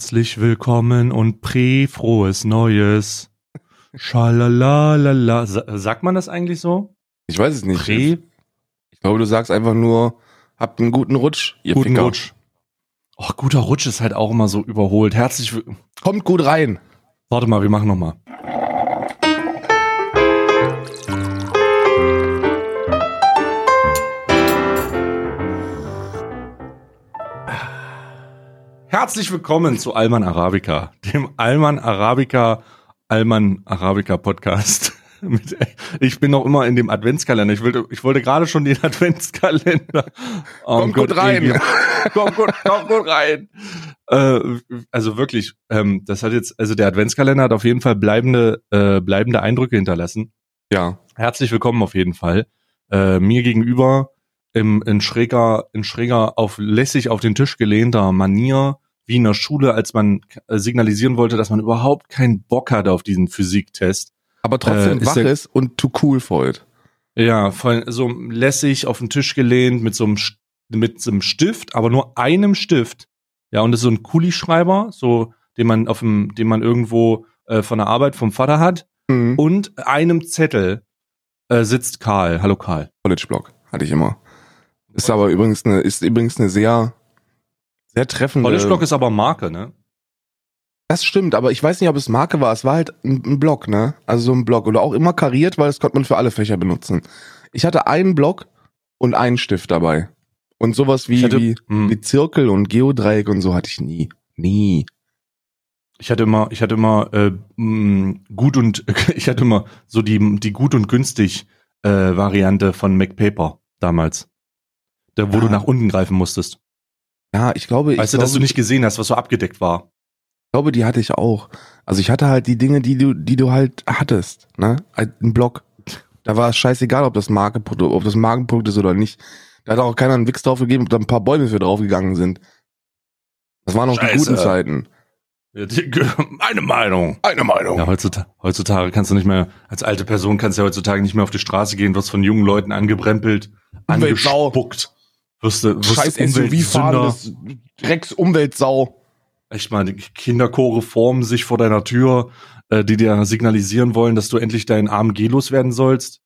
Herzlich willkommen und prä-frohes Neues. Schalalalala. Sa sagt man das eigentlich so? Ich weiß es nicht. Prä? Ich glaube, du sagst einfach nur, habt einen guten Rutsch, ihr Guten Ficker. Rutsch. Och, guter Rutsch ist halt auch immer so überholt. Herzlich will- Kommt gut rein. Warte mal, wir machen noch Herzlich willkommen zu Alman Arabica, dem Alman Arabica Alman Arabica Podcast. Ich bin noch immer in dem Adventskalender. Ich wollte, ich wollte gerade schon den Adventskalender. Oh Kommt gut rein. Komm gut, komm gut rein. Äh, also wirklich, ähm, das hat jetzt, also der Adventskalender hat auf jeden Fall bleibende, äh, bleibende Eindrücke hinterlassen. Ja. Herzlich willkommen auf jeden Fall. Äh, mir gegenüber im, in schräger, in schräger, auf lässig auf den Tisch gelehnter Manier, in der Schule, als man äh, signalisieren wollte, dass man überhaupt keinen Bock hatte auf diesen Physiktest. Aber trotzdem Äh, ist wach ist und too cool für heute. Ja, voll so lässig auf den Tisch gelehnt mit so einem mit so einem Stift, aber nur einem Stift. Ja, und das ist so ein Kulischreiber, so den man auf dem, den man irgendwo äh, von der Arbeit vom Vater hat. Mhm. Und einem Zettel äh, sitzt Karl. Hallo Karl. College Block hatte ich immer. Ist aber übrigens eine, ist übrigens eine sehr, sehr treffende. College Block ist aber Marke, ne? Das stimmt, aber ich weiß nicht, ob es Marke war. Es war halt ein, ein Block, ne? Also so ein Block. Oder auch immer kariert, weil das konnte man für alle Fächer benutzen. Ich hatte einen Block und einen Stift dabei. Und sowas wie, hatte- wie, hm. wie Zirkel und Geodreieck und so hatte ich nie. Nie. Ich hatte immer, ich hatte immer äh, mh, gut und ich hatte immer so die die gut und günstig äh, Variante von MacPaper damals, da wo Ah. du nach unten greifen musstest. Ja, ich glaube, Weißt ich du, dass glaube, du nicht gesehen hast, was so abgedeckt war. Ich glaube, die hatte ich auch. Also ich hatte halt die Dinge, die du, die du halt hattest, ne? Ein Block. Da war es scheißegal, ob das Markenprodukt, ob das Markenprodukt ist oder nicht. Da hat auch keiner einen Wix drauf gegeben, ob da ein paar Bäume für draufgegangen sind. Das waren noch die guten Zeiten. Meine Meinung. Eine Meinung. Ja, heutzutage, heutzutage kannst du nicht mehr, als alte Person kannst du ja heutzutage nicht mehr auf die Straße gehen, wirst von jungen Leuten angebrempelt, angespuckt. Wirst du, wirst Scheiß. SUV-fahrendes Drecks-Umweltsau. Echt mal, die Kinderchore formen sich vor deiner Tür, äh, die dir signalisieren wollen, dass du endlich deinen AMG loswerden sollst.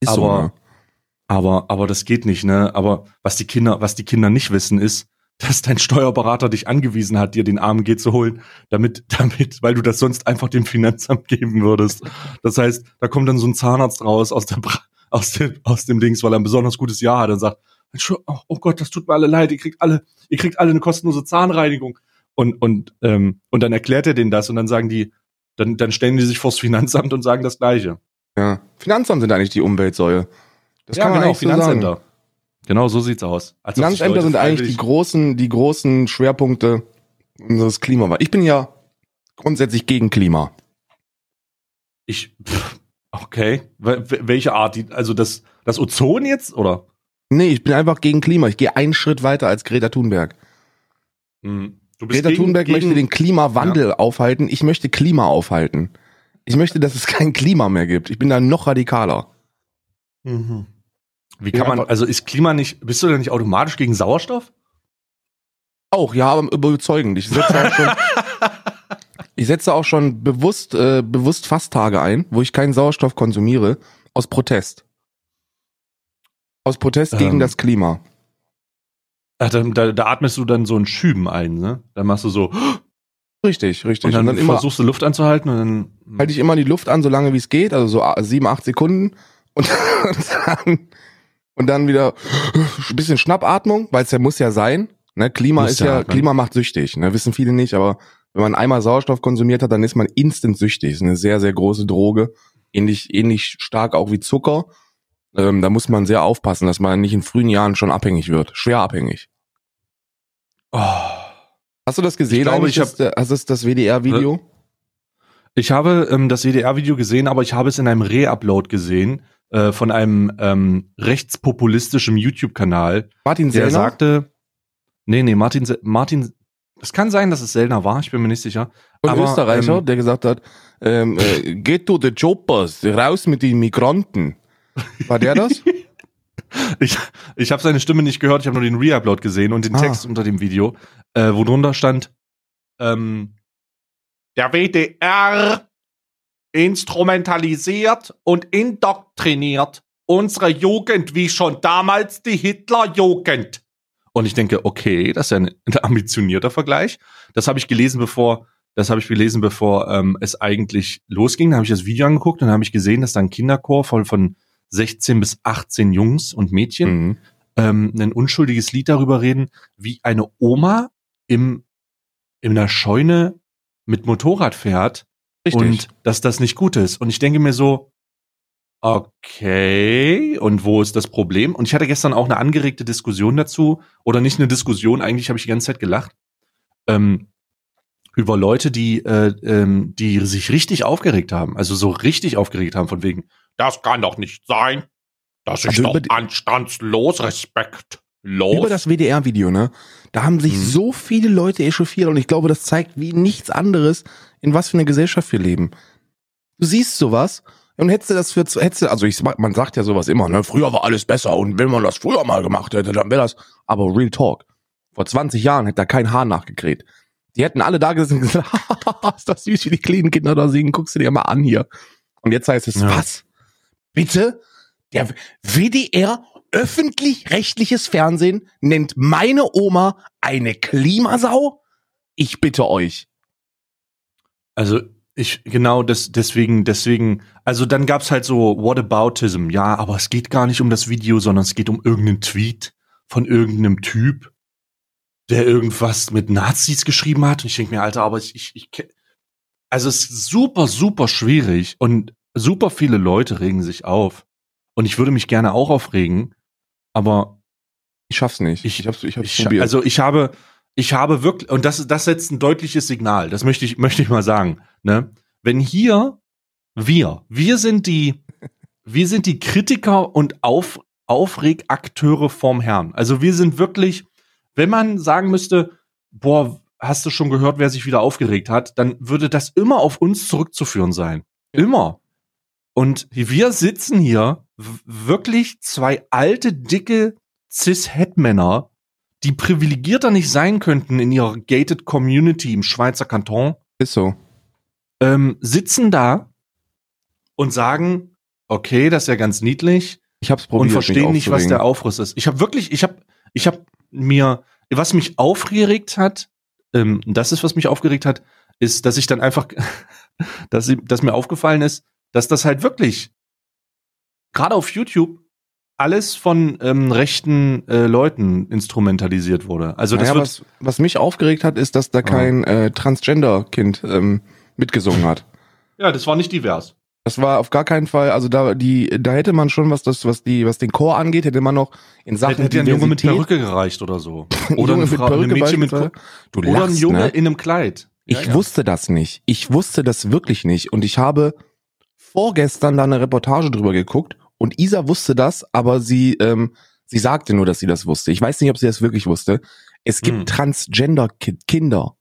Ist Aber- so, ne? Aber, aber das geht nicht, ne? Aber was die Kinder, was die Kinder nicht wissen, ist, dass dein Steuerberater dich angewiesen hat, dir den AMG zu holen, damit, damit, weil du das sonst einfach dem Finanzamt geben würdest. Das heißt, da kommt dann so ein Zahnarzt raus aus der, aus dem, aus dem Dings, weil er ein besonders gutes Jahr hat und sagt, "Entschu- oh, oh Gott, das tut mir alle leid, ihr kriegt alle, ihr kriegt alle eine kostenlose Zahnreinigung. Und, und, ähm, und dann erklärt er denen das und dann sagen die, dann, dann stellen die sich vors Finanzamt und sagen das Gleiche. Ja. Finanzamt sind eigentlich die Umweltsäue. Das ja, kann man genau, so sagen. Finanzämter. Genau, so sieht's aus. Als Finanzämter sind eigentlich die großen, die großen Schwerpunkte unseres Klimawandels. Ich bin ja grundsätzlich gegen Klima. Ich, pff, okay. Wel- wel- Welche Art? Die, also das, das Ozon jetzt, oder? Nee, ich bin einfach gegen Klima. Ich gehe einen Schritt weiter als Greta Thunberg. Hm. Du bist Greta gegen- Thunberg gegen- möchte den Klimawandel aufhalten. Ich möchte Klima aufhalten. Ich möchte, dass es kein Klima mehr gibt. Ich bin da noch radikaler. Mhm. Wie Ja, kann man, aber- also ist Klima nicht, bist du denn nicht automatisch gegen Sauerstoff? Auch, ja, aber überzeugend. Ich setze auch schon, ich setze auch schon bewusst, äh, bewusst Fasttage ein, wo ich keinen Sauerstoff konsumiere, aus Protest. Aus Protest gegen Ähm. das Klima. Ach, da, da, da atmest du dann so ein Schüben ein, ne? Dann machst du so, Richtig, richtig. und dann, immer, versuchst du Luft anzuhalten und dann. halte ich immer die Luft an, so lange wie es geht, also so sieben, acht Sekunden und, und dann und dann wieder ein bisschen Schnappatmung, weil es ja muss ja sein. Ne, Klima Muss ist ja, ja, ne? Klima macht süchtig. Ne, wissen viele nicht, aber wenn man einmal Sauerstoff konsumiert hat, dann ist man instant süchtig. Ist eine sehr, sehr große Droge, ähnlich, ähnlich stark auch wie Zucker. Ähm, da muss man sehr aufpassen, dass man nicht in frühen Jahren schon abhängig wird, schwer abhängig. Oh. Hast du das gesehen? Ich glaube, ich hab- das, äh, hast du das, WDR-Video? Ich habe ähm, das WDR-Video gesehen, aber ich habe es in einem Re-Upload gesehen äh, von einem ähm, rechtspopulistischen YouTube-Kanal, Martin der Sellner? sagte, nee, nee, Martin, Martin, Es kann sein, dass es seltener war, ich bin mir nicht sicher. Und Aber, Österreicher, ähm, der gesagt hat, ähm, äh, geht to the Jobbers, raus mit den Migranten. War der das? Ich, ich habe seine Stimme nicht gehört, ich habe nur den Reupload gesehen und den Ah. Text unter dem Video, äh, wo drunter stand, ähm, der WDR instrumentalisiert und indoktriniert unsere Jugend wie schon damals die Hitlerjugend. Und ich denke, okay, das ist ja ein, ambitionierter Vergleich. Das habe ich gelesen, bevor das habe ich gelesen, bevor ähm, es eigentlich losging. Da habe ich das Video angeguckt und habe ich gesehen, dass da ein Kinderchor voll von 16 bis 18 Jungs und Mädchen mhm. ähm, ein unschuldiges Lied darüber reden, wie eine Oma im in einer Scheune mit Motorrad fährt Richtig. und dass das nicht gut ist. Und ich denke mir so, okay, und wo ist das Problem? Und ich hatte gestern auch eine angeregte Diskussion dazu, oder nicht eine Diskussion, eigentlich habe ich die ganze Zeit gelacht, ähm, über Leute, die, äh, ähm, die sich richtig aufgeregt haben, also so richtig aufgeregt haben, von wegen, das kann doch nicht sein. Das ist Also doch anstandslos, respektlos. Über das WDR-Video, ne? Da haben sich Mhm. so viele Leute echauffiert und ich glaube, das zeigt wie nichts anderes, in was für eine Gesellschaft wir leben. Du siehst sowas und hättest du das für, hättest du, also ich, man sagt ja sowas immer, ne? Früher war alles besser und wenn man das früher mal gemacht hätte, dann wäre das, aber Real Talk. Vor 20 Jahren hätte da kein Haar nachgekräht. Die hätten alle da gesessen und gesagt, ist das süß, wie die kleinen Kinder da singen, guckst du dir mal an hier. Und jetzt heißt es, Ja. was? Bitte? Der WDR öffentlich-rechtliches Fernsehen nennt meine Oma eine Klimasau? Ich bitte euch. Also ich genau das deswegen deswegen also dann gab's halt so Whataboutism ja aber es geht gar nicht um das Video sondern es geht um irgendeinen Tweet von irgendeinem Typ der irgendwas mit Nazis geschrieben hat und ich denke mir Alter aber ich ich, ich also es ist super super schwierig und super viele Leute regen sich auf und ich würde mich gerne auch aufregen aber Ich schaff's nicht. Ich- hab's, ich hab's ich, probiert. also ich habe, ich habe wirklich, und das, das setzt ein deutliches Signal, das möchte ich, möchte ich mal sagen, ne? Wenn hier wir, wir sind die, wir sind die Kritiker und Auf, Aufregakteure vorm Herrn. Also wir sind wirklich, wenn man sagen müsste, boah, hast du schon gehört, wer sich wieder aufgeregt hat, dann würde das immer auf uns zurückzuführen sein. Immer. Und wir sitzen hier wirklich zwei alte, dicke Cis-Het-Männer, die privilegierter nicht sein könnten in ihrer gated Community im Schweizer Kanton, ist so. ähm, sitzen da und sagen, okay, das ist ja ganz niedlich Ich hab's probiert. und verstehen nicht, was der. Aufriss ist. Ich habe wirklich, ich habe, ich habe mir, was mich aufgeregt hat, ähm, das ist, was mich aufgeregt hat, ist, dass ich dann einfach, dass, dass mir aufgefallen ist, dass das halt wirklich gerade auf YouTube alles von ähm, rechten äh, Leuten instrumentalisiert wurde. Also das naja, wird, was, was mich aufgeregt hat, ist, dass da Ah. kein äh, Transgender-Kind ähm, mitgesungen hat. ja, das war nicht divers. Das war auf gar keinen Fall, also da die, da hätte man schon was das, was die, was den Chor angeht, hätte man noch in Sachen Hätte, hätte ein Junge mit Perücke gereicht oder so. Ein Oder mit Frau, Perücke Mädchen mit beispielsweise. Du oder ein lachst, Junge ne? in einem Kleid. Ich Ja, ja. wusste das nicht. Ich wusste das wirklich nicht. Und ich habe vorgestern da eine Reportage drüber geguckt und Isa wusste das, aber sie, ähm, sie sagte nur, dass sie das wusste. Ich weiß nicht, ob sie das wirklich wusste. Es gibt Hm. Transgender-Kinder.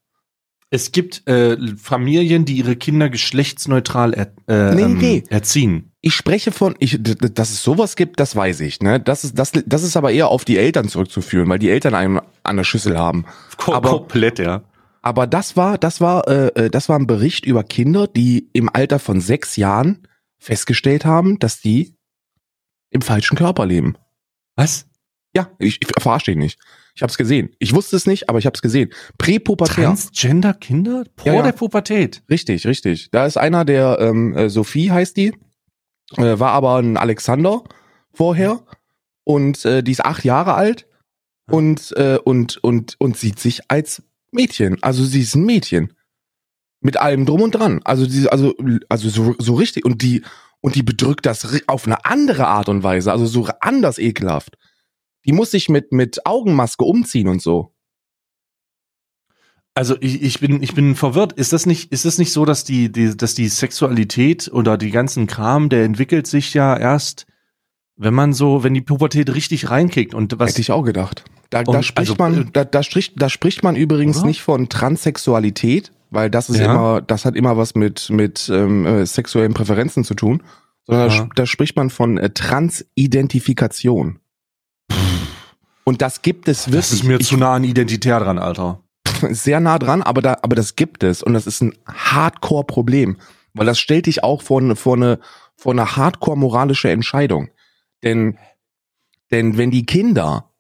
Es gibt äh, Familien, die ihre Kinder geschlechtsneutral er, äh, Nee, ähm, nee. erziehen. Ich spreche von, ich, dass es sowas gibt, das weiß ich. Ne? Das, ist, das, das ist aber eher auf die Eltern zurückzuführen, weil die Eltern einen an der Schüssel haben. Ko Aber- komplett, ja. Aber das war, das war, äh, äh, das war ein Bericht über Kinder, die im Alter von sechs Jahren festgestellt haben, dass die im falschen Körper leben. Was? Ja, ich, ich verarsche dich nicht. Ich habe es gesehen. Ich wusste es nicht, aber ich habe es gesehen. Präpubertär. Transgender-Kinder? Vor Ja, ja. der Pubertät. Richtig, richtig. Da ist einer, der ähm, äh, Sophie heißt die, äh, war aber ein Alexander vorher und äh, die ist acht Jahre alt und äh, und und und sieht sich als Mädchen. Also sie ist ein Mädchen mit allem drum und dran. Also die, also also so, so richtig und die und die bedrückt das auf eine andere Art und Weise, also so anders ekelhaft. Die muss sich mit mit Augenmaske umziehen und so. Also ich, ich bin ich bin verwirrt. Ist das nicht ist das nicht so, dass die, die dass die Sexualität oder die ganzen Kram, der entwickelt sich ja erst wenn man so, wenn die Pubertät richtig reinkickt und was. Hätte ich auch gedacht. Da, da spricht also, man, äh, da, da, spricht, da spricht man übrigens Oder? nicht von Transsexualität, weil das ist Ja. immer, das hat immer was mit, mit ähm, äh, sexuellen Präferenzen zu tun, sondern da, Ja. da spricht man von äh, Transidentifikation. Und das gibt es wirklich. das ist mir Ich- zu nah an identitär dran, Alter. sehr nah dran, aber da, aber das gibt es und das ist ein Hardcore-Problem, weil das stellt dich auch vor, eine- vor eine, vor eine Hardcore-moralische Entscheidung. Denn, denn wenn die Kinder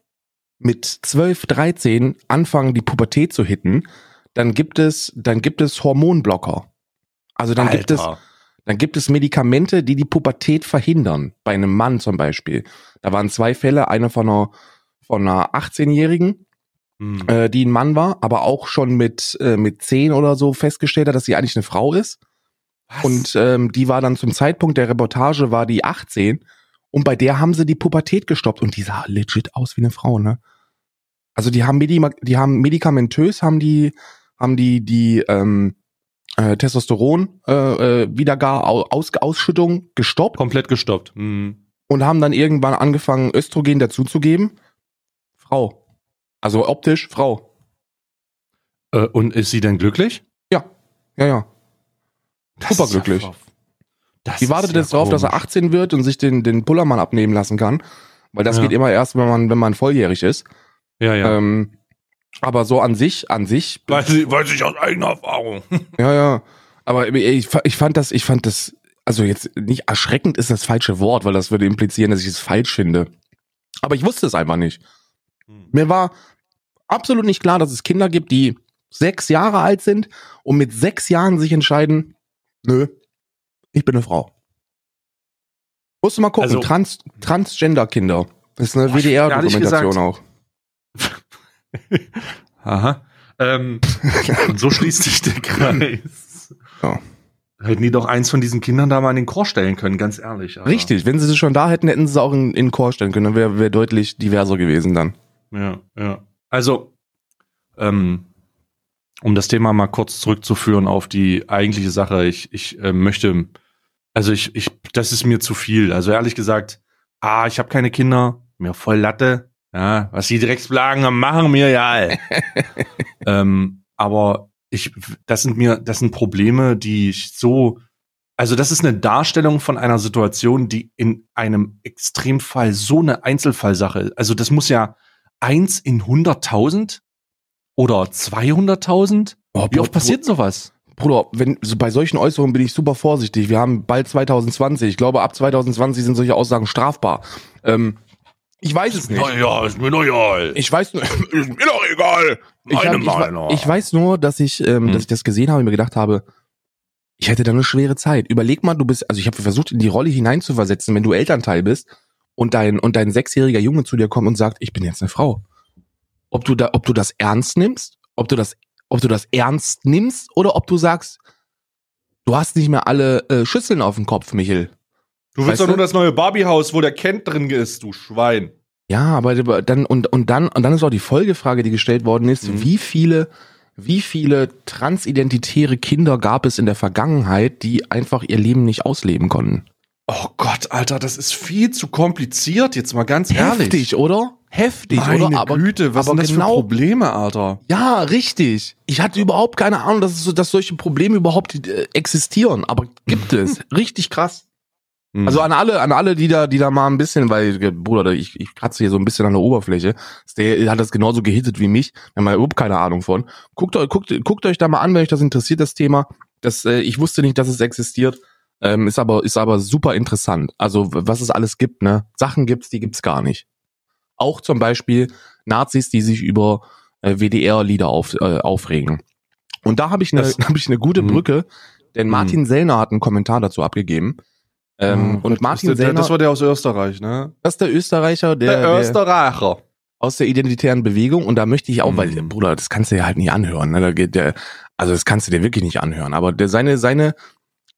mit 12, 13 anfangen, die Pubertät zu hitten, dann gibt es, dann gibt es Hormonblocker. Also dann gibt es, dann gibt es Medikamente, die die Pubertät verhindern. Bei einem Mann zum Beispiel. Da waren zwei Fälle, einer von einer, von einer 18-Jährigen, Hm. äh, die ein Mann war, aber auch schon mit, äh, mit 10 oder so festgestellt hat, dass sie eigentlich eine Frau ist. Was? Und ähm, die war dann zum Zeitpunkt der Reportage, war die 18 und bei der haben sie die Pubertät gestoppt und die sah legit aus wie eine Frau, ne? Also die haben, Medi die haben medikamentös, haben die, haben die, die ähm, äh, Testosteron äh, äh, Wiedergar Aus Ausschüttung gestoppt komplett gestoppt. Hm. und haben dann irgendwann angefangen, Östrogen dazuzugeben. Frau. Also optisch Frau. Äh, und ist sie denn glücklich? Ja, ja, ja. Superglücklich. ja das Die wartet ist ja jetzt drauf, dass er komisch. 18 wird und sich den, den Pullermann abnehmen lassen kann. Weil das Ja. geht immer erst, wenn man, wenn man volljährig ist. Ja, ja. Ähm, aber so an sich, an sich, weiß, ich, weiß ich aus eigener Erfahrung. ja, ja. Aber ich, ich fand das, ich fand das, also jetzt nicht erschreckend ist das falsche Wort, weil das würde implizieren, dass ich es falsch finde. Aber ich wusste es einfach nicht. Mir war absolut nicht klar, dass es Kinder gibt, die sechs Jahre alt sind und mit sechs Jahren sich entscheiden, nö, ich bin eine Frau. Musst du mal gucken, Also- Trans Transgender-Kinder. Das ist eine WDR-Dokumentation auch. Aha. Ähm, und so schließt sich der Kreis. Ja. Hätten die doch eins von diesen Kindern da mal in den Chor stellen können, ganz ehrlich. Alter. Richtig, wenn sie es schon da hätten, hätten sie es auch in, in den Chor stellen können, dann wäre wär deutlich diverser gewesen dann. Ja, ja. Also, ähm, um das Thema mal kurz zurückzuführen auf die eigentliche Sache, ich, ich äh, möchte, also ich, ich, das ist mir zu viel. Also ehrlich gesagt, ah, ich habe keine Kinder, mir voll Latte, ja, was die Drecksplagen haben, machen mir ja. ähm, aber ich, das sind mir, das sind Probleme, die ich so, also das ist eine Darstellung von einer Situation, die in einem Extremfall so eine Einzelfallsache ist. Also das muss ja eins in 100.000 oder 200.000? Oh, Wie oft passiert sowas? Bruder, wenn, so bei solchen Äußerungen bin ich super vorsichtig. Wir haben bald 2020. Ich glaube, ab 2020 sind solche Aussagen strafbar. Ähm, ich weiß es nicht. ja, ist mir doch egal. Ich weiß nur, ist mir doch egal. Ich, Meine hab, ich, ich weiß nur, dass ich, ähm, Hm. dass ich das gesehen habe und mir gedacht habe, ich hätte da eine schwere Zeit. Überleg mal, du bist, also ich habe versucht, in die Rolle hineinzuversetzen, wenn du Elternteil bist und dein und dein sechsjähriger Junge zu dir kommt und sagt, ich bin jetzt eine Frau. Ob du da, ob du das ernst nimmst, ob du das, ob du das ernst nimmst oder ob du sagst, du hast nicht mehr alle äh, Schüsseln auf dem Kopf, Michel. Du Weißt willst doch nur das neue Barbie-Haus, wo der Kent drin ist, du Schwein. Ja, aber dann und und dann und dann ist auch die Folgefrage, die gestellt worden ist, Mhm. wie viele wie viele transidentitäre Kinder gab es in der Vergangenheit, die einfach ihr Leben nicht ausleben konnten? Oh Gott, Alter, das ist viel zu kompliziert, jetzt mal ganz ehrlich. Heftig, oder? Heftig, Meine oder? Aber Güte, was aber sind das genau- für Probleme, Alter? ja, richtig. Ich hatte überhaupt keine Ahnung, dass, so, dass solche Probleme überhaupt äh, existieren, aber gibt es. Richtig krass. Hm. Also an alle, an alle, die da, die da mal ein bisschen, weil, äh, Bruder, ich, ich kratze hier so ein bisschen an der Oberfläche. Der hat das genauso gehittet wie mich. Wir haben ja überhaupt keine Ahnung von. Guckt euch, guckt, guckt euch da mal an, wenn euch das interessiert, das Thema. Das, äh, ich wusste nicht, dass es existiert. Ähm, ist aber, ist aber super interessant. Also, was es alles gibt, ne? Sachen gibt's, die gibt's gar nicht. Auch zum Beispiel Nazis, die sich über äh, WDR-Lieder auf, äh, aufregen. Und da habe ich eine, habe ich eine gute Mhm. Brücke, denn Martin Sellner hat einen Kommentar dazu abgegeben. Ähm, Oh, und Martin der, Sellner, das war der aus Österreich, ne? das ist der Österreicher, der, Der, der Österreicher. aus der identitären Bewegung. Und da möchte ich auch, weil, Mhm. Bruder, das kannst du ja halt nicht anhören. Ne? Da geht der, also das kannst du dir wirklich nicht anhören. Aber der, seine, seine,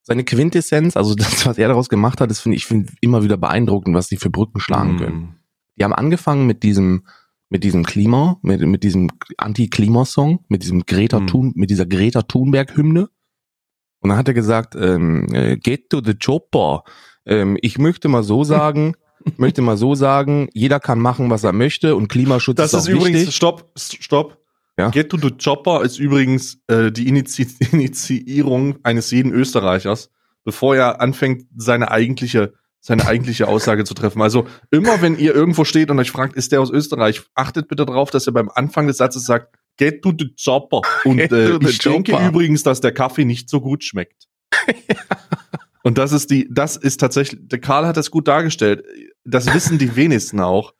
seine Quintessenz, also das, was er daraus gemacht hat, das finde ich finde immer wieder beeindruckend, was die für Brücken schlagen Mhm. können. Die haben angefangen mit diesem, mit diesem Klima, mit, mit diesem Anti-Klima-Song, mit diesem Greta Mhm. Thun, mit dieser Greta Thunberg-Hymne. Und dann hat er gesagt, ähm, äh, get to the chopper. Ähm, ich möchte mal so sagen, möchte mal so sagen, jeder kann machen, was er möchte und Klimaschutz Das ist ist auch übrigens, wichtig. stopp, stopp. Ja? Get to the Chopper ist übrigens äh, die Initi Initiierung eines jeden Österreichers, bevor er anfängt, seine eigentliche, seine eigentliche Aussage zu treffen. Also immer, wenn ihr irgendwo steht und euch fragt, ist der aus Österreich, achtet bitte darauf, dass ihr beim Anfang des Satzes sagt, Get to the Chopper. Und äh, ich denke Chopper. übrigens, dass der Kaffee nicht so gut schmeckt. Und das ist die, das ist tatsächlich, der Karl hat das gut dargestellt. Das wissen die wenigsten auch,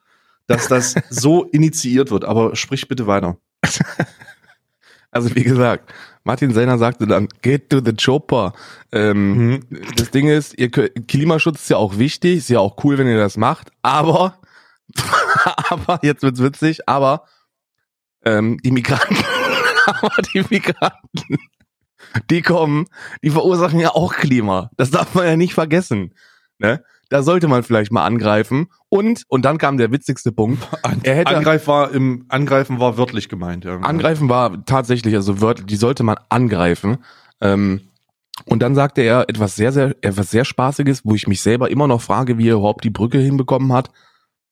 dass das so initiiert wird. Aber sprich bitte weiter. Also wie gesagt, Martin Seiner sagte dann, get to the chopper. Ähm, Mhm. Das Ding ist, ihr könnt, Klimaschutz ist ja auch wichtig, ist ja auch cool, wenn ihr das macht, aber, aber, jetzt wird's witzig, aber ähm, die Migranten, aber die Migranten, die kommen, die verursachen ja auch Klima. Das darf man ja nicht vergessen. Ne? Da sollte man vielleicht mal angreifen. Und, und dann kam der witzigste Punkt. Er hätte- Angreif war im Angreifen war wörtlich gemeint. Ja. Angreifen war tatsächlich, also wörtlich, die sollte man angreifen. Ähm, und dann sagte er etwas sehr, sehr, etwas sehr Spaßiges, wo ich mich selber immer noch frage, wie er überhaupt die Brücke hinbekommen hat.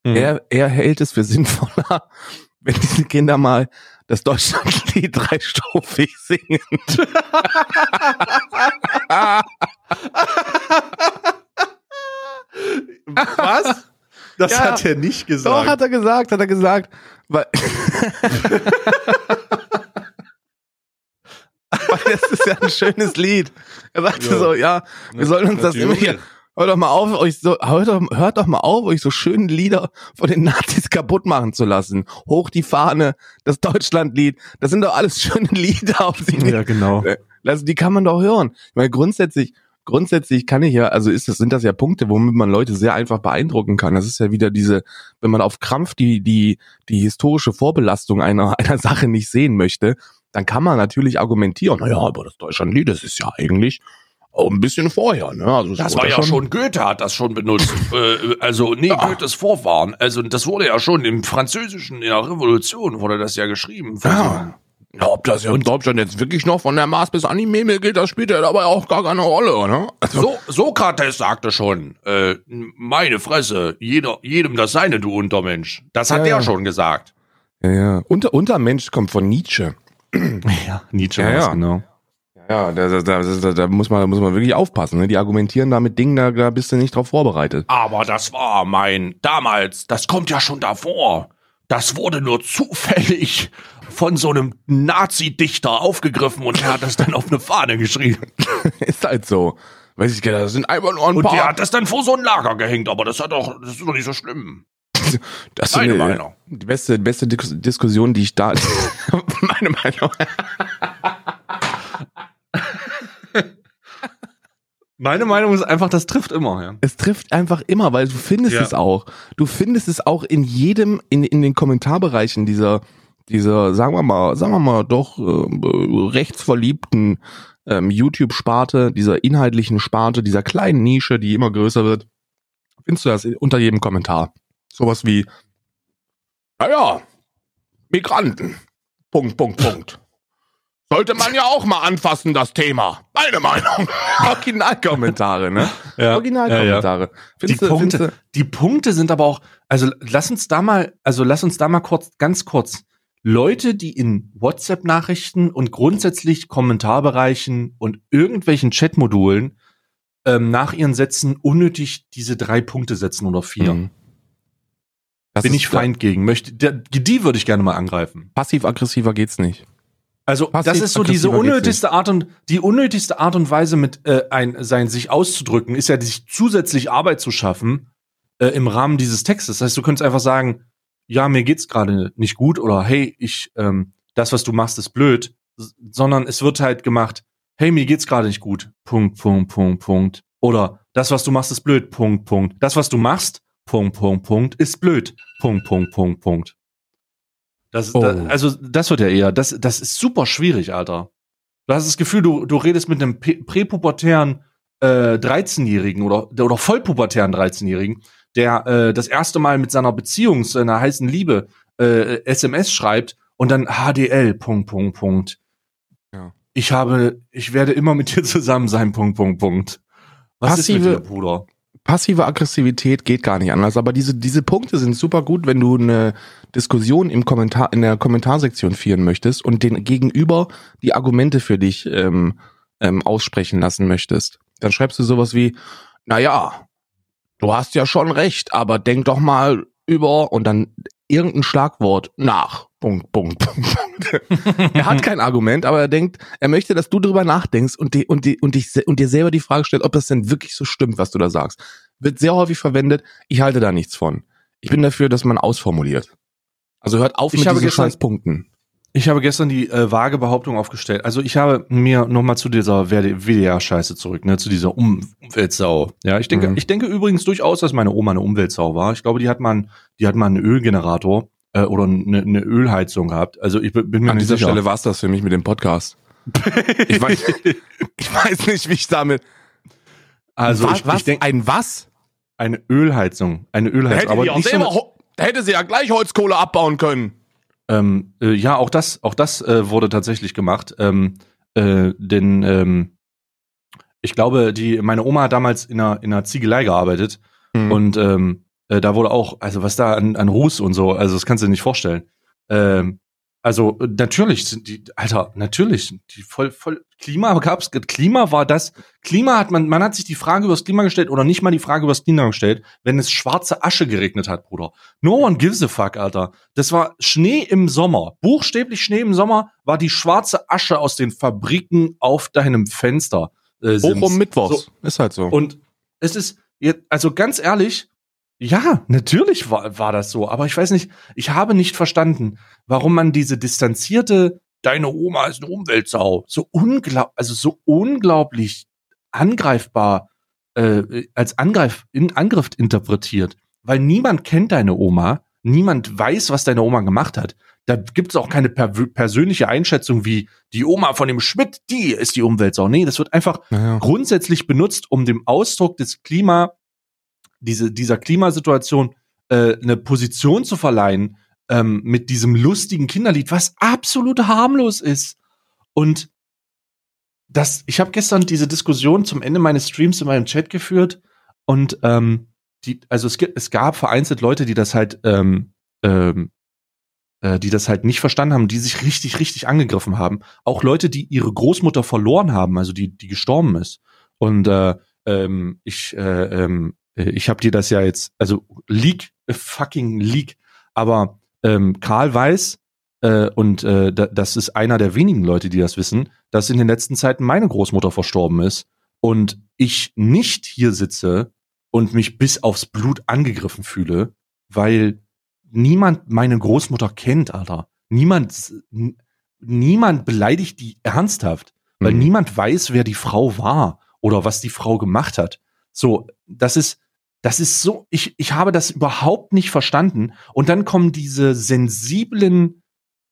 Mhm. Er, er hält es für sinnvoller, wenn diese Kinder mal das Deutschlandlied dreistropig singen. Was? Das Ja. hat er nicht gesagt. Doch, hat er gesagt, hat er gesagt. Weil, weil das ist ja ein schönes Lied. Er sagte Ja. so, ja, wir sollen uns das immer hier, hört doch mal auf, euch so, hört doch, hört doch mal auf, euch so schöne Lieder von den Nazis kaputt machen zu lassen. Hoch die Fahne, das Deutschlandlied, das sind doch alles schöne Lieder, auf die Ja, genau. also die kann man doch hören. Weil grundsätzlich, grundsätzlich kann ich ja, also ist das, sind das ja Punkte, womit man Leute sehr einfach beeindrucken kann. Das ist ja wieder diese, wenn man auf Krampf die, die, die historische Vorbelastung einer, einer Sache nicht sehen möchte, dann kann man natürlich argumentieren, naja, aber das Deutschlandlied, das ist ja eigentlich auch ein bisschen vorher, ne? Also Das war ja schon, Goethe hat das schon benutzt. äh, also, nee, Goethes Vorfahren. Also, das wurde ja schon im Französischen, in der Revolution wurde das ja geschrieben. Ja. Ja, ob das in Deutschland jetzt wirklich noch von der Mars bis an die Memel geht, das spielt ja dabei auch gar keine Rolle, ne? Also, So, Sokrates sagte schon, äh, meine Fresse, jeder, jedem das seine, du Untermensch. Das hat Ja, der ja. schon gesagt. ja, ja. Unter, Untermensch kommt von Nietzsche. Ja, Nietzsche Ja, ja. genau. Ja, da, da, da, da, da muss man, da muss man wirklich aufpassen. Ne? Die argumentieren da mit Dingen, da, da bist du nicht drauf vorbereitet. Aber das war mein, damals, das kommt ja schon davor. Das wurde nur zufällig von so einem Nazi-Dichter aufgegriffen und er hat das dann auf eine Fahne geschrieben. Ist halt so. Weiß ich gar nicht, das sind einfach nur ein Und der paar. hat das dann vor so ein Lager gehängt, aber das hat doch, das ist doch nicht so schlimm. Das ist Meine eine- Meinung. Die beste, beste Dis Diskussion, die ich da. meine Meinung. Meine Meinung ist einfach, das trifft immer, ja. Es trifft einfach immer, weil du findest Ja. es auch. Du findest es auch in jedem, in, in den Kommentarbereichen dieser, dieser, sagen wir mal, sagen wir mal, doch äh, rechtsverliebten ähm, YouTube-Sparte, dieser inhaltlichen Sparte, dieser kleinen Nische, die immer größer wird, findest du das unter jedem Kommentar. Sowas wie, naja, Migranten. Punkt, Punkt, Punkt. Sollte man ja auch mal anfassen, das Thema. Meine Meinung. Originalkommentare, ne? Ja, Originalkommentare. Die Findest du- Punkte, die Punkte sind aber auch, also lass uns da mal, also lass uns da mal kurz, ganz kurz, Leute, die in WhatsApp-Nachrichten und grundsätzlich Kommentarbereichen und irgendwelchen Chatmodulen ähm, nach ihren Sätzen unnötig diese drei Punkte setzen oder vier. Mhm. Das Bin ich feind gegen. Möchte, der, die würde ich gerne mal angreifen. Passiv-aggressiver geht's nicht. Also das Passiv- ist so diese unnötigste Art und die unnötigste Art und Weise mit äh, ein sein sich auszudrücken ist ja sich zusätzlich Arbeit zu schaffen äh, im Rahmen dieses Textes. Das heißt, du könntest einfach sagen, ja mir geht's gerade nicht gut oder hey ich ähm, das was du machst ist blöd, sondern es wird halt gemacht, hey mir geht's gerade nicht gut. Punkt Punkt Punkt Punkt oder das was du machst ist blöd. Punkt Punkt. Das was du machst Punkt Punkt Punkt ist blöd. Punkt Punkt Punkt Punkt. Das, Oh. da, also das wird ja eher, das, das ist super schwierig, Alter. Du hast das Gefühl, du, du redest mit einem prä- präpubertären äh, 13-Jährigen oder, oder vollpubertären 13-Jährigen, der äh, das erste Mal mit seiner Beziehung, seiner heißen Liebe äh, SMS schreibt und dann HDL, Punkt, Punkt, Punkt. Ja. Ich habe, ich werde immer mit dir zusammen sein, Punkt, Punkt, Punkt. Was ist Passive- mit dir, Bruder? passive Aggressivität geht gar nicht anders, aber diese, diese Punkte sind super gut, wenn du eine Diskussion im Kommentar, in der Kommentarsektion führen möchtest und den Gegenüber die Argumente für dich ähm, ähm, aussprechen lassen möchtest. Dann schreibst du sowas wie, na ja, du hast ja schon recht, aber denk doch mal über und dann irgendein Schlagwort nach. Punkt, Punkt, Punkt. er hat kein Argument, aber er denkt, er möchte, dass du drüber nachdenkst und, die, und, die, und, dich, und dir selber die Frage stellt, ob das denn wirklich so stimmt, was du da sagst. Wird sehr häufig verwendet. Ich halte da nichts von. Ich bin dafür, dass man ausformuliert. Also hört auf Ich mit diesen gestern- scheiß Punkten. Ich habe gestern die äh, vage Behauptung aufgestellt. Also ich habe mir nochmal zu dieser WDR-Scheiße zurück, ne, zu dieser um Umweltsau. Ja, ich denke, Mhm. ich denke übrigens durchaus, dass meine Oma eine Umweltsau war. Ich glaube, die hat mal, einen- die hat mal einen Ölgenerator äh, oder eine, eine Ölheizung gehabt. Also ich bin mir An nicht dieser sicher. Stelle war's das für mich mit dem Podcast. Ich weiß, ich weiß nicht, wie ich damit. also was, ich, was? ich denke, ein was? eine Ölheizung, eine Ölheizung. aber nicht so eine, Ho- da hätte sie ja gleich Holzkohle abbauen können. Ähm, äh, ja, auch das, auch das äh, wurde tatsächlich gemacht. Ähm, äh, denn ähm, ich glaube, die, meine Oma hat damals in einer, in einer Ziegelei gearbeitet Hm. und ähm, äh, da wurde auch, also was da an, an Ruß und so, also das kannst du dir nicht vorstellen. Ähm, also äh, natürlich sind die, Alter, natürlich, die voll, voll Klima gab's, Klima war das, Klima hat man, man hat sich die Frage über das Klima gestellt oder nicht mal die Frage über das Klima gestellt, wenn es schwarze Asche geregnet hat, Bruder. No one gives a fuck, Alter. Das war Schnee im Sommer. Buchstäblich Schnee im Sommer war die schwarze Asche aus den Fabriken auf deinem Fenster. Äh, Hoch Sims. um Mittwochs. So, Ist halt so. und es ist, jetzt- also ganz ehrlich, ja, natürlich war, war das so, aber ich weiß nicht, ich habe nicht verstanden, warum man diese distanzierte, deine Oma ist eine Umweltsau, so unglaublich, also so unglaublich angreifbar, äh, als Angreif, in Angriff interpretiert. Weil niemand kennt deine Oma, niemand weiß, was deine Oma gemacht hat. Da gibt es auch keine per persönliche Einschätzung wie die Oma von dem Schmidt, die ist die Umweltsau. Nee, das wird einfach naja. grundsätzlich benutzt, um dem Ausdruck des Klima, diese, dieser Klimasituation äh, eine Position zu verleihen ähm, mit diesem lustigen Kinderlied, was absolut harmlos ist. Und das, ich habe gestern diese Diskussion zum Ende meines Streams in meinem Chat geführt und ähm, die, also es es gab vereinzelt Leute, die das halt, ähm, ähm, äh, die das halt nicht verstanden haben, die sich richtig, richtig angegriffen haben. Auch Leute, die ihre Großmutter verloren haben, also die, die gestorben ist. Und äh, ähm, ich, äh, ähm, äh, ich habe dir das ja jetzt, also Leak, äh, fucking Leak, aber ähm, Karl weiß, äh, und äh, da, das ist einer der wenigen Leute, die das wissen, dass in den letzten Zeiten meine Großmutter verstorben ist und ich nicht hier sitze und mich bis aufs Blut angegriffen fühle, weil niemand meine Großmutter kennt, Alter. Niemand, niemand beleidigt die ernsthaft, weil Mhm. niemand weiß, wer die Frau war oder was die Frau gemacht hat. So, das ist, das ist so, ich, ich habe das überhaupt nicht verstanden. Und dann kommen diese sensiblen,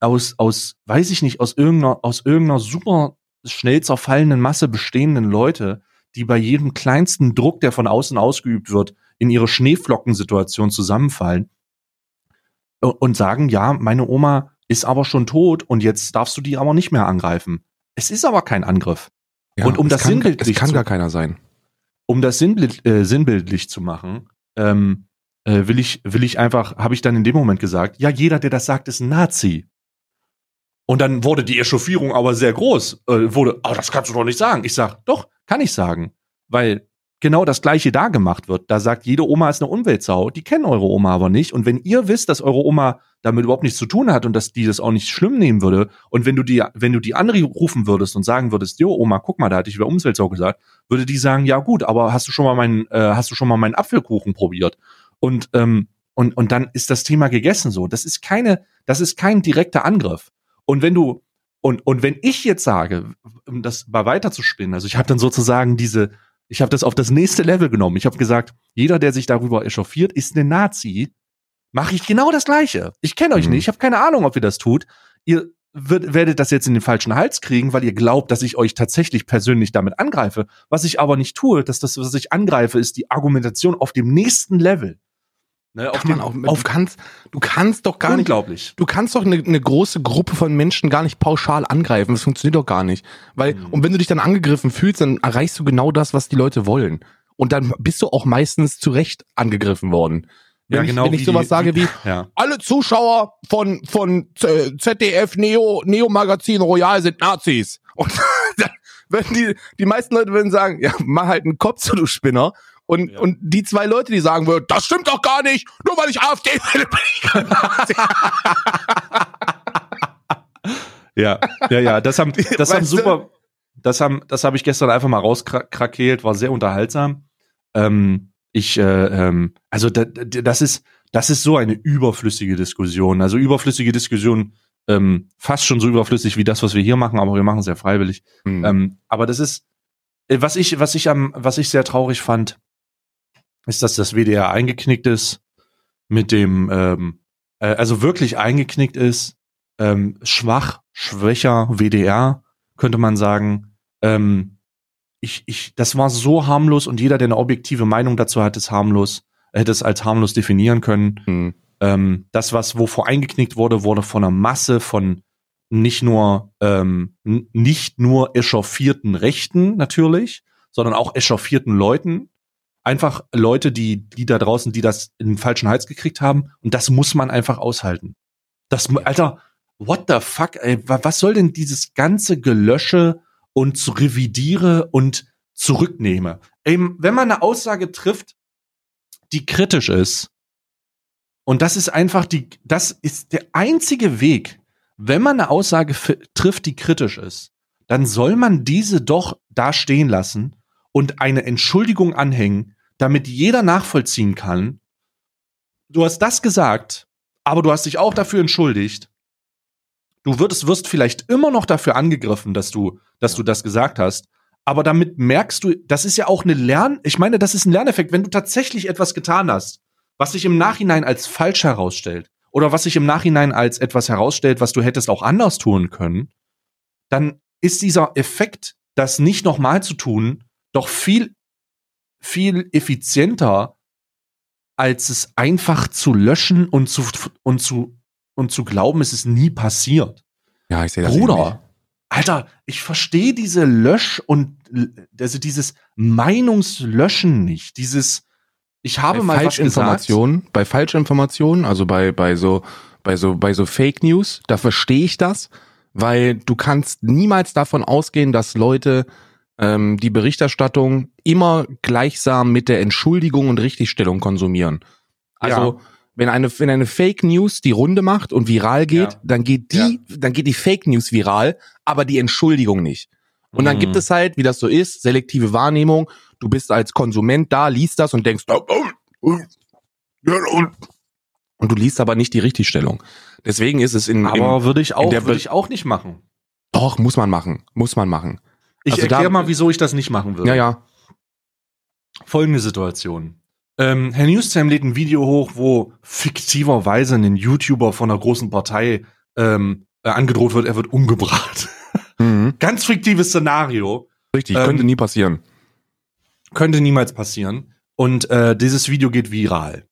aus, aus, weiß ich nicht, aus irgendeiner, aus irgendeiner super schnell zerfallenden Masse bestehenden Leute, die bei jedem kleinsten Druck, der von außen ausgeübt wird, in ihre Schneeflockensituation zusammenfallen und sagen, ja, meine Oma ist aber schon tot und jetzt darfst du die aber nicht mehr angreifen. Es ist aber kein Angriff. Ja, und um das kann, sinnbildlich Es kann gar keiner sein. Um das sinnbild, äh, sinnbildlich zu machen, ähm, äh, will ich, will ich einfach, habe ich dann in dem Moment gesagt, ja, jeder, der das sagt, ist ein Nazi. Und dann wurde die Echauffierung aber sehr groß. Äh, wurde, oh, das kannst du doch nicht sagen. Ich sag, doch, kann ich sagen. Weil genau das Gleiche da gemacht wird. Da sagt jede Oma ist eine Umweltsau. Die kennen eure Oma aber nicht. Und wenn ihr wisst, dass eure Oma damit überhaupt nichts zu tun hat und dass die das auch nicht schlimm nehmen würde, und wenn du die, wenn du die andere rufen würdest und sagen würdest, jo, Oma, guck mal, da hatte ich über Umweltsau gesagt, würde die sagen, ja gut, aber hast du schon mal meinen, äh, hast du schon mal meinen Apfelkuchen probiert? Und ähm, und und dann ist das Thema gegessen so. Das ist keine, das ist kein direkter Angriff. Und wenn du und und wenn ich jetzt sage, um das mal weiterzuspinnen, also ich habe dann sozusagen diese, ich habe das auf das nächste Level genommen. Ich habe gesagt, jeder, der sich darüber echauffiert, ist ein Nazi. Mache ich genau das Gleiche. Ich kenne euch Mhm. nicht, ich habe keine Ahnung, ob ihr das tut. Ihr wird, werdet das jetzt in den falschen Hals kriegen, weil ihr glaubt, dass ich euch tatsächlich persönlich damit angreife. Was ich aber nicht tue, dass das, was ich angreife, ist die Argumentation auf dem nächsten Level. Ne, auf dem, auch, auf du kannst, du kannst doch gar nicht, unglaublich. du kannst doch eine, eine große Gruppe von Menschen gar nicht pauschal angreifen. Das funktioniert doch gar nicht. Weil, Mhm. und wenn du dich dann angegriffen fühlst, dann erreichst du genau das, was die Leute wollen. Und dann bist du auch meistens zu Recht angegriffen worden. Wenn Ja, ich, genau wenn ich sowas die- sage wie, Ja. alle Zuschauer von, von ZDF Neo, Neo Magazin Royal sind Nazis. Und dann würden die, die meisten Leute würden sagen, ja, mach halt einen Kopf zu, du Spinner. Und, und die zwei Leute, die sagen würden, das stimmt doch gar nicht, nur weil ich AfD wähle, bin ich kein Nazi. Ja, ja, ja, das haben, das haben Weißt du? super, das haben, das habe ich gestern einfach mal rauskrakeelt, war sehr unterhaltsam. Ähm, ich, äh, ähm, also da, da- das ist, das ist so eine überflüssige Diskussion. Also überflüssige Diskussion, ähm, fast schon so überflüssig wie das, was wir hier machen, aber wir machen es ja freiwillig. Hm. Ähm, aber das ist, äh, was ich, was ich am, was ich sehr traurig fand, ist, dass das WDR eingeknickt ist mit dem, ähm, äh, also wirklich eingeknickt ist, ähm, schwach, schwächer WDR, könnte man sagen. Ähm, ich, ich, das war so harmlos und jeder, der eine objektive Meinung dazu hat, ist harmlos, hätte es als harmlos definieren können. Hm. Ähm, das, was wovor eingeknickt wurde, wurde von einer Masse von nicht nur ähm, nicht nur echauffierten Rechten natürlich, sondern auch echauffierten Leuten. Einfach Leute, die die da draußen, die das in den falschen Hals gekriegt haben. Und das muss man einfach aushalten. Das, Alter, what the fuck? Ey, wa- was soll denn dieses ganze Gelösche und zu revidiere und zurücknehme? Ey, wenn man eine Aussage trifft, die kritisch ist, und das ist einfach die, das ist der einzige Weg, wenn man eine Aussage trifft, die kritisch ist, dann soll man diese doch da stehen lassen und eine Entschuldigung anhängen, damit jeder nachvollziehen kann. Du hast das gesagt, aber du hast dich auch dafür entschuldigt. Du würdest, wirst vielleicht immer noch dafür angegriffen, dass du, dass du das gesagt hast. Aber damit merkst du, das ist ja auch eine Lern, ich meine, das ist ein Lerneffekt, wenn du tatsächlich etwas getan hast, was sich im Nachhinein als falsch herausstellt oder was sich im Nachhinein als etwas herausstellt, was du hättest auch anders tun können, dann ist dieser Effekt, das nicht nochmal zu tun, doch viel, viel effizienter, als es einfach zu löschen und zu, und zu, und zu glauben, es ist nie passiert. Ja, ich sehe das. Bruder, Alter, ich verstehe diese Lösch- und also dieses Meinungslöschen nicht. Dieses, ich habe bei mal. Falschinformationen, bei Falschinformationen, also bei, bei so, bei so, bei so Fake News, da verstehe ich das, weil du kannst niemals davon ausgehen, dass Leute ähm, die Berichterstattung immer gleichsam mit der Entschuldigung und Richtigstellung konsumieren. Also Ja. wenn eine wenn eine Fake News die Runde macht und viral geht, Ja. dann geht die dann geht die Fake News viral, aber die Entschuldigung nicht. Und dann Mhm. gibt es halt, wie das so ist, selektive Wahrnehmung. Du bist als Konsument da, liest das und denkst, oh, oh, oh, ja, und du liest aber nicht die Richtigstellung. Deswegen ist es in, Aber in würde ich auch, der würde ich auch nicht machen. doch muss man machen, muss man machen. Ich Also erkläre mal, wieso ich das nicht machen würde. Ja, ja. Folgende Situation. Ähm, Herr Newstime lädt ein Video hoch, wo fiktiverweise ein YouTuber von einer großen Partei ähm, äh, angedroht wird, er wird umgebracht. Mhm. Ganz fiktives Szenario. Richtig, Ähm, könnte nie passieren. Könnte niemals passieren. Und äh, dieses Video geht viral.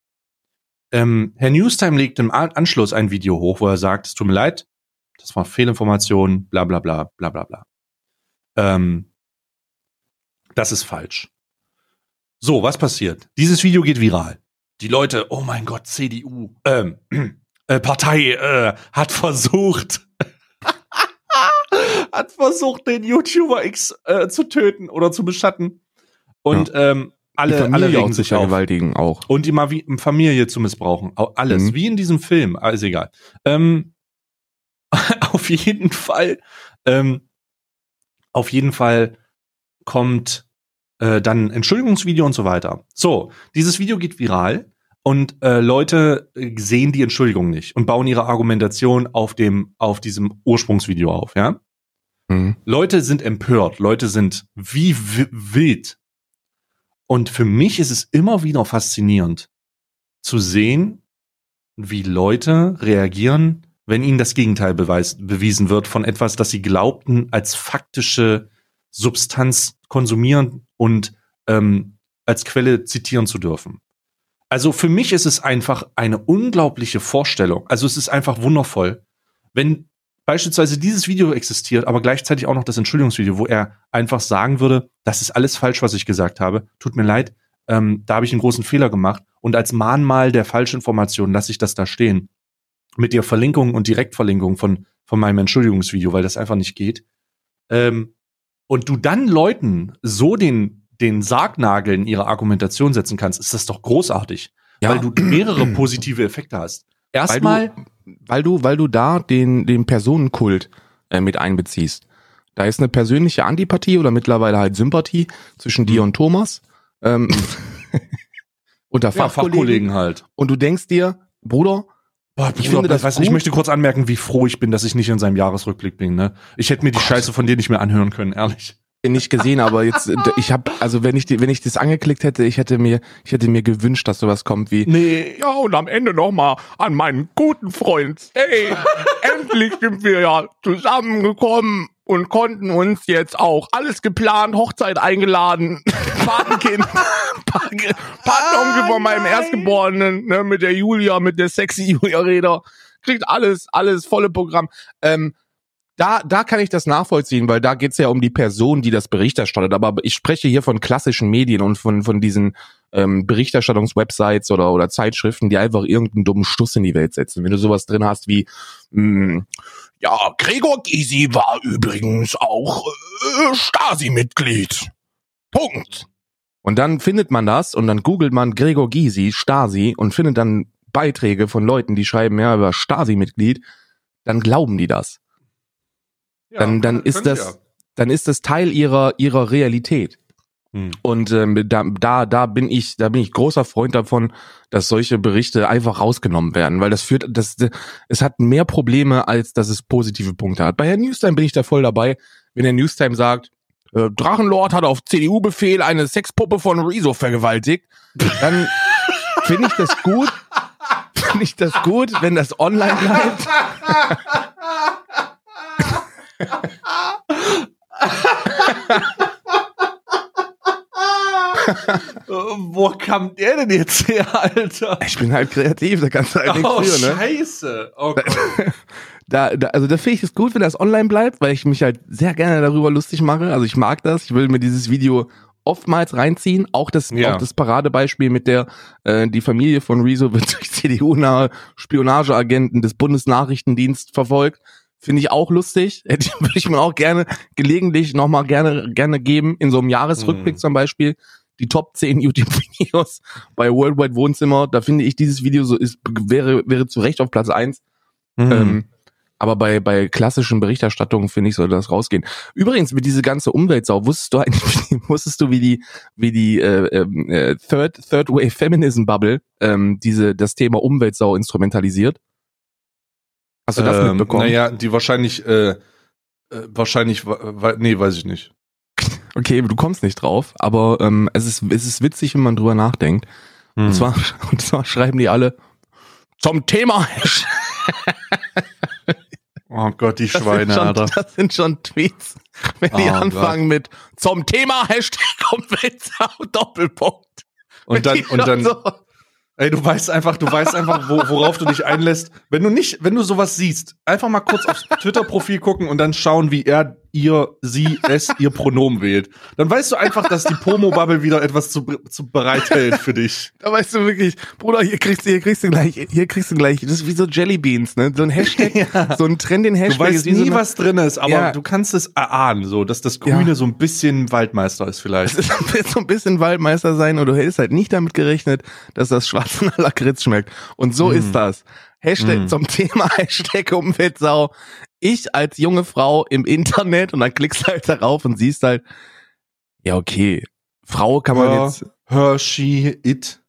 Ähm, Herr Newstime legt im An Anschluss ein Video hoch, wo er sagt, es tut mir leid, das war Fehlinformation, bla bla bla bla bla bla. Ähm, das ist falsch. So, was passiert? Dieses Video geht viral. Die Leute, oh mein Gott, CDU, ähm, äh, Partei äh, hat versucht, hat versucht, den YouTuber X äh, zu töten oder zu beschatten. Und ähm, alle, Die alle regen auch sich auf. vergewaltigen auch. Und die mal wie Familie zu missbrauchen. Au- Alles. Mhm. Wie in diesem Film. Alles egal. Ähm, auf jeden Fall, ähm, auf jeden Fall kommt äh, dann ein Entschuldigungsvideo und so weiter. So, dieses Video geht viral und äh, Leute äh, sehen die Entschuldigung nicht und bauen ihre Argumentation auf dem, auf diesem Ursprungsvideo auf, ja? Mhm. Leute sind empört, Leute sind wie wi- wild. Und für mich ist es immer wieder faszinierend zu sehen, wie Leute reagieren, wenn ihnen das Gegenteil beweis, bewiesen wird von etwas, das sie glaubten, als faktische Substanz konsumieren und ähm, als Quelle zitieren zu dürfen. Also für mich ist es einfach eine unglaubliche Vorstellung. Also es ist einfach wundervoll, wenn beispielsweise dieses Video existiert, aber gleichzeitig auch noch das Entschuldigungsvideo, wo er einfach sagen würde, das ist alles falsch, was ich gesagt habe. Tut mir leid, ähm, da habe ich einen großen Fehler gemacht. Und als Mahnmal der Falschinformation lasse ich das da stehen. Mit der Verlinkung und Direktverlinkung von, von meinem Entschuldigungsvideo, weil das einfach nicht geht. Ähm, und du dann Leuten so den, den Sargnagel in ihre Argumentation setzen kannst, ist das doch großartig. Ja. Weil du mehrere positive Effekte hast. Erstmal, weil du, weil du da den, den Personenkult äh, mit einbeziehst. Da ist eine persönliche Antipathie oder mittlerweile halt Sympathie zwischen dir und Thomas. Ähm, unter ja, Fachkollegen. Fachkollegen halt. Und du denkst dir, Bruder, Boah, Ich finde das weißt, du, ich möchte kurz anmerken, wie froh ich bin, dass ich nicht in seinem Jahresrückblick bin. Ne? Ich hätte mir die Scheiße von dir nicht mehr anhören können, ehrlich. nicht gesehen, aber jetzt, ich habe, also wenn ich, die, wenn ich das angeklickt hätte, ich hätte mir, ich hätte mir gewünscht, dass sowas kommt wie, Nee. Ja, und am Ende nochmal an meinen guten Freund. Hey, endlich sind wir ja zusammengekommen und konnten uns jetzt auch alles geplant, Hochzeit eingeladen, Patenkind, Paten- Patenonkel von meinem Erstgeborenen, ne, mit der Julia, mit der sexy Julia Reder. Kriegt alles, alles volle Programm. Ähm, da, da kann ich das nachvollziehen, weil da geht's ja um die Person, die das Bericht erstattet. Aber ich spreche hier von klassischen Medien und von, von diesen ähm, Berichterstattungswebsites oder, oder Zeitschriften, die einfach irgendeinen dummen Stuss in die Welt setzen. Wenn du sowas drin hast wie, mh, ja, Gregor Gysi war übrigens auch äh, Stasi-Mitglied. Punkt. Und dann findet man das und dann googelt man Gregor Gysi, Stasi und findet dann Beiträge von Leuten, die schreiben, ja, über Stasi-Mitglied, dann glauben die das. Dann- dann ist das- Dann ist das Teil ihrer, ihrer Realität. Hm. Und ähm, da, da, da bin ich, da bin ich großer Freund davon, dass solche Berichte einfach rausgenommen werden, weil das führt, das, es hat mehr Probleme, als dass es positive Punkte hat. Bei Herrn Newstime bin ich da voll dabei, wenn der Newstime sagt, äh, Drachenlord hat auf CDU-Befehl eine Sexpuppe von Rezo vergewaltigt, dann finde ich das gut, finde ich das gut, wenn das online bleibt. Äh, wo kam der denn jetzt her, Alter? Ich bin halt kreativ, da kannst du halt nichts Oh, für, ne? scheiße. Oh da, da, also da finde ich es gut, wenn das online bleibt, weil ich mich halt sehr gerne darüber lustig mache. Also ich mag das. Ich will mir dieses Video oftmals reinziehen. Auch das, Ja. auch das Paradebeispiel mit der, äh, die Familie von Rezo wird durch CDU-nahe Spionageagenten des Bundesnachrichtendienst verfolgt. Finde ich auch lustig. Hätte ich, würde ich mir auch gerne gelegentlich nochmal gerne, gerne geben. In so einem Jahresrückblick Mhm. zum Beispiel. Die Top 10 YouTube-Videos bei Worldwide Wohnzimmer. Da finde ich dieses Video so ist, wäre, wäre zu Recht auf Platz eins Hm. ähm, aber bei, bei klassischen Berichterstattungen, finde ich, sollte das rausgehen. Übrigens, mit diese ganze Umweltsau, wusstest du eigentlich, wusstest du, wie die, wie die äh, ähm, äh, Third, Third Wave Feminism Bubble ähm, diese, das Thema Umweltsau instrumentalisiert? Hast du das Ähm, mitbekommen? Naja, die wahrscheinlich, äh, äh, wahrscheinlich, wa- wa- nee, weiß ich nicht. Okay, du kommst nicht drauf, aber ähm, es, ist, es ist witzig, wenn man drüber nachdenkt. Hm. Und, zwar, und zwar schreiben die alle zum Thema oh Gott, die Das Schweine, schon, Alter. das sind schon Tweets, wenn die Oh anfangen mit zum Thema Hashtag Umweltsau Doppelpunkt. Und dann, Die und dann, so, ey, du weißt einfach, du weißt einfach, wo, worauf du dich einlässt. Wenn du nicht, wenn du sowas siehst, einfach mal kurz aufs Twitter-Profil gucken und dann schauen, wie er, ihr, sie, es, ihr Pronomen wählt. Dann weißt du einfach, dass die Pomo-Bubble wieder etwas zu, zu bereithält für dich. da weißt du wirklich, Bruder, hier kriegst du, hier kriegst du gleich, hier kriegst du gleich, das ist wie so Jellybeans, ne? So ein Hashtag, so ein Trend in Du Hashtag weißt ist wie nie, so eine, was drin ist, aber Ja. du kannst es erahnen, so, dass das Grüne Ja. so ein bisschen Waldmeister ist vielleicht. Es wird so ein bisschen Waldmeister sein und du hättest halt nicht damit gerechnet, dass das schwarze nach Lakritz schmeckt. Und so Mm. ist das. Hashtag Mm. zum Thema Hashtag Umweltsau. Ich als junge Frau im Internet und dann klickst du halt darauf und siehst halt, ja okay, Frau kann man Ja. jetzt, Hershey, it.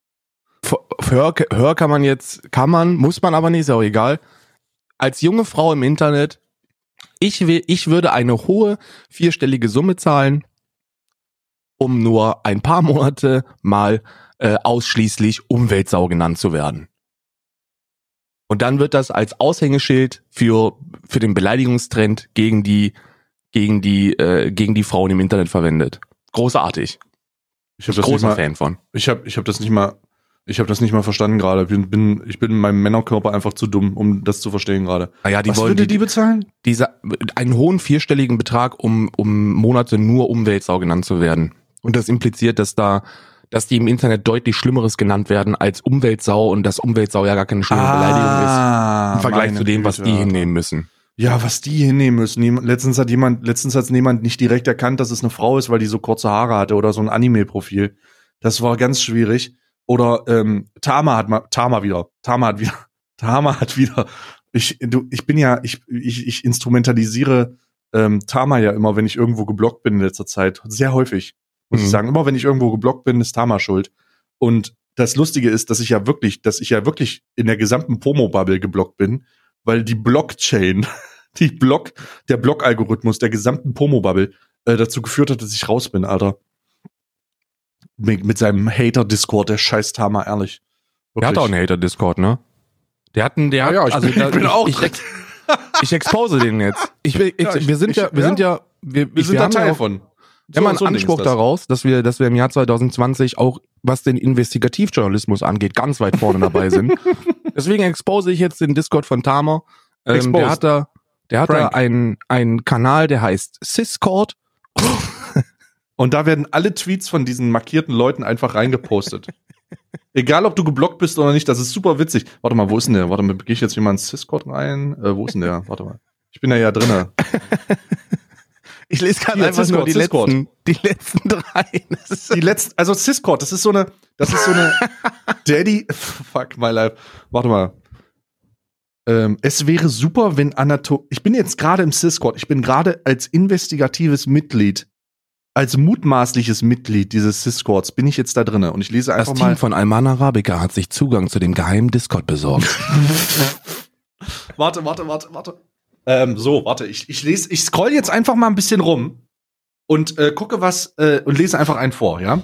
hör, hör kann man jetzt, kann man, muss man aber nicht, ist auch egal. Als junge Frau im Internet, ich will, ich würde eine hohe vierstellige Summe zahlen, um nur ein paar Monate mal äh, ausschließlich Umweltsau genannt zu werden. Und dann wird das als Aushängeschild für für den Beleidigungstrend gegen die gegen die äh, gegen die Frauen im Internet verwendet. Großartig. Ich habe das nicht Großer mal, Fan von. ich habe, ich habe das nicht mal, Ich habe das nicht mal verstanden gerade. Bin, bin, ich bin in meinem Männerkörper einfach zu dumm, um das zu verstehen gerade. Ah ja, die Was wollen würde die, die bezahlen? dieser, einen hohen vierstelligen Betrag, um, um Monate nur Umweltsau genannt zu werden. Und das impliziert, dass da, dass die im Internet deutlich Schlimmeres genannt werden als Umweltsau und dass Umweltsau ja gar keine schlimme Beleidigung ist. Im Vergleich zu dem, was Güte. die hinnehmen müssen. Ja, was die hinnehmen müssen. Letztens hat jemand, letztens hat jemand nicht direkt erkannt, dass es eine Frau ist, weil die so kurze Haare hatte oder so ein Anime-Profil. Das war ganz schwierig. Oder ähm, Tama hat mal, Tama wieder, Tama hat wieder, Tama hat wieder. Ich, du, ich bin ja, ich, ich, ich instrumentalisiere ähm, Tama ja immer, wenn ich irgendwo geblockt bin in letzter Zeit. Sehr häufig, muss Mhm. ich sagen. Immer wenn ich irgendwo geblockt bin, ist Tama schuld. Und das Lustige ist, dass ich ja wirklich, dass ich ja wirklich in der gesamten Pomo-Bubble geblockt bin, weil die Blockchain, die Block, der Blockalgorithmus der gesamten Pomo-Bubble äh, dazu geführt hat, dass ich raus bin, Alter. Mit, mit seinem Hater-Discord, der scheiß Tama, ehrlich. Der hat auch einen Hater-Discord, ne? Der hat einen, der hat, Ja, ja, ich also bin- da, ich bin auch ich, ex, ich expose den jetzt. Ich, ich, Ja, ich- wir sind ich- ja, wir ja. sind ja, wir, Wir ich, sind wir da haben ja Teil auch, von. So ein Ding Anspruch das. daraus, dass wir, dass wir im Jahr 2020 auch, was den Investigativjournalismus angeht, ganz weit vorne dabei sind. Deswegen expose ich jetzt den Discord von Tama. Ähm, der hat da, der hat da einen, einen Kanal, der heißt Syscord. Und da werden alle Tweets von diesen markierten Leuten einfach reingepostet. Egal, ob du geblockt bist oder nicht, das ist super witzig. Warte mal, wo ist denn der? Warte mal, gehe ich jetzt hier mal ins Discord rein? Äh, wo ist denn der? Warte mal. Ich bin da ja drinne. Ich lese gerade einfach nur Syscord, die Syscord. letzten, die letzten drei. Das Die letzten, also Discord, das ist so eine, das ist so eine Daddy, fuck my life. Warte mal. Ähm, es wäre super, wenn Anato, ich bin jetzt gerade im Discord, ich bin gerade als investigatives Mitglied, als mutmaßliches Mitglied dieses Discords, bin ich jetzt da drinne und ich lese Das einfach Team mal. von Alman Arabica hat sich Zugang zu dem geheimen Discord besorgt. Warte, warte, warte, warte. Ähm, so, warte, ich, ich lese, ich scroll jetzt einfach mal ein bisschen rum und äh, gucke was äh, und lese einfach einen vor, ja?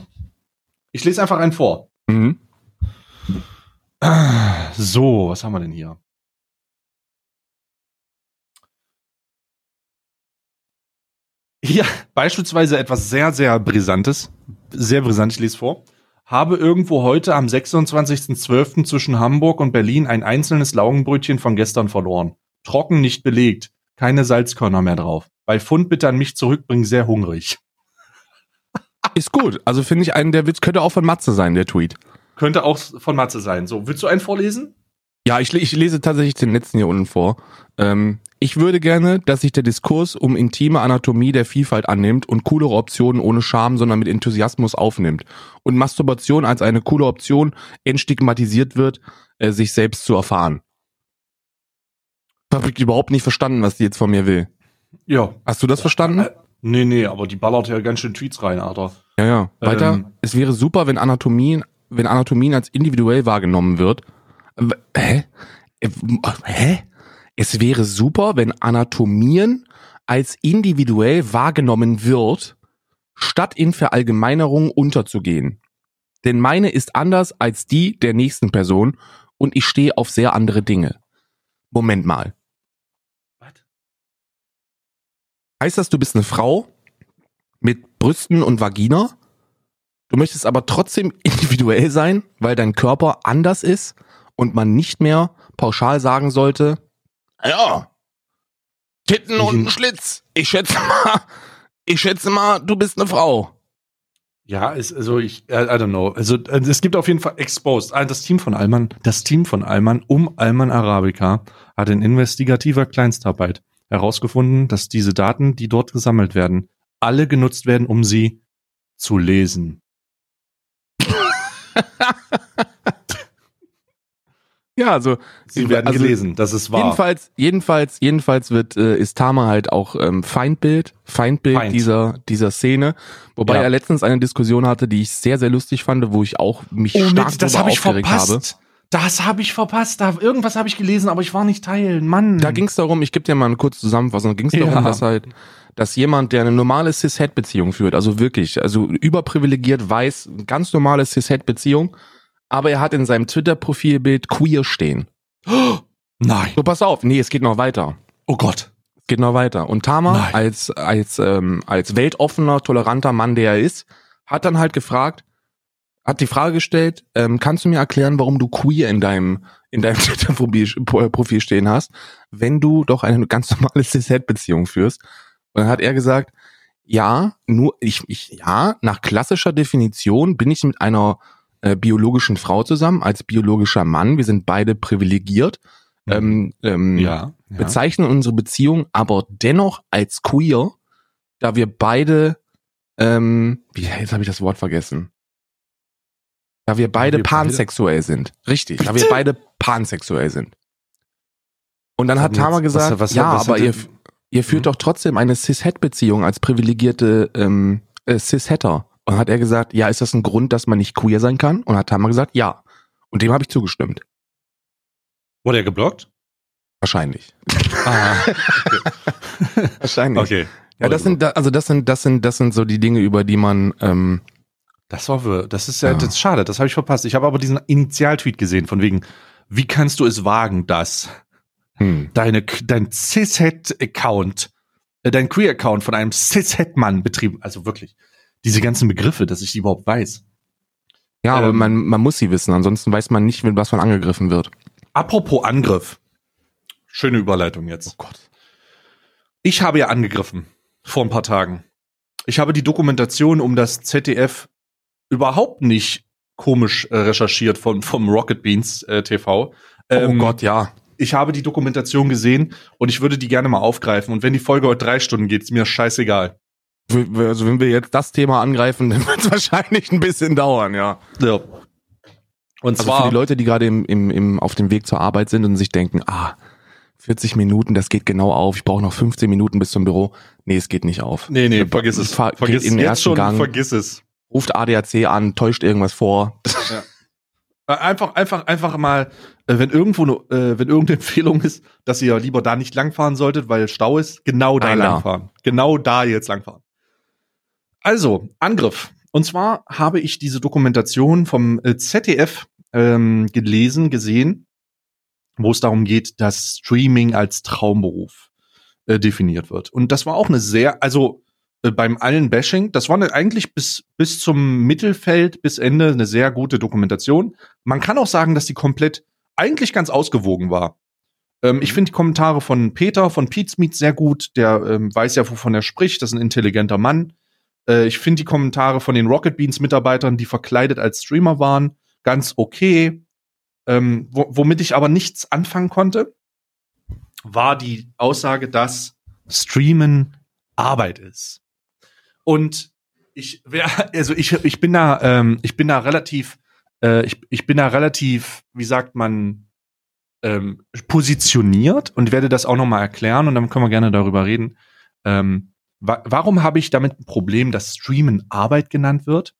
Ich lese einfach einen vor. mhm. So, was haben wir denn hier? Hier beispielsweise etwas sehr, sehr Brisantes. Sehr brisant, ich lese vor. Habe irgendwo heute am 26.12. zwischen Hamburg und Berlin ein einzelnes Laugenbrötchen von gestern verloren. Trocken, nicht belegt. Keine Salzkörner mehr drauf. Bei Fund bitte an mich zurückbringen, sehr hungrig. Ist gut. Also finde ich einen, der Witz könnte auch von Matze sein, der Tweet. Könnte auch von Matze sein. So, willst du einen vorlesen? Ja, ich, ich lese tatsächlich den letzten hier unten vor. Ähm, ich würde gerne, dass sich der Diskurs um intime Anatomie der Vielfalt annimmt und coolere Optionen ohne Scham, sondern mit Enthusiasmus aufnimmt. Und Masturbation als eine coole Option entstigmatisiert wird, äh, sich selbst zu erfahren. Hab ich überhaupt nicht verstanden, was die jetzt von mir will. Ja. Hast du das verstanden? Äh, nee, nee, aber die ballert ja ganz schön Tweets rein, Alter. Ja, ja. Weiter. Ähm. es wäre super, wenn Anatomien, wenn Anatomien als individuell wahrgenommen wird. Hä? Äh, Hä? Es wäre super, wenn Anatomien als individuell wahrgenommen wird, statt in Verallgemeinerung unterzugehen. Denn meine ist anders als die der nächsten Person und ich stehe auf sehr andere Dinge. Moment mal. Was? Heißt das, du bist eine Frau mit Brüsten und Vagina? Du möchtest aber trotzdem individuell sein, weil dein Körper anders ist und man nicht mehr pauschal sagen sollte, ja, Titten und ein Schlitz. Ich schätze mal, ich schätze mal, du bist eine Frau. Ja, ist, also ich, I, I don't know. Also äh, es gibt auf jeden Fall Exposed. Ah, Das Team von Alman, das Team von Alman um Alman Arabica hat in investigativer Kleinstarbeit herausgefunden, dass diese Daten, die dort gesammelt werden, alle genutzt werden, um sie zu lesen. Ja, also Sie werden also gelesen, das ist wahr. Jedenfalls, jedenfalls, jedenfalls wird äh, ist Tama halt auch ähm, Feindbild, Feindbild Feind. dieser dieser Szene. Wobei Ja. er letztens eine Diskussion hatte, die ich sehr sehr lustig fand, wo ich auch mich oh, stark mit, das habe ich verpasst. habe. Das habe ich verpasst. Da, irgendwas habe ich gelesen, aber ich war nicht Teil. Mann. Da ging es darum, ich gebe dir mal eine kurze Zusammenfassung, da ging es Ja. darum, dass halt, dass jemand, der eine normale Cis-Het-Beziehung führt, also wirklich, also überprivilegiert weiß, ganz normale Cis-Het-Beziehung, aber er hat in seinem Twitter-Profilbild queer stehen. Nein. So, pass auf, nee, es geht noch weiter. Oh Gott. Es geht noch weiter. Und Tama, Nein. als, als, ähm, als weltoffener, toleranter Mann, der er ist, hat dann halt gefragt, hat die Frage gestellt, ähm, kannst du mir erklären, warum du queer in deinem, in deinem Twitter-Profil stehen hast, wenn du doch eine ganz normale Cis-Het-Beziehung führst? Und dann hat er gesagt, ja, nur ich, ich, ja, nach klassischer Definition bin ich mit einer äh, biologischen Frau zusammen, als biologischer Mann. Wir sind beide privilegiert. Ähm, ähm, Ja. ja. bezeichnen unsere Beziehung aber dennoch als queer, da wir beide, ähm, wie, jetzt habe ich das Wort vergessen. Da wir beide wir beide- pansexuell sind. Richtig, da wir Bitte? beide pansexuell sind. Und dann hat Tama gesagt, was- was- ja, was aber ihr, ihr führt Mhm. doch trotzdem eine Cis-Het-Beziehung als privilegierte ähm, äh, Cis-Hetter. Und hat er gesagt, ja, ist das ein Grund, dass man nicht queer sein kann? Und hat Tama gesagt, ja. Und dem habe ich zugestimmt. Wurde er geblockt? Wahrscheinlich. Ah, Wahrscheinlich. okay. Ja, das sind, also das sind, das sind, das sind so die Dinge, über die man, ähm, Das war wir. Das ist ja, Ja. das ist schade. Das habe ich verpasst. Ich habe aber diesen Initialtweet gesehen von wegen, wie kannst du es wagen, dass hm. deine, dein Cis-Het-Account, äh, dein Queer-Account von einem Cis-Het-Mann betrieben, also wirklich, diese ganzen Begriffe, dass ich die überhaupt weiß. ja, aber Ähm. man, man muss sie wissen, ansonsten weiß man nicht, mit was man angegriffen wird. Apropos Angriff. Schöne Überleitung jetzt. Gott. Ich habe ja angegriffen vor ein paar Tagen. Ich habe die Dokumentation um das ZDF überhaupt nicht komisch äh, recherchiert von, vom Rocket Beans äh, TV. Ähm, oh Gott, ja. Ich habe die Dokumentation gesehen und ich würde die gerne mal aufgreifen. Und wenn die Folge heute drei Stunden geht, ist mir scheißegal. Also wenn wir jetzt das Thema angreifen, dann wird es wahrscheinlich ein bisschen dauern, ja. Ja. Und Also zwar, für die Leute, die gerade im, im, im, auf dem Weg zur Arbeit sind und sich denken, ah, 40 Minuten, das geht genau auf, ich brauche noch 15 Minuten bis zum Büro. Nee, es geht nicht auf. nee, nee, vergiss es. Fahr- Vergiss den jetzt schon, Gang. vergiss es. Ruft ADAC an, täuscht irgendwas vor. Äh, Einfach, einfach, einfach mal, äh, wenn irgendwo, ne- äh, wenn irgendeine Empfehlung ist, dass ihr lieber da nicht langfahren solltet, weil Stau ist, genau da Nein, da. langfahren. Genau da jetzt langfahren. Also, Angriff. Und zwar habe ich diese Dokumentation vom äh, ZDF ähm, gelesen, gesehen, wo es darum geht, dass Streaming als Traumberuf äh, definiert wird. Und das war auch eine sehr, also äh, beim allen Bashing, das war eine, eigentlich bis, bis zum Mittelfeld, bis Ende eine sehr gute Dokumentation. Man kann auch sagen, dass die komplett eigentlich ganz ausgewogen war. Ähm, ich finde die Kommentare von Peter, von Pete's Meet sehr gut. Der ähm, weiß ja, wovon er spricht. Das ist ein intelligenter Mann. Äh, ich finde die Kommentare von den Rocket Beans Mitarbeitern, die verkleidet als Streamer waren, ganz okay. Ähm, wo, womit ich aber nichts anfangen konnte, war die Aussage, dass Streamen Arbeit ist. Und ich wär, also ich, ich bin da, ähm, ich bin da relativ, äh, ich, ich bin da relativ, wie sagt man, ähm, positioniert und werde das auch nochmal erklären und dann können wir gerne darüber reden. Ähm, wa warum habe ich damit ein Problem, dass Streamen Arbeit genannt wird?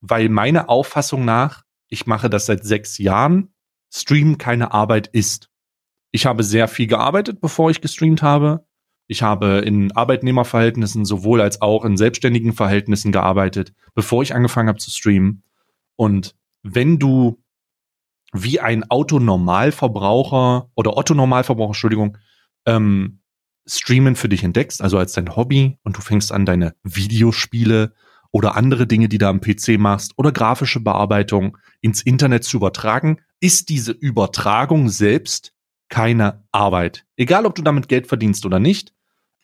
Weil meine Auffassung nach, ich mache das seit sechs Jahren, Streamen keine Arbeit ist. Ich habe sehr viel gearbeitet, bevor ich gestreamt habe. Ich habe in Arbeitnehmerverhältnissen sowohl als auch in selbstständigen Verhältnissen gearbeitet, bevor ich angefangen habe zu streamen. Und wenn du wie ein Autonormalverbraucher oder Otto-Normalverbraucher, Entschuldigung, ähm, Streamen für dich entdeckst, also als dein Hobby und du fängst an, deine Videospiele oder andere Dinge, die du am PC machst oder grafische Bearbeitung ins Internet zu übertragen, ist diese Übertragung selbst keine Arbeit. Egal, ob du damit Geld verdienst oder nicht.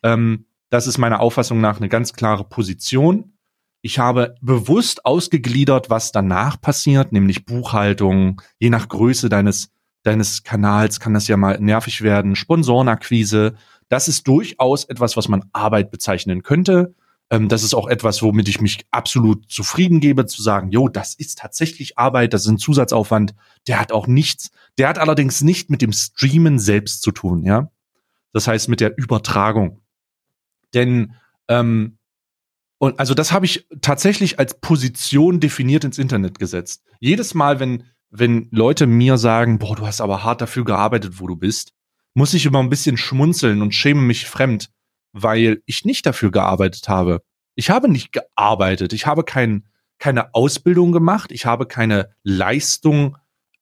Ähm, das ist meiner Auffassung nach eine ganz klare Position. Ich habe bewusst ausgegliedert, was danach passiert, nämlich Buchhaltung, je nach Größe deines, deines Kanals kann das ja mal nervig werden, Sponsorenakquise. Das ist durchaus etwas, was man Arbeit bezeichnen könnte. Ähm, das ist auch etwas, womit ich mich absolut zufrieden gebe, zu sagen, jo, das ist tatsächlich Arbeit, das ist ein Zusatzaufwand, der hat auch nichts, der hat allerdings nicht mit dem Streamen selbst zu tun, ja. Das heißt mit der Übertragung. Denn ähm, und also das habe ich tatsächlich als Position definiert ins Internet gesetzt. Jedes Mal, wenn wenn Leute mir sagen, boah, du hast aber hart dafür gearbeitet, wo du bist, muss ich immer ein bisschen schmunzeln und schäme mich fremd, weil ich nicht dafür gearbeitet habe. Ich habe nicht gearbeitet. Ich habe kein, keine Ausbildung gemacht. Ich habe keine Leistung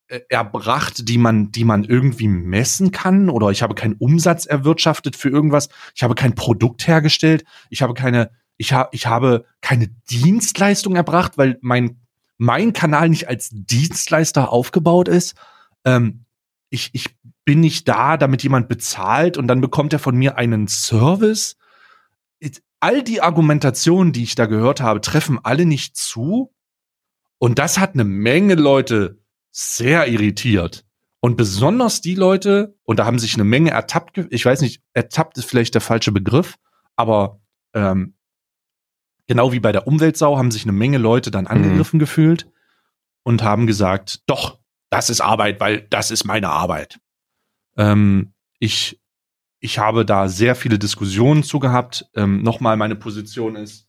äh, erbracht, die man, die man irgendwie messen kann oder ich habe keinen Umsatz erwirtschaftet für irgendwas. Ich habe kein Produkt hergestellt. Ich habe keine, ich habe, ich habe keine Dienstleistung erbracht, weil mein, mein Kanal nicht als Dienstleister aufgebaut ist. Ähm, ich, ich bin nicht da, damit jemand bezahlt und dann bekommt er von mir einen Service. All die Argumentationen, die ich da gehört habe, treffen alle nicht zu. Und das hat eine Menge Leute sehr irritiert. Und besonders die Leute, und da haben sich eine Menge ertappt, ich weiß nicht, ertappt ist vielleicht der falsche Begriff, aber ähm, genau wie bei der Umweltsau haben sich eine Menge Leute dann mhm. angegriffen mhm. gefühlt und haben gesagt, doch, das ist Arbeit, weil das ist meine Arbeit. Ähm, ich, ich habe da sehr viele Diskussionen zu gehabt. Ähm, Nochmal, meine Position ist,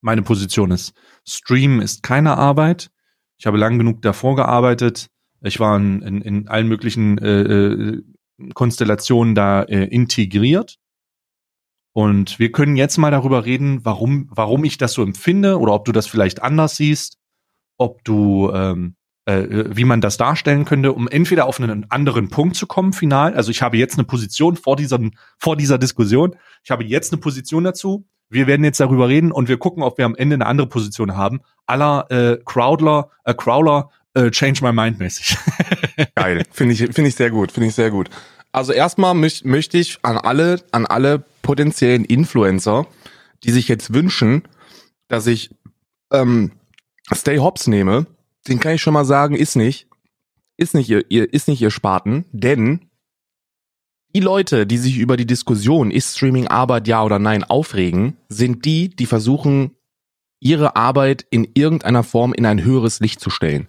meine Position ist, Stream ist keine Arbeit. Ich habe lang genug davor gearbeitet. Ich war in, in, in allen möglichen äh, äh, Konstellationen da äh, integriert. Und wir können jetzt mal darüber reden, warum, warum ich das so empfinde oder ob du das vielleicht anders siehst, ob du, ähm, äh, wie man das darstellen könnte, um entweder auf einen anderen Punkt zu kommen, final. Also ich habe jetzt eine Position vor dieser, vor dieser Diskussion. Ich habe jetzt eine Position dazu. Wir werden jetzt darüber reden und wir gucken, ob wir am Ende eine andere Position haben. Aller äh, Crowdler, äh, Crowler, äh, Change My Mind mäßig. Geil, finde ich, finde ich sehr gut, finde ich sehr gut. Also erstmal möcht, möchte ich an alle, an alle potenziellen Influencer, die sich jetzt wünschen, dass ich ähm, Stay Hops nehme, den kann ich schon mal sagen, ist nicht, ist nicht ihr, ihr ist nicht ihr Spaten, denn die Leute, die sich über die Diskussion, ist Streaming Arbeit ja oder nein, aufregen, sind die, die versuchen, ihre Arbeit in irgendeiner Form in ein höheres Licht zu stellen.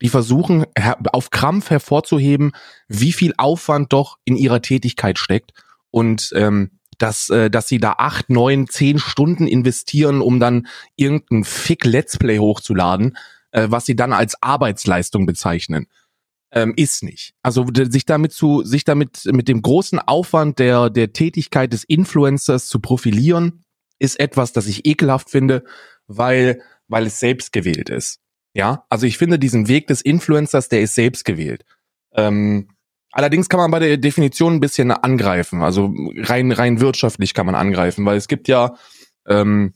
Die versuchen auf Krampf hervorzuheben, wie viel Aufwand doch in ihrer Tätigkeit steckt und ähm, dass, äh, dass sie da acht, neun, zehn Stunden investieren, um dann irgendein Fick Let's Play hochzuladen, äh, was sie dann als Arbeitsleistung bezeichnen. Ähm, ist nicht. Also sich damit zu, sich damit mit dem großen Aufwand der, der Tätigkeit des Influencers zu profilieren, ist etwas, das ich ekelhaft finde, weil, weil es selbst gewählt ist. Ja, also ich finde diesen Weg des Influencers, der ist selbst gewählt. Ähm, allerdings kann man bei der Definition ein bisschen angreifen, also rein rein wirtschaftlich kann man angreifen, weil es gibt ja ähm,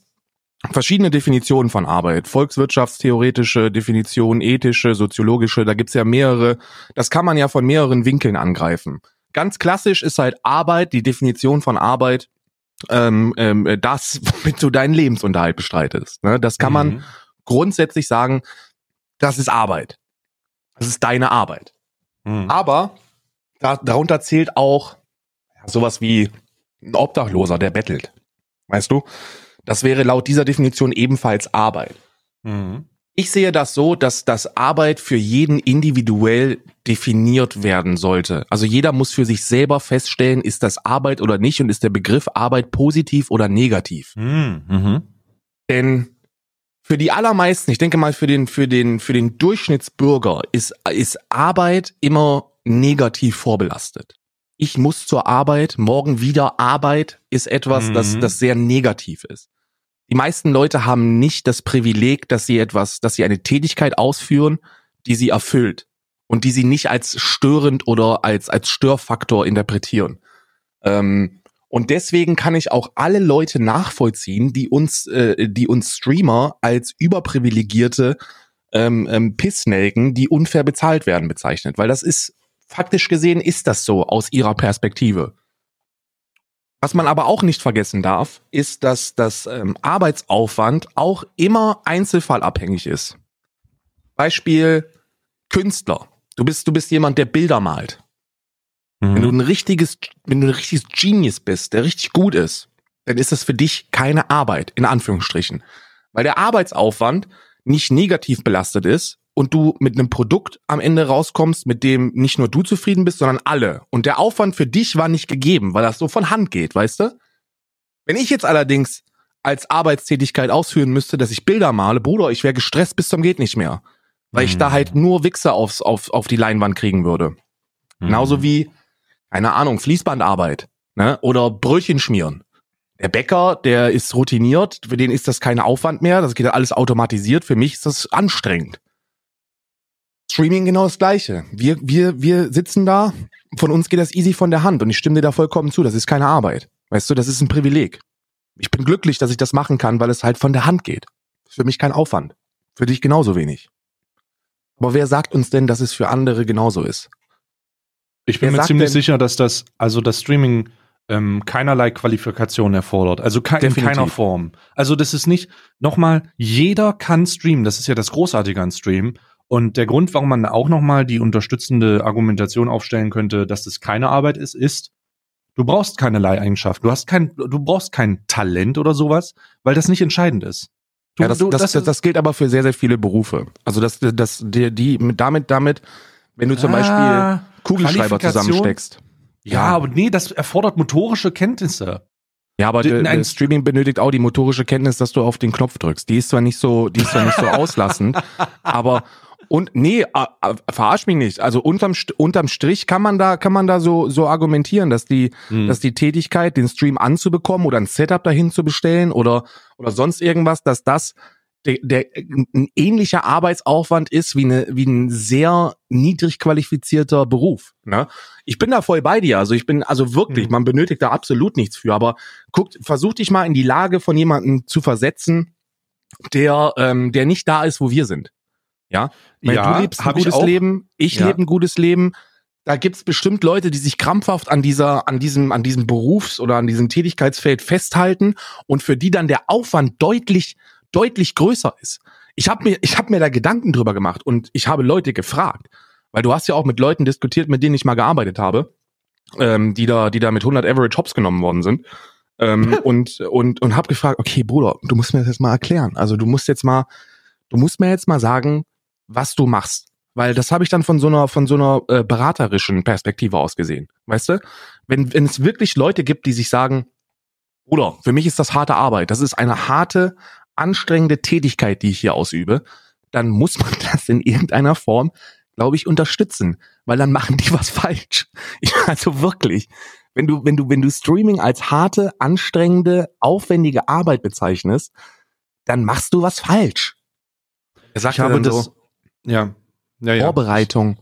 verschiedene Definitionen von Arbeit, volkswirtschaftstheoretische Definitionen, ethische, soziologische, da gibt's ja mehrere. Das kann man ja von mehreren Winkeln angreifen. Ganz klassisch ist halt Arbeit, die Definition von Arbeit, ähm, ähm, das, womit du deinen Lebensunterhalt bestreitest. Ne? Das kann mhm. man grundsätzlich sagen, das ist Arbeit. Das ist deine Arbeit. Mhm. Aber da, darunter zählt auch sowas wie ein Obdachloser, der bettelt. Weißt du? Das wäre laut dieser Definition ebenfalls Arbeit. Mhm. Ich sehe das so, dass das Arbeit für jeden individuell definiert werden sollte. Also jeder muss für sich selber feststellen, ist das Arbeit oder nicht und ist der Begriff Arbeit positiv oder negativ. Mhm. mhm. Denn für die allermeisten, ich denke mal für den, für den, für den Durchschnittsbürger ist, ist Arbeit immer negativ vorbelastet. Ich muss zur Arbeit, morgen wieder Arbeit ist etwas, mhm. das, das sehr negativ ist. Die meisten Leute haben nicht das Privileg, dass sie etwas, dass sie eine Tätigkeit ausführen, die sie erfüllt und die sie nicht als störend oder als, als Störfaktor interpretieren. Ähm, und deswegen kann ich auch alle Leute nachvollziehen, die uns, äh, die uns Streamer als überprivilegierte ähm, ähm, Pissnelken, die unfair bezahlt werden, bezeichnet. Weil das ist, faktisch gesehen, ist das so aus ihrer Perspektive. Was man aber auch nicht vergessen darf, ist, dass das ähm, Arbeitsaufwand auch immer einzelfallabhängig ist. Beispiel Künstler. Du bist, du bist jemand, der Bilder malt. Mhm. Wenn du ein richtiges, wenn du ein richtiges Genius bist, der richtig gut ist, dann ist das für dich keine Arbeit, in Anführungsstrichen. Weil der Arbeitsaufwand nicht negativ belastet ist und du mit einem Produkt am Ende rauskommst, mit dem nicht nur du zufrieden bist, sondern alle. Und der Aufwand für dich war nicht gegeben, weil das so von Hand geht, weißt du? Wenn ich jetzt allerdings als Arbeitstätigkeit ausführen müsste, dass ich Bilder male, Bruder, ich wäre gestresst bis zum geht nicht mehr. Weil ich da mhm. halt nur Wichser aufs, auf, auf die Leinwand kriegen würde. Mhm. Genauso wie keine Ahnung, Fließbandarbeit ne? oder Brötchen schmieren. Der Bäcker, der ist routiniert, für den ist das kein Aufwand mehr, das geht alles automatisiert. Für mich ist das anstrengend. Streaming genau das Gleiche. Wir, wir, wir sitzen da, von uns geht das easy von der Hand und ich stimme dir da vollkommen zu, das ist keine Arbeit. Weißt du, das ist ein Privileg. Ich bin glücklich, dass ich das machen kann, weil es halt von der Hand geht. Für mich kein Aufwand. Für dich genauso wenig. Aber wer sagt uns denn, dass es für andere genauso ist? Ich bin Wer mir ziemlich denn- sicher, dass das, also das Streaming ähm, keinerlei Qualifikation erfordert. Also ke in Definitiv. keiner Form. Also das ist nicht, nochmal, jeder kann streamen. Das ist ja das Großartige an Stream. Und der Grund, warum man auch nochmal die unterstützende Argumentation aufstellen könnte, dass das keine Arbeit ist, ist, du brauchst keinerlei Eigenschaften. Du hast kein, du brauchst kein Talent oder sowas, weil das nicht entscheidend ist. Du, ja, das, du, das, das, das, gilt aber für sehr, sehr viele Berufe. Also das, das, die, die mit, damit, damit, wenn du zum Beispiel Ah, Kugelschreiber Qualifikation? zusammensteckst. Ja, aber nee, das erfordert motorische Kenntnisse. Ja, aber das Streaming benötigt auch die motorische Kenntnis, dass du auf den Knopf drückst. Die ist zwar nicht so, die ist zwar nicht so auslassend, aber und nee, verarsch mich nicht. Also unterm unterm Strich kann man da kann man da so so argumentieren, dass die Hm. dass die Tätigkeit, den Stream anzubekommen oder ein Setup dahin zu bestellen oder oder sonst irgendwas, dass das der, der ein ähnlicher Arbeitsaufwand ist wie eine wie ein sehr niedrig qualifizierter Beruf. Ne? Ich bin da voll bei dir. Also ich bin also wirklich, Mhm. man benötigt da absolut nichts für. Aber guckt, versuch dich mal in die Lage von jemandem zu versetzen, der ähm, der nicht da ist, wo wir sind. Ja, Ich meine, du lebst ein hab ich gutes auch. Leben, ich Ja. lebe ein gutes Leben. Da gibt's bestimmt Leute, die sich krampfhaft an dieser, an diesem, an diesem Berufs- oder an diesem Tätigkeitsfeld festhalten und für die dann der Aufwand deutlich, deutlich größer ist. Ich habe mir, ich habe mir da Gedanken drüber gemacht und ich habe Leute gefragt, weil du hast ja auch mit Leuten diskutiert, mit denen ich mal gearbeitet habe, ähm, die da, die da mit 100 Average Hops genommen worden sind. ähm, und und und habe gefragt, okay, Bruder, du musst mir das jetzt mal erklären. Also du musst jetzt mal, du musst mir jetzt mal sagen, was du machst, weil das habe ich dann von so einer von so einer äh, beraterischen Perspektive aus gesehen, weißt du? Wenn wenn es wirklich Leute gibt, die sich sagen, Bruder, für mich ist das harte Arbeit, das ist eine harte, anstrengende Tätigkeit, die ich hier ausübe, dann muss man das in irgendeiner Form, glaube ich, unterstützen, weil dann machen die was falsch. Ich, also wirklich, wenn du wenn du wenn du Streaming als harte, anstrengende, aufwendige Arbeit bezeichnest, dann machst du was falsch. Er Ich sagte habe das, so, ja, ja. Vorbereitung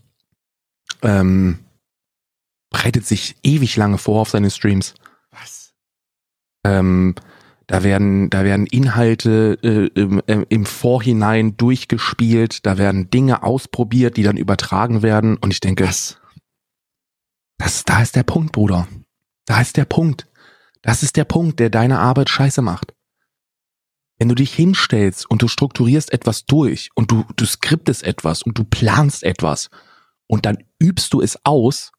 ähm, bereitet sich ewig lange vor auf seine Streams. Was? Ähm, da werden, da werden Inhalte äh, im, äh, im Vorhinein durchgespielt, da werden Dinge ausprobiert, die dann übertragen werden. Und ich denke, Was? das, da ist der Punkt, Bruder. Da ist der Punkt. Das ist der Punkt, der deine Arbeit scheiße macht. Wenn du dich hinstellst und du strukturierst etwas durch und du, du skriptest etwas und du planst etwas und dann übst du es aus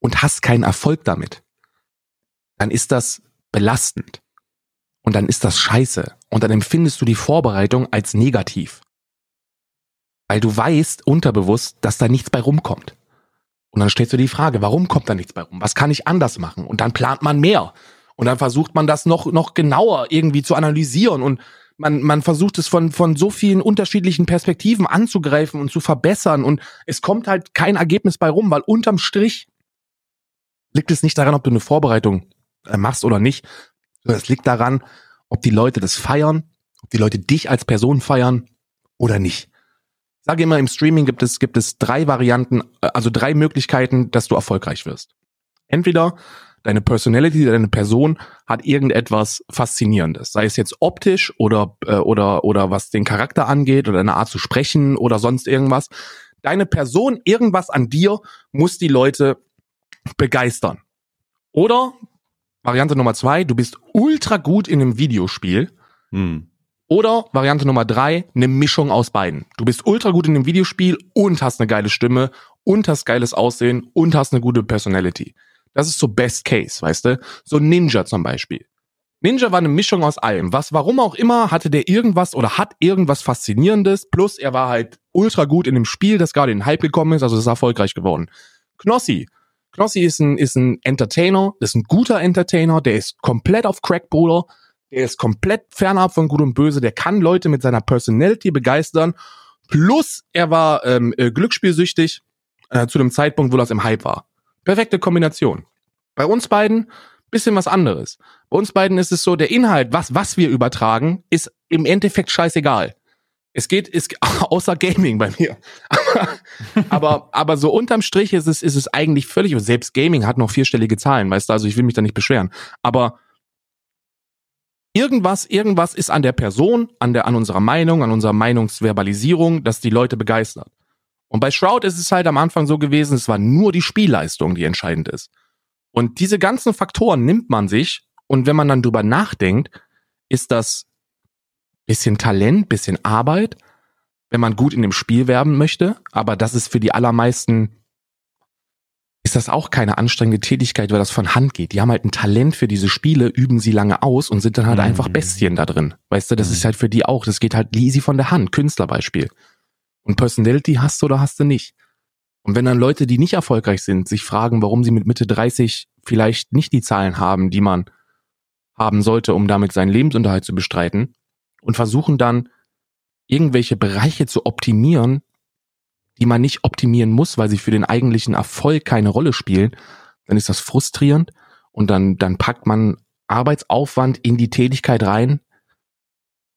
und hast keinen Erfolg damit, dann ist das belastend. Und dann ist das scheiße. Und dann empfindest du die Vorbereitung als negativ. Weil du weißt unterbewusst, dass da nichts bei rumkommt. Und dann stellst du die Frage, warum kommt da nichts bei rum? Was kann ich anders machen? Und dann plant man mehr. Und dann versucht man das noch, noch genauer irgendwie zu analysieren und man, man versucht es von, von so vielen unterschiedlichen Perspektiven anzugreifen und zu verbessern und es kommt halt kein Ergebnis bei rum, weil unterm Strich liegt es nicht daran, ob du eine Vorbereitung äh, machst oder nicht, sondern es liegt daran, ob die Leute das feiern, ob die Leute dich als Person feiern oder nicht. Ich sage immer, im Streaming gibt es, gibt es drei Varianten, äh, also drei Möglichkeiten, dass du erfolgreich wirst. Entweder deine Personality, deine Person hat irgendetwas Faszinierendes, sei es jetzt optisch oder, äh, oder, oder was den Charakter angeht oder eine Art zu sprechen oder sonst irgendwas. Deine Person, irgendwas an dir muss die Leute begeistern. Oder Variante Nummer zwei, du bist ultra gut in einem Videospiel. Hm. Oder Variante Nummer drei, eine Mischung aus beiden. Du bist ultra gut in einem Videospiel und hast eine geile Stimme und hast geiles Aussehen und hast eine gute Personality. Das ist so Best Case, weißt du? So Ninja zum Beispiel. Ninja war eine Mischung aus allem. Was, warum auch immer, hatte der irgendwas oder hat irgendwas Faszinierendes. Plus er war halt ultra gut in dem Spiel, das gerade in den Hype gekommen ist, also ist erfolgreich geworden. Knossi. Knossi ist ein, ist ein Entertainer, ist ein guter Entertainer, der ist komplett auf Crack, Bruder. Der ist komplett fernab von Gut und Böse. Der kann Leute mit seiner Personality begeistern. Plus er war ähm, äh, glücksspielsüchtig äh, zu dem Zeitpunkt, wo das im Hype war. Perfekte Kombination. Bei uns beiden bisschen was anderes. Bei uns beiden ist es so, der Inhalt, was, was wir übertragen, ist im Endeffekt scheißegal. Es geht, ist außer Gaming bei mir. aber, aber so unterm Strich ist es, ist es eigentlich völlig, und selbst Gaming hat noch vierstellige Zahlen, weißt du, also ich will mich da nicht beschweren. Aber Irgendwas, irgendwas ist an der Person, an der, an unserer Meinung, an unserer Meinungsverbalisierung, dass die Leute begeistert. Und bei Shroud ist es halt am Anfang so gewesen, es war nur die Spielleistung, die entscheidend ist. Und diese ganzen Faktoren nimmt man sich und wenn man dann drüber nachdenkt, ist das bisschen Talent, bisschen Arbeit, wenn man gut in dem Spiel werben möchte, aber das ist für die allermeisten ist das auch keine anstrengende Tätigkeit, weil das von Hand geht. Die haben halt ein Talent für diese Spiele, üben sie lange aus und sind dann halt mhm. einfach Bestien da drin. Weißt du, das mhm. ist halt für die auch, das geht halt easy von der Hand, Künstlerbeispiel. Und Personality hast du oder hast du nicht. Und wenn dann Leute, die nicht erfolgreich sind, sich fragen, warum sie mit Mitte 30 vielleicht nicht die Zahlen haben, die man haben sollte, um damit seinen Lebensunterhalt zu bestreiten, und versuchen dann irgendwelche Bereiche zu optimieren, die man nicht optimieren muss, weil sie für den eigentlichen Erfolg keine Rolle spielen, dann ist das frustrierend und dann, dann packt man Arbeitsaufwand in die Tätigkeit rein,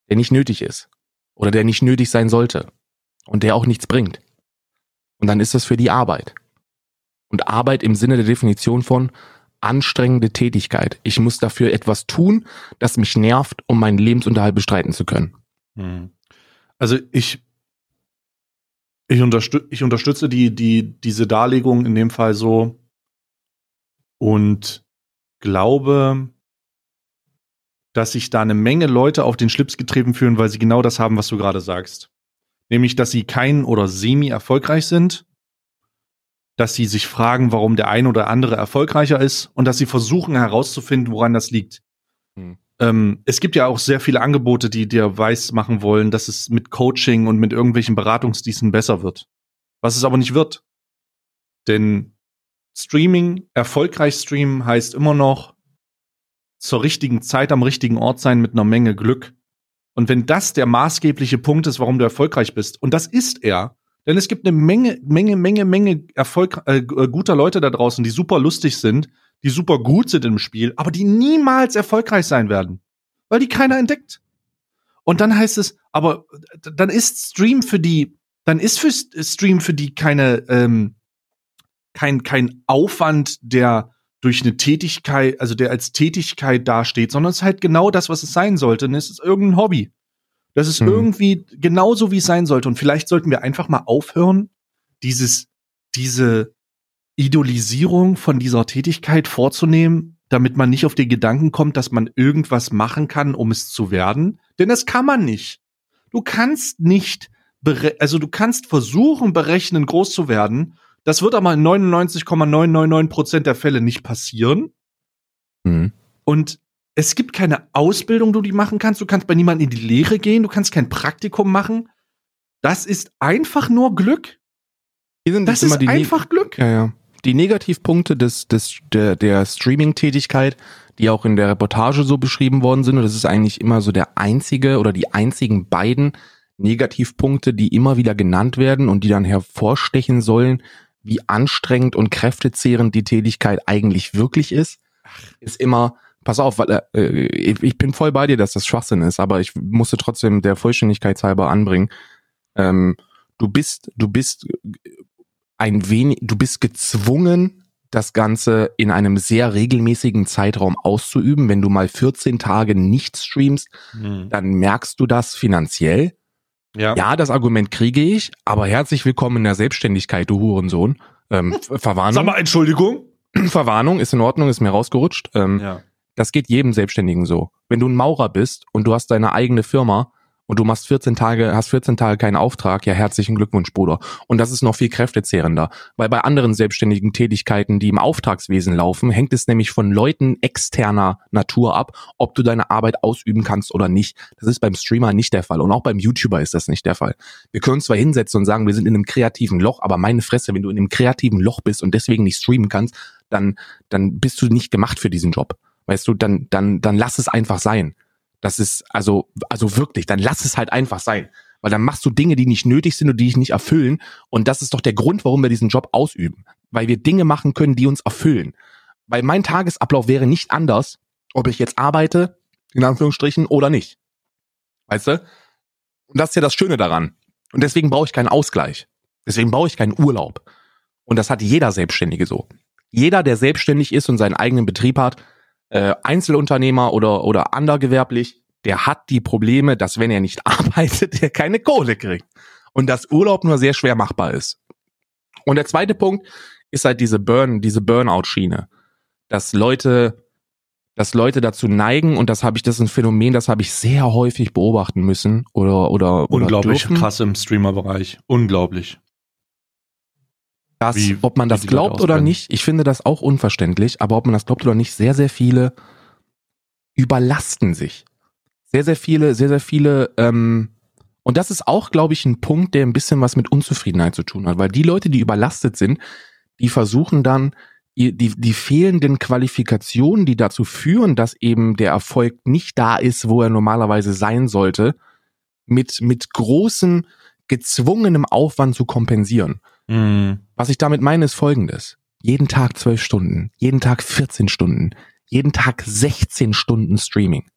der nicht nötig ist oder der nicht nötig sein sollte und der auch nichts bringt. Und dann ist das für die Arbeit. Und Arbeit im Sinne der Definition von anstrengende Tätigkeit. Ich muss dafür etwas tun, das mich nervt, um meinen Lebensunterhalt bestreiten zu können. Hm. Also ich ich, unterstütze, ich unterstütze die, die, diese Darlegung in dem Fall so und glaube, dass sich da eine Menge Leute auf den Schlips getreten fühlen, weil sie genau das haben, was du gerade sagst. Nämlich, dass sie kein oder semi erfolgreich sind, dass sie sich fragen, warum der eine oder andere erfolgreicher ist und dass sie versuchen herauszufinden, woran das liegt. Hm. Ähm, es gibt ja auch sehr viele Angebote, die dir weiß machen wollen, dass es mit Coaching und mit irgendwelchen Beratungsdiensten besser wird. Was es aber nicht wird. Denn Streaming, erfolgreich streamen heißt immer noch zur richtigen Zeit am richtigen Ort sein mit einer Menge Glück. Und wenn das der maßgebliche Punkt ist, warum du erfolgreich bist, und das ist er, denn es gibt eine Menge, Menge, Menge, Menge Erfolg, äh, guter Leute da draußen, die super lustig sind, die super gut sind im Spiel, aber die niemals erfolgreich sein werden, weil die keiner entdeckt. Und dann heißt es, aber dann ist Stream für die, dann ist für Stream für die keine, ähm, kein, kein Aufwand, der durch eine Tätigkeit, also der als Tätigkeit dasteht, sondern es ist halt genau das, was es sein sollte. Und es ist irgendein Hobby. Das ist hm. irgendwie genauso, wie es sein sollte. Und vielleicht sollten wir einfach mal aufhören, dieses, diese, Idolisierung von dieser Tätigkeit vorzunehmen, damit man nicht auf den Gedanken kommt, dass man irgendwas machen kann, um es zu werden. Denn das kann man nicht. Du kannst nicht, also du kannst versuchen, berechnen, groß zu werden. Das wird aber in 99,999 Prozent der Fälle nicht passieren. Mhm. Und es gibt keine Ausbildung, die du machen kannst. Du kannst bei niemandem in die Lehre gehen. Du kannst kein Praktikum machen. Das ist einfach nur Glück. Das ist einfach Glück. Ja, ja die Negativpunkte des, des, der, der Streaming-Tätigkeit, die auch in der Reportage so beschrieben worden sind, und das ist eigentlich immer so der einzige oder die einzigen beiden Negativpunkte, die immer wieder genannt werden und die dann hervorstechen sollen, wie anstrengend und kräftezehrend die Tätigkeit eigentlich wirklich ist, ist immer, pass auf, weil, äh, ich bin voll bei dir, dass das Schwachsinn ist, aber ich musste trotzdem der Vollständigkeit halber anbringen. Ähm, du bist, du bist ein wenig, du bist gezwungen, das Ganze in einem sehr regelmäßigen Zeitraum auszuüben. Wenn du mal 14 Tage nicht streamst, mhm. dann merkst du das finanziell. Ja. ja, das Argument kriege ich, aber herzlich willkommen in der Selbstständigkeit, du Hurensohn. Ähm, Verwarnung. Sag mal, Entschuldigung. Verwarnung ist in Ordnung, ist mir rausgerutscht. Ähm, ja. Das geht jedem Selbstständigen so. Wenn du ein Maurer bist und du hast deine eigene Firma, und du machst 14 Tage, hast 14 Tage keinen Auftrag, ja herzlichen Glückwunsch, Bruder. Und das ist noch viel kräftezehrender, weil bei anderen selbstständigen Tätigkeiten, die im Auftragswesen laufen, hängt es nämlich von Leuten externer Natur ab, ob du deine Arbeit ausüben kannst oder nicht. Das ist beim Streamer nicht der Fall und auch beim YouTuber ist das nicht der Fall. Wir können zwar hinsetzen und sagen, wir sind in einem kreativen Loch, aber meine Fresse, wenn du in einem kreativen Loch bist und deswegen nicht streamen kannst, dann, dann bist du nicht gemacht für diesen Job. Weißt du, dann, dann, dann lass es einfach sein. Das ist also, also wirklich, dann lass es halt einfach sein. Weil dann machst du Dinge, die nicht nötig sind und die dich nicht erfüllen. Und das ist doch der Grund, warum wir diesen Job ausüben. Weil wir Dinge machen können, die uns erfüllen. Weil mein Tagesablauf wäre nicht anders, ob ich jetzt arbeite, in Anführungsstrichen, oder nicht. Weißt du? Und das ist ja das Schöne daran. Und deswegen brauche ich keinen Ausgleich. Deswegen brauche ich keinen Urlaub. Und das hat jeder Selbstständige so. Jeder, der selbstständig ist und seinen eigenen Betrieb hat, äh, Einzelunternehmer oder, oder andergewerblich, der hat die Probleme, dass wenn er nicht arbeitet, er keine Kohle kriegt. Und dass Urlaub nur sehr schwer machbar ist. Und der zweite Punkt ist halt diese Burn, diese Burnout-Schiene. Dass Leute, dass Leute dazu neigen, und das habe ich, das ist ein Phänomen, das habe ich sehr häufig beobachten müssen oder, oder, Unglaublich oder krass im Streamer-Bereich. Unglaublich. Dass, wie- ob man das glaubt oder nicht, ich finde das auch unverständlich, aber ob man das glaubt oder nicht, sehr, sehr viele überlasten sich. Sehr, sehr viele, sehr, sehr viele, ähm, und das ist auch, glaube ich, ein Punkt, der ein bisschen was mit Unzufriedenheit zu tun hat, weil die Leute, die überlastet sind, die versuchen dann, die, die, die fehlenden Qualifikationen, die dazu führen, dass eben der Erfolg nicht da ist, wo er normalerweise sein sollte, mit, mit großem, gezwungenem Aufwand zu kompensieren. Mhm. Was ich damit meine, ist folgendes. Jeden Tag zwölf Stunden, jeden Tag 14 Stunden, jeden Tag 16 Stunden Streaming.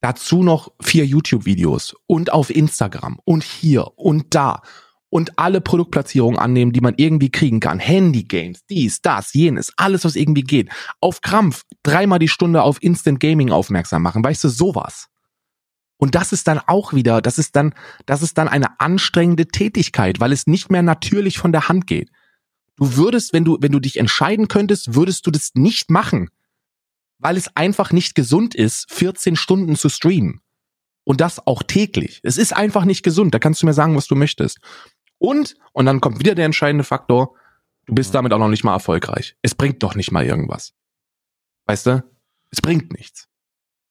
Dazu noch vier YouTube-Videos und auf Instagram und hier und da und alle Produktplatzierungen annehmen, die man irgendwie kriegen kann. Handy-Games, dies, das, jenes, alles, was irgendwie geht. Auf Krampf dreimal die Stunde auf Instant Gaming aufmerksam machen. Weißt du, sowas. Und das ist dann auch wieder, das ist dann, das ist dann eine anstrengende Tätigkeit, weil es nicht mehr natürlich von der Hand geht. Du würdest, wenn du, wenn du dich entscheiden könntest, würdest du das nicht machen, weil es einfach nicht gesund ist, 14 Stunden zu streamen. Und das auch täglich. Es ist einfach nicht gesund. Da kannst du mir sagen, was du möchtest. Und, und dann kommt wieder der entscheidende Faktor, du bist damit auch noch nicht mal erfolgreich. Es bringt doch nicht mal irgendwas. Weißt du? Es bringt nichts.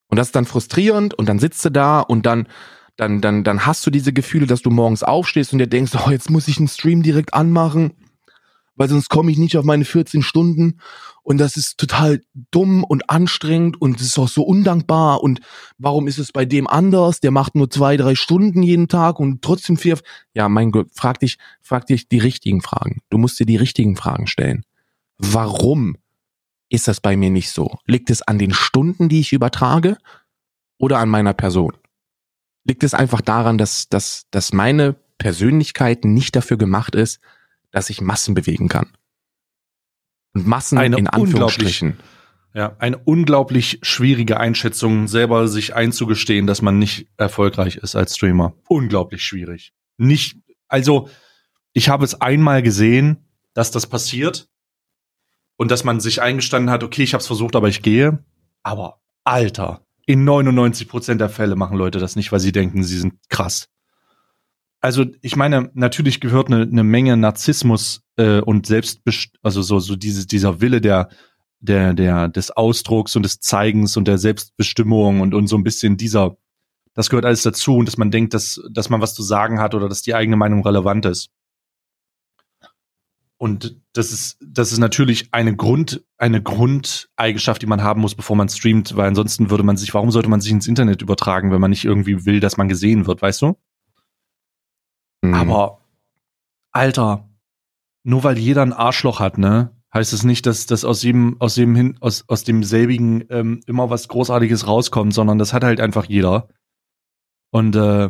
Und das ist dann frustrierend und dann sitzt du da und dann, dann, dann, dann hast du diese Gefühle, dass du morgens aufstehst und dir denkst, oh, jetzt muss ich einen Stream direkt anmachen, weil sonst komme ich nicht auf meine 14 Stunden und das ist total dumm und anstrengend und es ist auch so undankbar und warum ist es bei dem anders? Der macht nur zwei, drei Stunden jeden Tag und trotzdem vier. Ja, mein Gott, frag dich, frag dich die richtigen Fragen. Du musst dir die richtigen Fragen stellen. Warum ist das bei mir nicht so? Liegt es an den Stunden, die ich übertrage oder an meiner Person? Liegt es einfach daran, dass, dass, dass meine Persönlichkeit nicht dafür gemacht ist, dass ich Massen bewegen kann? Und Massen Eine in Anführungsstrichen. Ja, eine unglaublich schwierige Einschätzung, selber sich einzugestehen, dass man nicht erfolgreich ist als Streamer. Unglaublich schwierig. Nicht, also, ich habe es einmal gesehen, dass das passiert und dass man sich eingestanden hat, okay, ich habe es versucht, aber ich gehe. Aber, Alter, in 99 Prozent der Fälle machen Leute das nicht, weil sie denken, sie sind krass. Also, ich meine, natürlich gehört eine, eine Menge Narzissmus äh, und Selbstbest also so, so diese, dieser Wille der der, der, des Ausdrucks und des Zeigens und der Selbstbestimmung und, und so ein bisschen dieser, das gehört alles dazu und dass man denkt, dass, dass man was zu sagen hat oder dass die eigene Meinung relevant ist. Und das ist, das ist natürlich eine Grund, eine Grundeigenschaft, die man haben muss, bevor man streamt, weil ansonsten würde man sich, warum sollte man sich ins Internet übertragen, wenn man nicht irgendwie will, dass man gesehen wird, weißt du? Mhm. Aber, Alter, nur weil jeder ein Arschloch hat, ne, heißt es nicht, dass, dass aus jedem, aus jedem hin, aus, aus demselbigen ähm, immer was Großartiges rauskommt, sondern das hat halt einfach jeder. Und äh,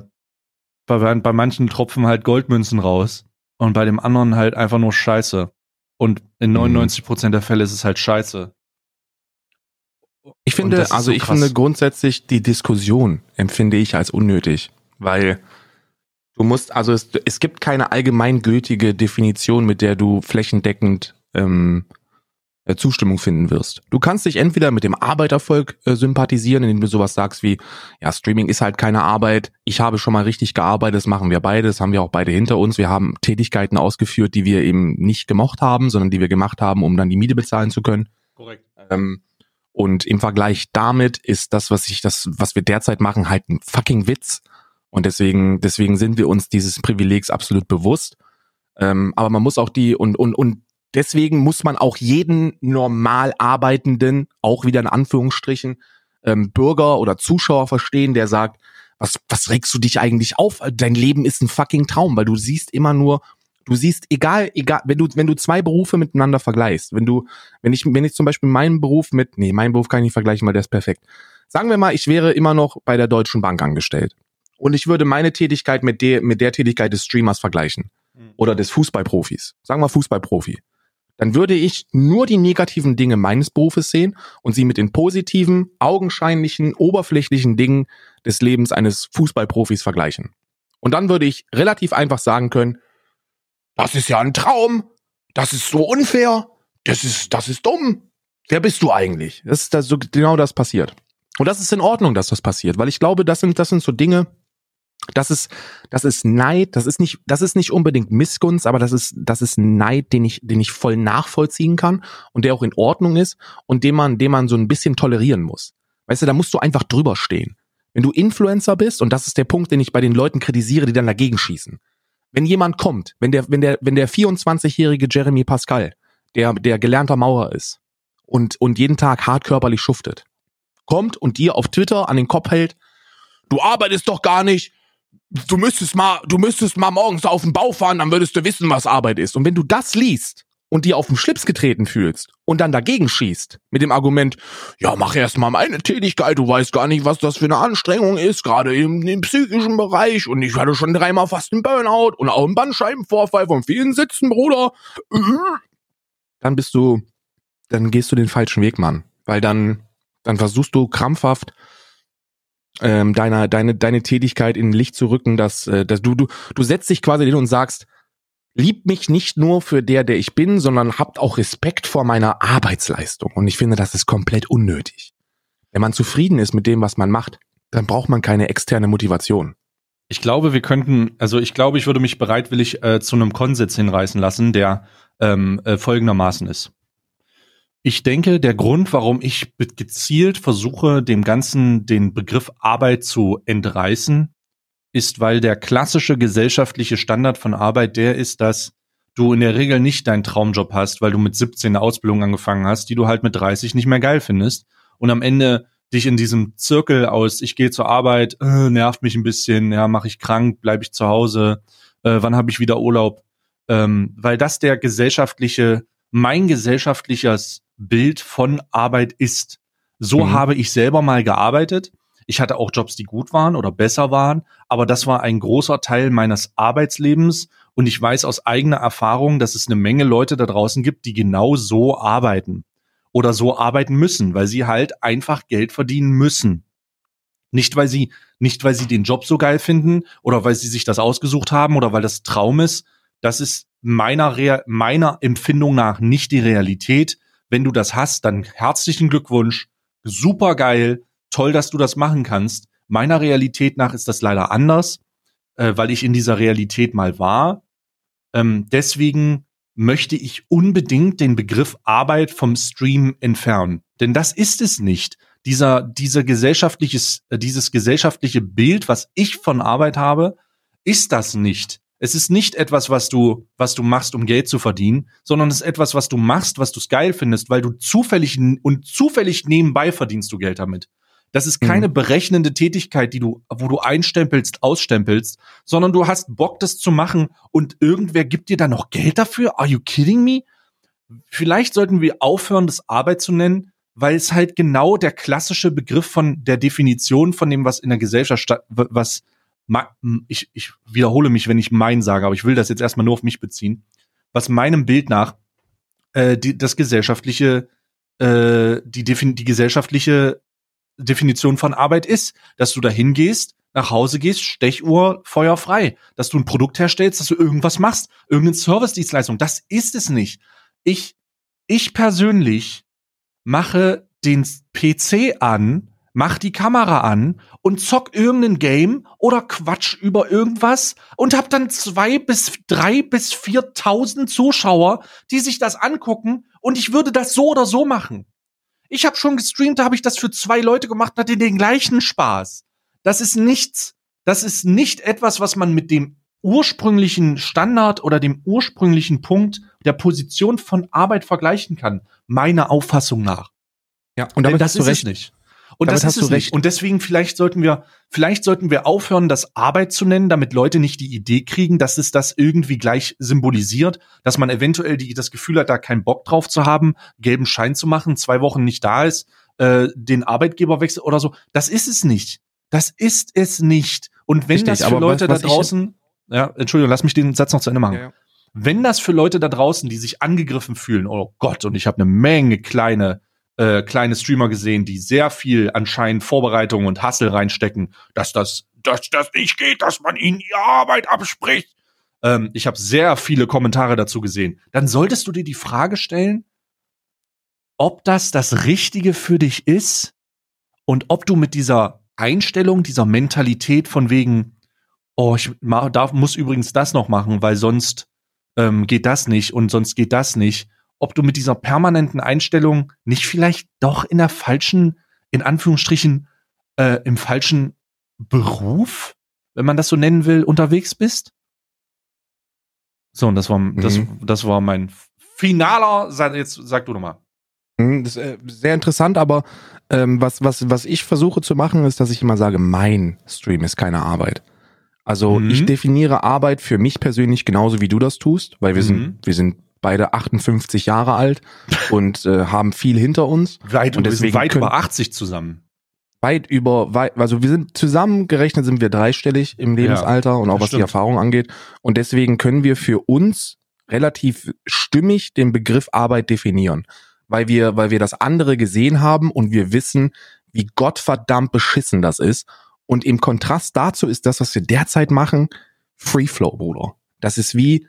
bei, bei manchen tropfen halt Goldmünzen raus und bei dem anderen halt einfach nur Scheiße. Und in Mhm. 99 Prozent der Fälle ist es halt Scheiße. Ich finde, also so ich krass. finde grundsätzlich die Diskussion empfinde ich als unnötig, weil du musst, also es, es gibt keine allgemeingültige Definition, mit der du flächendeckend ähm, äh, Zustimmung finden wirst. Du kannst dich entweder mit dem Arbeitervolk äh, sympathisieren, indem du sowas sagst wie, ja, Streaming ist halt keine Arbeit, ich habe schon mal richtig gearbeitet, das machen wir beide, das haben wir auch beide hinter uns, wir haben Tätigkeiten ausgeführt, die wir eben nicht gemocht haben, sondern die wir gemacht haben, um dann die Miete bezahlen zu können. Korrekt. Ähm, und im Vergleich damit ist das, was ich, das, was wir derzeit machen, halt ein fucking Witz. Und deswegen, deswegen sind wir uns dieses Privilegs absolut bewusst. Ähm, aber man muss auch die, und, und, und deswegen muss man auch jeden normal arbeitenden, auch wieder in Anführungsstrichen, ähm, Bürger oder Zuschauer verstehen, der sagt, was, was regst du dich eigentlich auf? Dein Leben ist ein fucking Traum, weil du siehst immer nur, du siehst, egal, egal, wenn du, wenn du zwei Berufe miteinander vergleichst, wenn du, wenn ich, wenn ich zum Beispiel meinen Beruf mit, nee, meinen Beruf kann ich nicht vergleichen, weil der ist perfekt. Sagen wir mal, ich wäre immer noch bei der Deutschen Bank angestellt. Und ich würde meine Tätigkeit mit der, mit der Tätigkeit des Streamers vergleichen. Oder des Fußballprofis. Sagen wir Fußballprofi. Dann würde ich nur die negativen Dinge meines Berufes sehen und sie mit den positiven, augenscheinlichen, oberflächlichen Dingen des Lebens eines Fußballprofis vergleichen. Und dann würde ich relativ einfach sagen können, das ist ja ein Traum, das ist so unfair, das ist, das ist dumm. Wer bist du eigentlich? Das ist das, so genau das passiert. Und das ist in Ordnung, dass das passiert, weil ich glaube, das sind, das sind so Dinge, das ist, das ist Neid, das ist nicht, das ist nicht unbedingt Missgunst, aber das ist, das ist Neid, den ich, den ich voll nachvollziehen kann und der auch in Ordnung ist und den man, den man so ein bisschen tolerieren muss. Weißt du, da musst du einfach drüber stehen. Wenn du Influencer bist, und das ist der Punkt, den ich bei den Leuten kritisiere, die dann dagegen schießen. Wenn jemand kommt, wenn der, wenn der, wenn der 24-jährige Jeremy Pascal, der, der gelernter Maurer ist und, und jeden Tag hart körperlich schuftet, kommt und dir auf Twitter an den Kopf hält, du arbeitest doch gar nicht, du müsstest mal, du müsstest mal morgens auf den Bau fahren, dann würdest du wissen, was Arbeit ist. Und wenn du das liest und dir auf den Schlips getreten fühlst und dann dagegen schießt mit dem Argument, ja, mach erst mal meine Tätigkeit, du weißt gar nicht, was das für eine Anstrengung ist, gerade im, im psychischen Bereich und ich hatte schon dreimal fast einen Burnout und auch einen Bandscheibenvorfall von vielen Sitzen, Bruder. Dann bist du, dann gehst du den falschen Weg, Mann. Weil dann, dann versuchst du krampfhaft ähm, deiner, deine, deine Tätigkeit in Licht zu rücken, dass, äh, dass du, du, du setzt dich quasi hin und sagst, liebt mich nicht nur für der, der ich bin, sondern habt auch Respekt vor meiner Arbeitsleistung. Und ich finde, das ist komplett unnötig. Wenn man zufrieden ist mit dem, was man macht, dann braucht man keine externe Motivation. Ich glaube, wir könnten, also ich glaube, ich würde mich bereitwillig äh, zu einem Konsens hinreißen lassen, der ähm, äh, folgendermaßen ist. Ich denke, der Grund, warum ich gezielt versuche, dem Ganzen den Begriff Arbeit zu entreißen, ist, weil der klassische gesellschaftliche Standard von Arbeit der ist, dass du in der Regel nicht deinen Traumjob hast, weil du mit 17 eine Ausbildung angefangen hast, die du halt mit 30 nicht mehr geil findest und am Ende dich in diesem Zirkel aus, ich gehe zur Arbeit, äh, nervt mich ein bisschen, ja, mache ich krank, bleibe ich zu Hause, äh, wann habe ich wieder Urlaub, ähm, weil das der gesellschaftliche, mein gesellschaftliches Bild von Arbeit ist. So mhm. habe ich selber mal gearbeitet. Ich hatte auch Jobs, die gut waren oder besser waren, aber das war ein großer Teil meines Arbeitslebens und ich weiß aus eigener Erfahrung, dass es eine Menge Leute da draußen gibt, die genau so arbeiten oder so arbeiten müssen, weil sie halt einfach Geld verdienen müssen. Nicht weil sie nicht weil sie den Job so geil finden oder weil sie sich das ausgesucht haben oder weil das Traum ist. Das ist meiner Rea meiner Empfindung nach nicht die Realität. Wenn du das hast, dann herzlichen Glückwunsch. Super geil. Toll, dass du das machen kannst. Meiner Realität nach ist das leider anders, äh, weil ich in dieser Realität mal war. Ähm, deswegen möchte ich unbedingt den Begriff Arbeit vom Stream entfernen. Denn das ist es nicht. Dieser, dieser gesellschaftliches, äh, dieses gesellschaftliche Bild, was ich von Arbeit habe, ist das nicht. Es ist nicht etwas, was du, was du machst, um Geld zu verdienen, sondern es ist etwas, was du machst, was du geil findest, weil du zufällig und zufällig nebenbei verdienst du Geld damit. Das ist keine mhm. berechnende Tätigkeit, die du, wo du einstempelst, ausstempelst, sondern du hast Bock, das zu machen und irgendwer gibt dir da noch Geld dafür? Are you kidding me? Vielleicht sollten wir aufhören, das Arbeit zu nennen, weil es halt genau der klassische Begriff von der Definition von dem, was in der Gesellschaft statt, was ich, ich wiederhole mich, wenn ich mein sage, aber ich will das jetzt erstmal nur auf mich beziehen, was meinem Bild nach äh, die, das gesellschaftliche, äh, die, die gesellschaftliche Definition von Arbeit ist, dass du dahin gehst, nach Hause gehst, Stechuhr, Feuer frei, dass du ein Produkt herstellst, dass du irgendwas machst, irgendeine Service-Dienstleistung. Das ist es nicht. Ich, ich persönlich mache den PC an mach die Kamera an und zock irgendein Game oder quatsch über irgendwas und hab dann zwei bis drei bis viertausend Zuschauer, die sich das angucken und ich würde das so oder so machen. Ich habe schon gestreamt, da habe ich das für zwei Leute gemacht, hatte den gleichen Spaß. Das ist nichts, das ist nicht etwas, was man mit dem ursprünglichen Standard oder dem ursprünglichen Punkt der Position von Arbeit vergleichen kann, meiner Auffassung nach. Ja, und damit das du recht. nicht. Und Damit das ist es nicht. Und deswegen vielleicht sollten wir, vielleicht sollten wir aufhören, das Arbeit zu nennen, damit Leute nicht die Idee kriegen, dass es das irgendwie gleich symbolisiert, dass man eventuell die, das Gefühl hat, da keinen Bock drauf zu haben, gelben Schein zu machen, zwei Wochen nicht da ist, äh, den Arbeitgeber wechselt oder so. Das ist es nicht. Das ist es nicht. Und wenn Richtig, das für Leute was, was da draußen, ja, Entschuldigung, lass mich den Satz noch zu Ende machen. Ja, ja. wenn das für Leute da draußen, die sich angegriffen fühlen, oh Gott, und ich habe eine Menge kleine äh, kleine Streamer gesehen, die sehr viel anscheinend Vorbereitung und Hassel reinstecken, dass das dass das nicht geht, dass man ihnen die Arbeit abspricht. Ähm, ich habe sehr viele Kommentare dazu gesehen. Dann solltest du dir die Frage stellen, ob das das Richtige für dich ist und ob du mit dieser Einstellung, dieser Mentalität von wegen, oh, ich darf, muss übrigens das noch machen, weil sonst ähm, geht das nicht und sonst geht das nicht, ob du mit dieser permanenten Einstellung nicht vielleicht doch in der falschen, in Anführungsstrichen, äh, im falschen Beruf, wenn man das so nennen will, unterwegs bist? So, und das war, mhm. das, das war mein finaler, jetzt sag du nochmal. Mhm, das ist äh, sehr interessant, aber ähm, was, was, was ich versuche zu machen, ist, dass ich immer sage, mein Stream ist keine Arbeit. Also mhm. ich definiere Arbeit für mich persönlich genauso wie du das tust, weil wir mhm. sind, wir sind beide 58 Jahre alt und äh, haben viel hinter uns. Weit, und deswegen weit über 80 zusammen. Weit über, weit, also wir sind zusammengerechnet sind wir dreistellig im Lebensalter ja, und auch was stimmt. die Erfahrung angeht. Und deswegen können wir für uns relativ stimmig den Begriff Arbeit definieren weil wir, weil wir das andere gesehen haben und wir wissen, wie gottverdammt beschissen das ist. Und im Kontrast dazu ist das, was wir derzeit machen, Free Flow, Bruder. Das ist wie,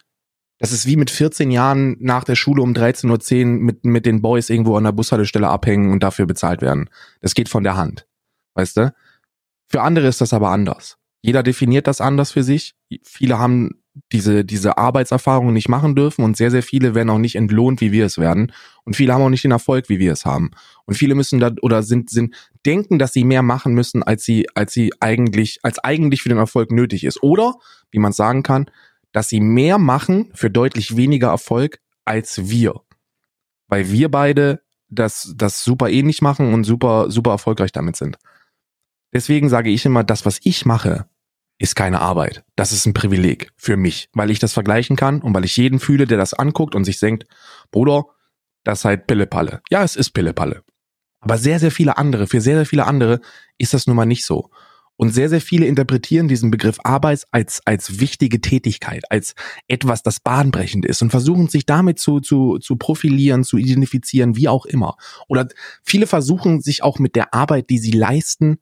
das ist wie mit 14 Jahren nach der Schule um 13.10 Uhr mit, mit den Boys irgendwo an der Bushaltestelle abhängen und dafür bezahlt werden. Das geht von der Hand. Weißt du? Für andere ist das aber anders. Jeder definiert das anders für sich. Viele haben diese, diese Arbeitserfahrung nicht machen dürfen und sehr, sehr viele werden auch nicht entlohnt, wie wir es werden. Und viele haben auch nicht den Erfolg, wie wir es haben. Und viele müssen da oder sind, sind, denken, dass sie mehr machen müssen, als sie, als sie eigentlich, als eigentlich für den Erfolg nötig ist. Oder, wie man sagen kann, dass sie mehr machen für deutlich weniger Erfolg als wir. Weil wir beide das, das super ähnlich machen und super, super erfolgreich damit sind. Deswegen sage ich immer, das, was ich mache, ist keine Arbeit. Das ist ein Privileg für mich, weil ich das vergleichen kann und weil ich jeden fühle, der das anguckt und sich denkt, Bruder, das ist halt Pillepalle. Ja, es ist Pillepalle. Aber sehr, sehr viele andere, für sehr, sehr viele andere ist das nun mal nicht so. Und sehr, sehr viele interpretieren diesen Begriff Arbeit als, als wichtige Tätigkeit, als etwas, das bahnbrechend ist und versuchen sich damit zu, zu, zu profilieren, zu identifizieren, wie auch immer. Oder viele versuchen sich auch mit der Arbeit, die sie leisten,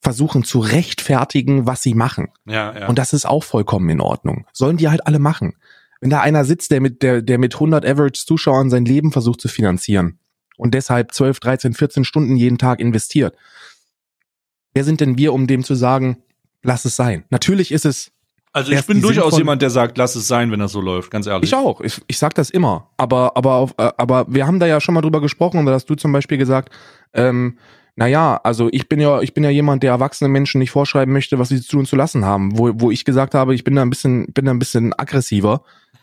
versuchen zu rechtfertigen, was sie machen. Ja, ja. Und das ist auch vollkommen in Ordnung. Sollen die halt alle machen. Wenn da einer sitzt, der mit, der, der mit 100 Average Zuschauern sein Leben versucht zu finanzieren und deshalb 12, 13, 14 Stunden jeden Tag investiert, wer sind denn wir, um dem zu sagen, lass es sein? Natürlich ist es also ich bin durchaus jemand, der sagt, lass es sein, wenn das so läuft, ganz ehrlich. Ich auch. Ich, ich sag das immer. Aber, aber, auf, äh, aber wir haben da ja schon mal drüber gesprochen und da hast du zum Beispiel gesagt, ähm, naja, also ich bin ja, ich bin ja jemand, der erwachsene Menschen nicht vorschreiben möchte, was sie zu tun zu lassen haben. Wo, wo ich gesagt habe, ich bin da ein bisschen, bin da ein bisschen aggressiver.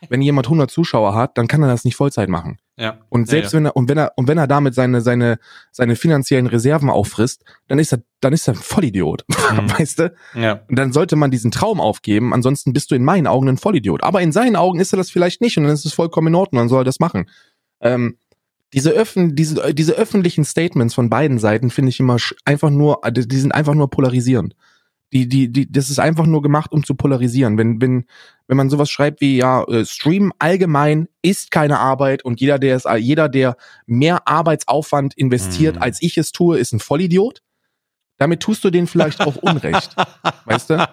Wenn jemand 100 Zuschauer hat, dann kann er das nicht Vollzeit machen. Ja. Und selbst ja, ja. wenn er, und wenn er, und wenn er damit seine, seine, seine finanziellen Reserven auffrisst, dann ist er, dann ist er ein Vollidiot. Mhm. weißt du? Ja. Und dann sollte man diesen Traum aufgeben, ansonsten bist du in meinen Augen ein Vollidiot. Aber in seinen Augen ist er das vielleicht nicht und dann ist es vollkommen in Ordnung, dann soll er das machen. Ähm, diese, öffn diese, diese öffentlichen Statements von beiden Seiten finde ich immer einfach nur, die sind einfach nur polarisierend. Die, die, die, das ist einfach nur gemacht, um zu polarisieren. Wenn, wenn, wenn man sowas schreibt wie, ja, äh, Stream allgemein ist keine Arbeit und jeder, der es, jeder, der mehr Arbeitsaufwand investiert, mhm. als ich es tue, ist ein Vollidiot. Damit tust du denen vielleicht auch Unrecht. weißt du?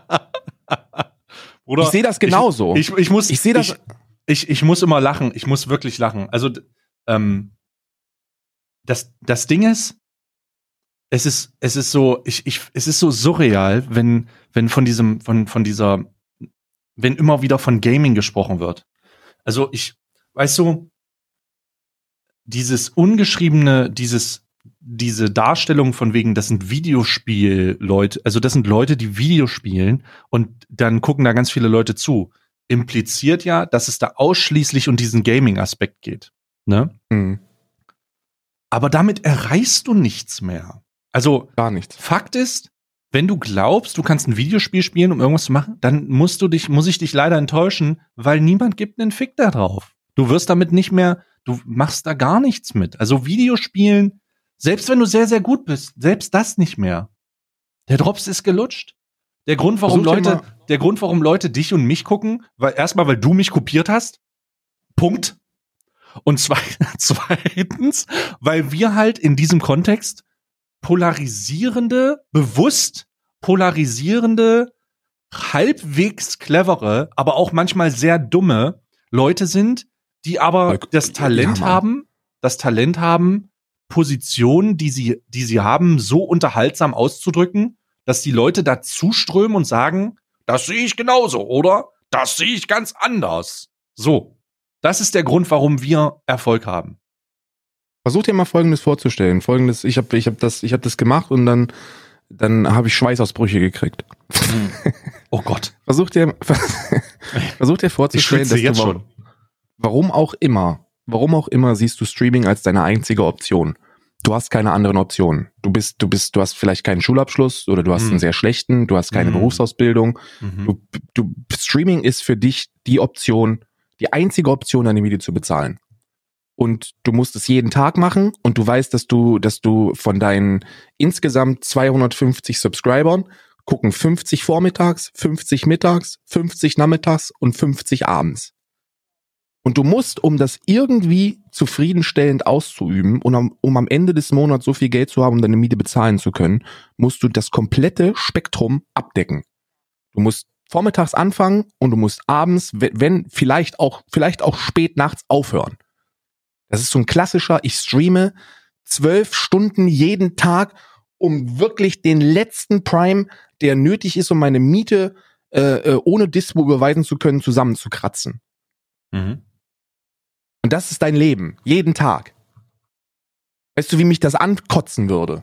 Oder ich sehe das genauso. Ich, ich, ich muss, ich sehe das. Ich, ich, ich muss immer lachen. Ich muss wirklich lachen. Also, ähm, das, das Ding ist, es ist, es ist so, ich, ich, es ist so surreal, wenn, wenn von diesem, von, von dieser, wenn immer wieder von Gaming gesprochen wird. Also ich, weißt du, dieses ungeschriebene, dieses, diese Darstellung von wegen, das sind Videospielleute, also das sind Leute, die Videospielen und dann gucken da ganz viele Leute zu, impliziert ja, dass es da ausschließlich um diesen Gaming-Aspekt geht. Ne? Mhm. Aber damit erreichst du nichts mehr. Also gar nichts. Fakt ist, wenn du glaubst, du kannst ein Videospiel spielen, um irgendwas zu machen, dann musst du dich, muss ich dich leider enttäuschen, weil niemand gibt einen Fick da drauf. Du wirst damit nicht mehr, du machst da gar nichts mit. Also Videospielen, selbst wenn du sehr, sehr gut bist, selbst das nicht mehr. Der Drops ist gelutscht. Der Grund, warum Versuch Leute, der Grund, warum Leute dich und mich gucken, weil erstmal, weil du mich kopiert hast, Punkt. Und zwei, zweitens, weil wir halt in diesem Kontext polarisierende, bewusst polarisierende, halbwegs clevere, aber auch manchmal sehr dumme Leute sind, die aber das Talent Ja, haben, das Talent haben, Positionen, die sie, die sie haben, so unterhaltsam auszudrücken, dass die Leute dazu strömen und sagen, das sehe ich genauso, oder? Das sehe ich ganz anders. So. Das ist der Grund, warum wir Erfolg haben. Versuch dir mal Folgendes vorzustellen. Folgendes, ich habe ich hab das, ich hab das gemacht und dann, dann habe ich Schweißausbrüche gekriegt. Oh Gott. Versuch dir, versuch dir vorzustellen, dass jetzt du, schon. warum auch immer, warum auch immer siehst du Streaming als deine einzige Option. Du hast keine anderen Optionen. Du bist, du bist, du hast vielleicht keinen Schulabschluss oder du hast Hm. einen sehr schlechten, du hast keine Hm. Berufsausbildung. Mhm. Du, du, Streaming ist für dich die Option, die einzige Option, deine Miete zu bezahlen. Und du musst es jeden Tag machen und du weißt, dass du, dass du von deinen insgesamt 250 Subscribern gucken 50 vormittags, 50 mittags, 50 nachmittags und 50 abends. Und du musst, um das irgendwie zufriedenstellend auszuüben und am, um am Ende des Monats so viel Geld zu haben, um deine Miete bezahlen zu können, musst du das komplette Spektrum abdecken. Du musst vormittags anfangen und du musst abends, wenn vielleicht auch, vielleicht auch spät nachts aufhören. Das ist so ein klassischer, ich streame zwölf Stunden jeden Tag, um wirklich den letzten Prime, der nötig ist, um meine Miete äh, äh, ohne Dispo überweisen zu können, zusammenzukratzen. Mhm. Und das ist dein Leben, jeden Tag. Weißt du, wie mich das ankotzen würde?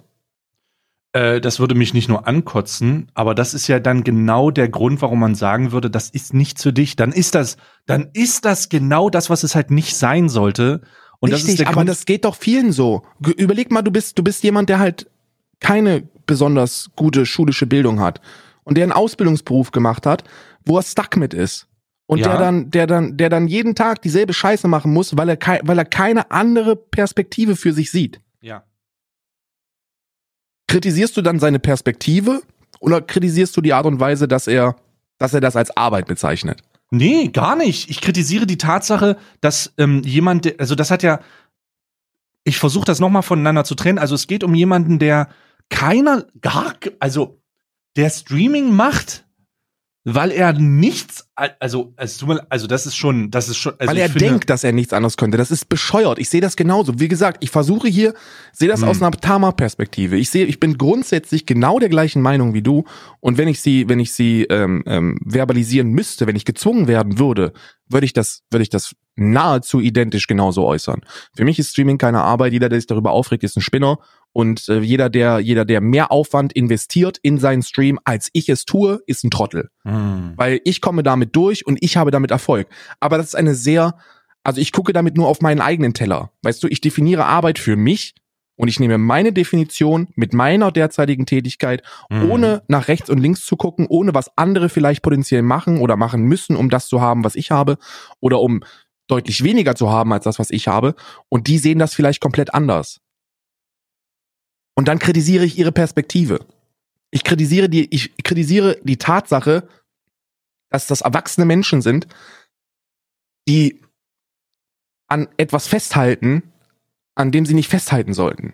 Äh, das würde mich nicht nur ankotzen, aber das ist ja dann genau der Grund, warum man sagen würde, das ist nicht für dich. Dann ist das, dann ist das genau das, was es halt nicht sein sollte. Und das ist der aber Grund. das geht doch vielen so. Überleg mal, du bist, du bist jemand, der halt keine besonders gute schulische Bildung hat und der einen Ausbildungsberuf gemacht hat, wo er stuck mit ist. Und Ja. der dann, der dann, der dann jeden Tag dieselbe Scheiße machen muss, weil er, kei weil er keine andere Perspektive für sich sieht. ja. Kritisierst du dann seine Perspektive oder kritisierst du die Art und Weise, dass er, dass er das als Arbeit bezeichnet? Nee, gar nicht. Ich kritisiere die Tatsache, dass ähm, jemand, also das hat ja, ich versuche das nochmal voneinander zu trennen. Also es geht um jemanden, der keiner, gar, also der Streaming macht, weil er nichts, also, also das ist schon, das ist schon, also weil er finde, denkt, dass er nichts anderes könnte. Das ist bescheuert. Ich sehe das genauso. Wie gesagt, ich versuche hier, sehe das Hm. aus einer Tama-Perspektive. Ich sehe, ich bin grundsätzlich genau der gleichen Meinung wie du. Und wenn ich sie, wenn ich sie ähm, ähm, verbalisieren müsste, wenn ich gezwungen werden würde, würde ich das, würde ich das nahezu identisch genauso äußern. Für mich ist Streaming keine Arbeit. Jeder, der sich darüber aufregt, ist ein Spinner. Und äh, jeder, der, jeder, der mehr Aufwand investiert in seinen Stream, als ich es tue, ist ein Trottel Hm. weil ich komme damit durch und ich habe damit Erfolg. Aber das ist eine sehr, also ich gucke damit nur auf meinen eigenen Teller. Weißt du, ich definiere Arbeit für mich und ich nehme meine Definition mit meiner derzeitigen Tätigkeit, Hm. ohne nach rechts und links zu gucken, ohne was andere vielleicht potenziell machen oder machen müssen, um das zu haben, was ich habe, oder um deutlich weniger zu haben als das, was ich habe. Und die sehen das vielleicht komplett anders. Und dann kritisiere ich ihre Perspektive. Ich kritisiere die, ich kritisiere die Tatsache, dass das erwachsene Menschen sind, die an etwas festhalten, an dem sie nicht festhalten sollten.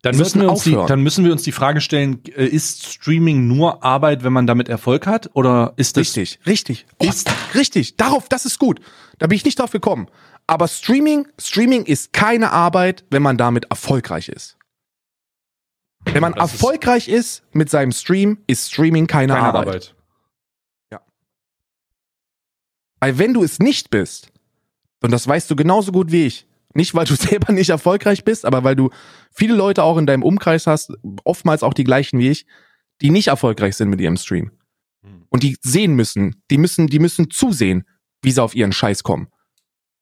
Dann Die müssen, wir uns die, dann müssen wir uns die Frage stellen, äh, ist Streaming nur Arbeit, wenn man damit Erfolg hat? Oder ist das Richtig, richtig, oh, Ist- richtig. Darauf, das ist gut. Da bin ich nicht drauf gekommen. Aber Streaming, Streaming ist keine Arbeit, wenn man damit erfolgreich ist. Wenn man Das ist- erfolgreich ist mit seinem Stream, ist Streaming keine, keine Arbeit. Arbeit? Weil wenn du es nicht bist, und das weißt du genauso gut wie ich, nicht weil du selber nicht erfolgreich bist, aber weil du viele Leute auch in deinem Umkreis hast, oftmals auch die gleichen wie ich, die nicht erfolgreich sind mit ihrem Stream. Hm. Und die sehen müssen, die müssen, die müssen zusehen, wie sie auf ihren Scheiß kommen.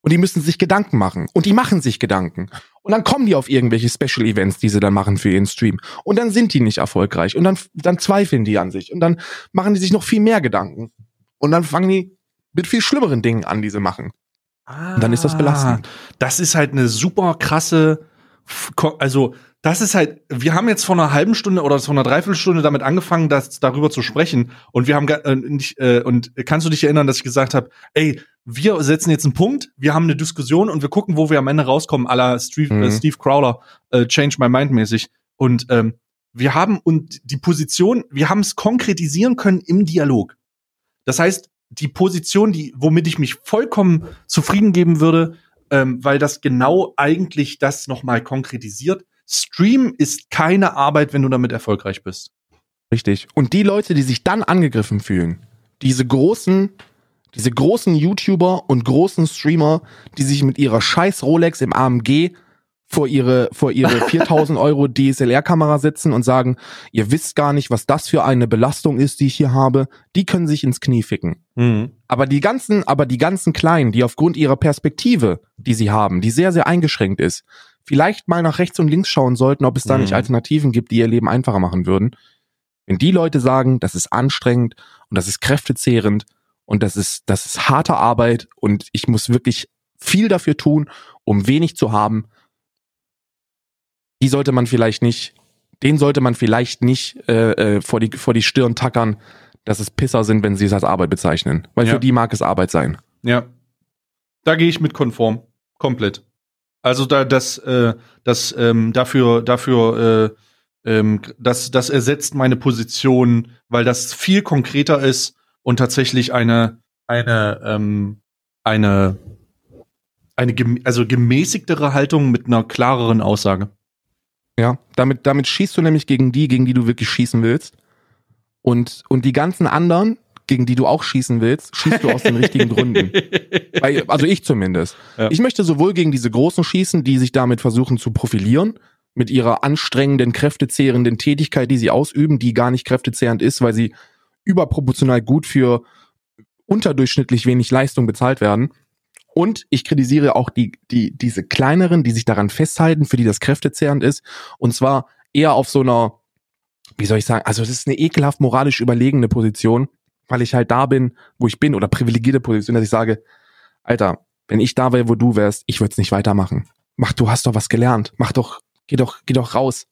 Und die müssen sich Gedanken machen. Und die machen sich Gedanken. Und dann kommen die auf irgendwelche Special Events, die sie dann machen für ihren Stream. Und dann sind die nicht erfolgreich. Und dann, dann zweifeln die an sich. Und dann machen die sich noch viel mehr Gedanken. Und dann fangen die mit viel schlimmeren Dingen an, die sie machen. Und dann ist das belastend. Das ist halt eine super krasse also das ist halt, wir haben jetzt vor einer halben Stunde oder vor einer Dreiviertelstunde damit angefangen, das darüber zu sprechen. Und wir haben äh, nicht, äh, und kannst du dich erinnern, dass ich gesagt habe, ey, wir setzen jetzt einen Punkt, wir haben eine Diskussion und wir gucken, wo wir am Ende rauskommen, la Steve, Mhm. äh, Steve Crowler, äh, Change My Mind mäßig. Und ähm, wir haben und die Position, wir haben es konkretisieren können im Dialog. Das heißt, die Position, die, womit ich mich vollkommen zufrieden geben würde, ähm, weil das genau eigentlich das nochmal konkretisiert. Stream ist keine Arbeit, wenn du damit erfolgreich bist. Richtig. Und die Leute, die sich dann angegriffen fühlen, diese großen, diese großen YouTuber und großen Streamer, die sich mit ihrer scheiß Rolex im AMG vor ihre, vor ihre 4000 Euro DSLR-Kamera setzen und sagen, ihr wisst gar nicht, was das für eine Belastung ist, die ich hier habe, die können sich ins Knie ficken. Aber die ganzen, aber die ganzen Kleinen, die aufgrund ihrer Perspektive, die sie haben, die sehr, sehr eingeschränkt ist, vielleicht mal nach rechts und links schauen sollten, ob es da Mhm. nicht Alternativen gibt, die ihr Leben einfacher machen würden. Wenn die Leute sagen, das ist anstrengend und das ist kräftezehrend und das ist, das ist harte Arbeit und ich muss wirklich viel dafür tun, um wenig zu haben, die sollte man vielleicht nicht, den sollte man vielleicht nicht äh, äh, vor, die, vor die Stirn tackern, dass es Pisser sind, wenn sie es als Arbeit bezeichnen. Weil Ja. für die mag es Arbeit sein. Ja. Da gehe ich mit konform. Komplett. Also da, das, äh, das, ähm, dafür, dafür, äh, ähm, das, das ersetzt meine Position, weil das viel konkreter ist und tatsächlich eine, eine, ähm, eine, eine, also gemäßigtere Haltung mit einer klareren Aussage. Ja, damit, damit schießt du nämlich gegen die, gegen die du wirklich schießen willst. Und, und die ganzen anderen, gegen die du auch schießen willst, schießt du aus den richtigen Gründen. Also ich zumindest. Ja. Ich möchte sowohl gegen diese Großen schießen, die sich damit versuchen zu profilieren, mit ihrer anstrengenden, kräftezehrenden Tätigkeit, die sie ausüben, die gar nicht kräftezehrend ist, weil sie überproportional gut für unterdurchschnittlich wenig Leistung bezahlt werden. Und ich kritisiere auch die, die, diese kleineren, die sich daran festhalten, für die das kräftezehrend ist. Und zwar eher auf so einer, wie soll ich sagen, also es ist eine ekelhaft moralisch überlegene Position, weil ich halt da bin, wo ich bin, oder privilegierte Position, dass ich sage, Alter, wenn ich da wäre, wo du wärst, ich würde es nicht weitermachen. Mach, du hast doch was gelernt. Mach doch, geh doch, geh doch raus.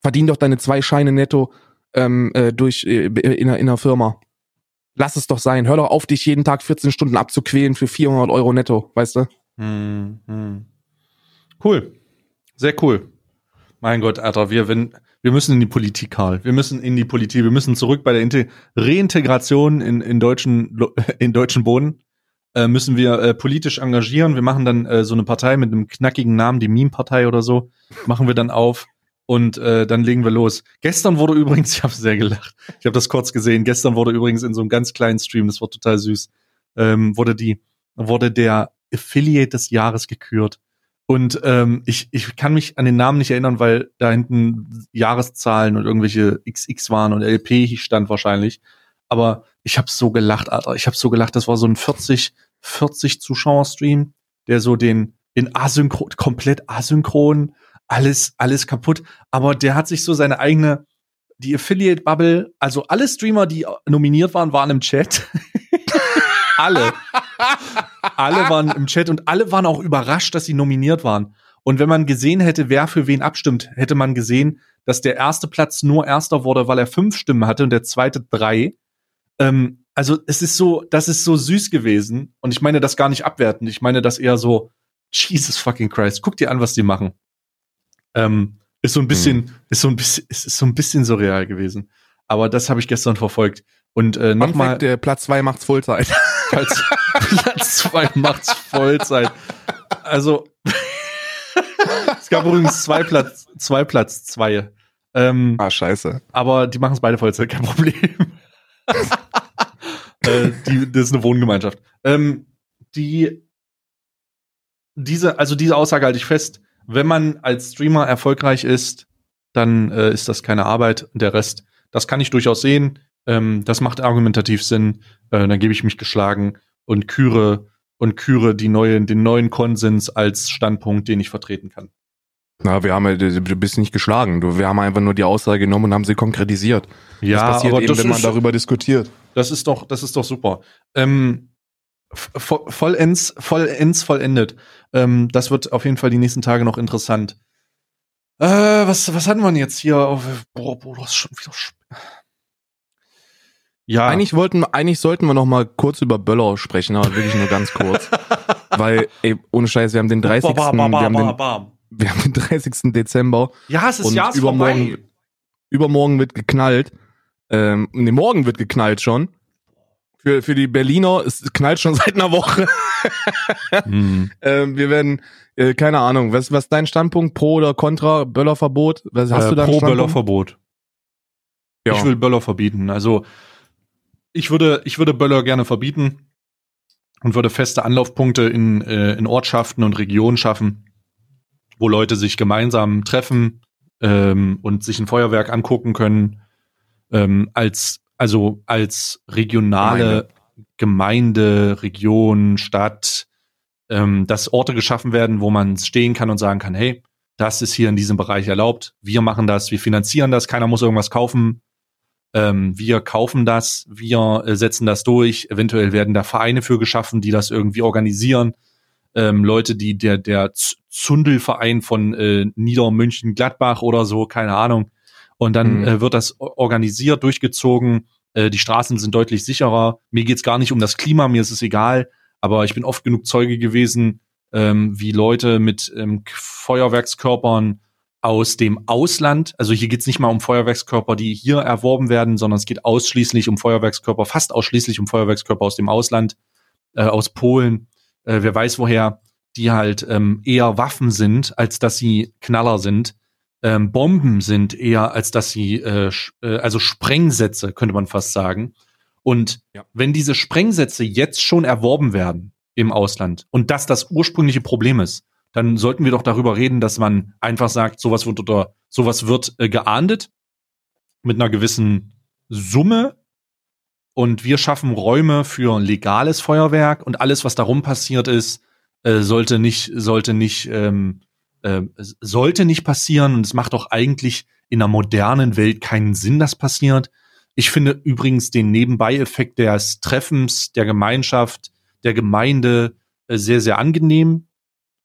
Verdien doch deine zwei Scheine netto ähm, äh, durch äh, in, in einer Firma. Lass es doch sein. Hör doch auf, dich jeden Tag 14 Stunden abzuquälen für 400 Euro netto, weißt du? Hm, hm. Cool. Sehr cool. Mein Gott, Alter, wir, wenn, wir müssen in die Politik, Karl. Wir müssen in die Politik. Wir müssen zurück bei der Inte Reintegration in, in deutschen, in deutschen Boden. Äh, müssen wir äh, politisch engagieren. Wir machen dann äh, so eine Partei mit einem knackigen Namen, die Meme-Partei oder so. Machen wir dann auf und äh, dann legen wir los. Gestern wurde übrigens, ich habe sehr gelacht. Ich habe das kurz gesehen. Gestern wurde übrigens in so einem ganz kleinen Stream, das war total süß, ähm, wurde die, wurde der Affiliate des Jahres gekürt. Und ähm, ich, ich kann mich an den Namen nicht erinnern, weil da hinten Jahreszahlen und irgendwelche XX waren und LP stand wahrscheinlich. Aber ich habe so gelacht, Alter. Ich habe so gelacht. Das war so ein 40, 40 Zuschauer-Stream, der so den in asynchron, komplett asynchron, alles, alles kaputt. Aber der hat sich so seine eigene, die Affiliate-Bubble, also alle Streamer, die nominiert waren, waren im Chat. alle. alle waren im Chat und alle waren auch überrascht, dass sie nominiert waren. Und wenn man gesehen hätte, wer für wen abstimmt, hätte man gesehen, dass der erste Platz nur erster wurde, weil er fünf Stimmen hatte und der zweite drei. Ähm, also es ist so, das ist so süß gewesen. Und ich meine das gar nicht abwertend. Ich meine das eher so, Jesus fucking Christ, guck dir an, was die machen. Ähm, ist so ein bisschen, ist so ein bisschen, ist, ist so ein bisschen surreal gewesen. Aber das habe ich gestern verfolgt. Und äh, nochmal. Der Platz zwei macht's Vollzeit. Platz, Platz zwei macht's Vollzeit. Also es gab übrigens zwei Platz, zwei Platz zwei. Ähm, ah, scheiße. aber die machen es beide Vollzeit, kein Problem. äh, die, das ist eine Wohngemeinschaft. Ähm, die, diese, also diese Aussage halte ich fest. Wenn man als Streamer erfolgreich ist, dann äh, ist das keine Arbeit. Der Rest, das kann ich durchaus sehen. Ähm, das macht argumentativ Sinn. Äh, dann gebe ich mich geschlagen und küre und küre die neue, den neuen Konsens als Standpunkt, den ich vertreten kann. Na, wir haben ja, du bist nicht geschlagen. Du, wir haben einfach nur die Aussage genommen und haben sie konkretisiert. das passiert eben, wenn man ist- darüber diskutiert. Das ist doch, das ist doch super. Ähm, vollends, vollends vollendet. Ähm, das wird auf jeden Fall die nächsten Tage noch interessant. Äh, was, was hatten wir denn jetzt hier? Oh, boah, boah, das ist schon wieder. sp- Ja, Eigentlich wollten, eigentlich sollten wir noch mal kurz über Böller sprechen, aber wirklich nur ganz kurz. Weil, ey, ohne Scheiß, wir haben den 30. Ba, ba, ba, wir, haben den, bam. wir haben den 30. Dezember. Ja, es ist Und ja übermorgen- vorbei. Übermorgen wird geknallt. Ähm, nee, morgen wird geknallt schon. Für, für die Berliner, es knallt schon seit einer Woche. Hm. Ähm, wir werden, äh, keine Ahnung, was, was ist dein Standpunkt? Pro oder contra Böllerverbot? Was hast äh, du da einen pro? Böllerverbot. Ja. Ich will Böller verbieten. Also ich würde, ich würde Böller gerne verbieten und würde feste Anlaufpunkte in, äh, in Ortschaften und Regionen schaffen, wo Leute sich gemeinsam treffen ähm, und sich ein Feuerwerk angucken können, ähm, als also als regionale Gemeinde, Region, Stadt, ähm, dass Orte geschaffen werden, wo man stehen kann und sagen kann, hey, das ist hier in diesem Bereich erlaubt. Wir machen das, wir finanzieren das, keiner muss irgendwas kaufen. Ähm, wir kaufen das, wir äh, setzen das durch. Eventuell werden da Vereine für geschaffen, die das irgendwie organisieren. Ähm, Leute, die der der Zundelverein von äh, Niedermünchen-Gladbach oder so, keine Ahnung. Und dann Mhm. äh, wird das organisiert, durchgezogen. Äh, die Straßen sind deutlich sicherer. Mir geht's gar nicht um das Klima, mir ist es egal. Aber ich bin oft genug Zeuge gewesen, ähm, wie Leute mit ähm, Feuerwerkskörpern aus dem Ausland, also hier geht's nicht mal um Feuerwerkskörper, die hier erworben werden, sondern es geht ausschließlich um Feuerwerkskörper, fast ausschließlich um Feuerwerkskörper aus dem Ausland, äh, aus Polen, äh, wer weiß woher, die halt ähm, eher Waffen sind, als dass sie Knaller sind. Ähm, Bomben sind eher, als dass sie, äh, äh, also Sprengsätze, könnte man fast sagen. Und Ja. wenn diese Sprengsätze jetzt schon erworben werden im Ausland und das das ursprüngliche Problem ist, dann sollten wir doch darüber reden, dass man einfach sagt, sowas wird oder sowas wird äh, geahndet mit einer gewissen Summe und wir schaffen Räume für legales Feuerwerk und alles, was darum passiert ist, äh, sollte nicht sollte nicht ähm, äh, sollte nicht passieren und es macht doch eigentlich in einer modernen Welt keinen Sinn, dass passiert. Ich finde übrigens den Nebenbei-Effekt des Treffens, der Gemeinschaft, der Gemeinde äh, sehr, sehr angenehm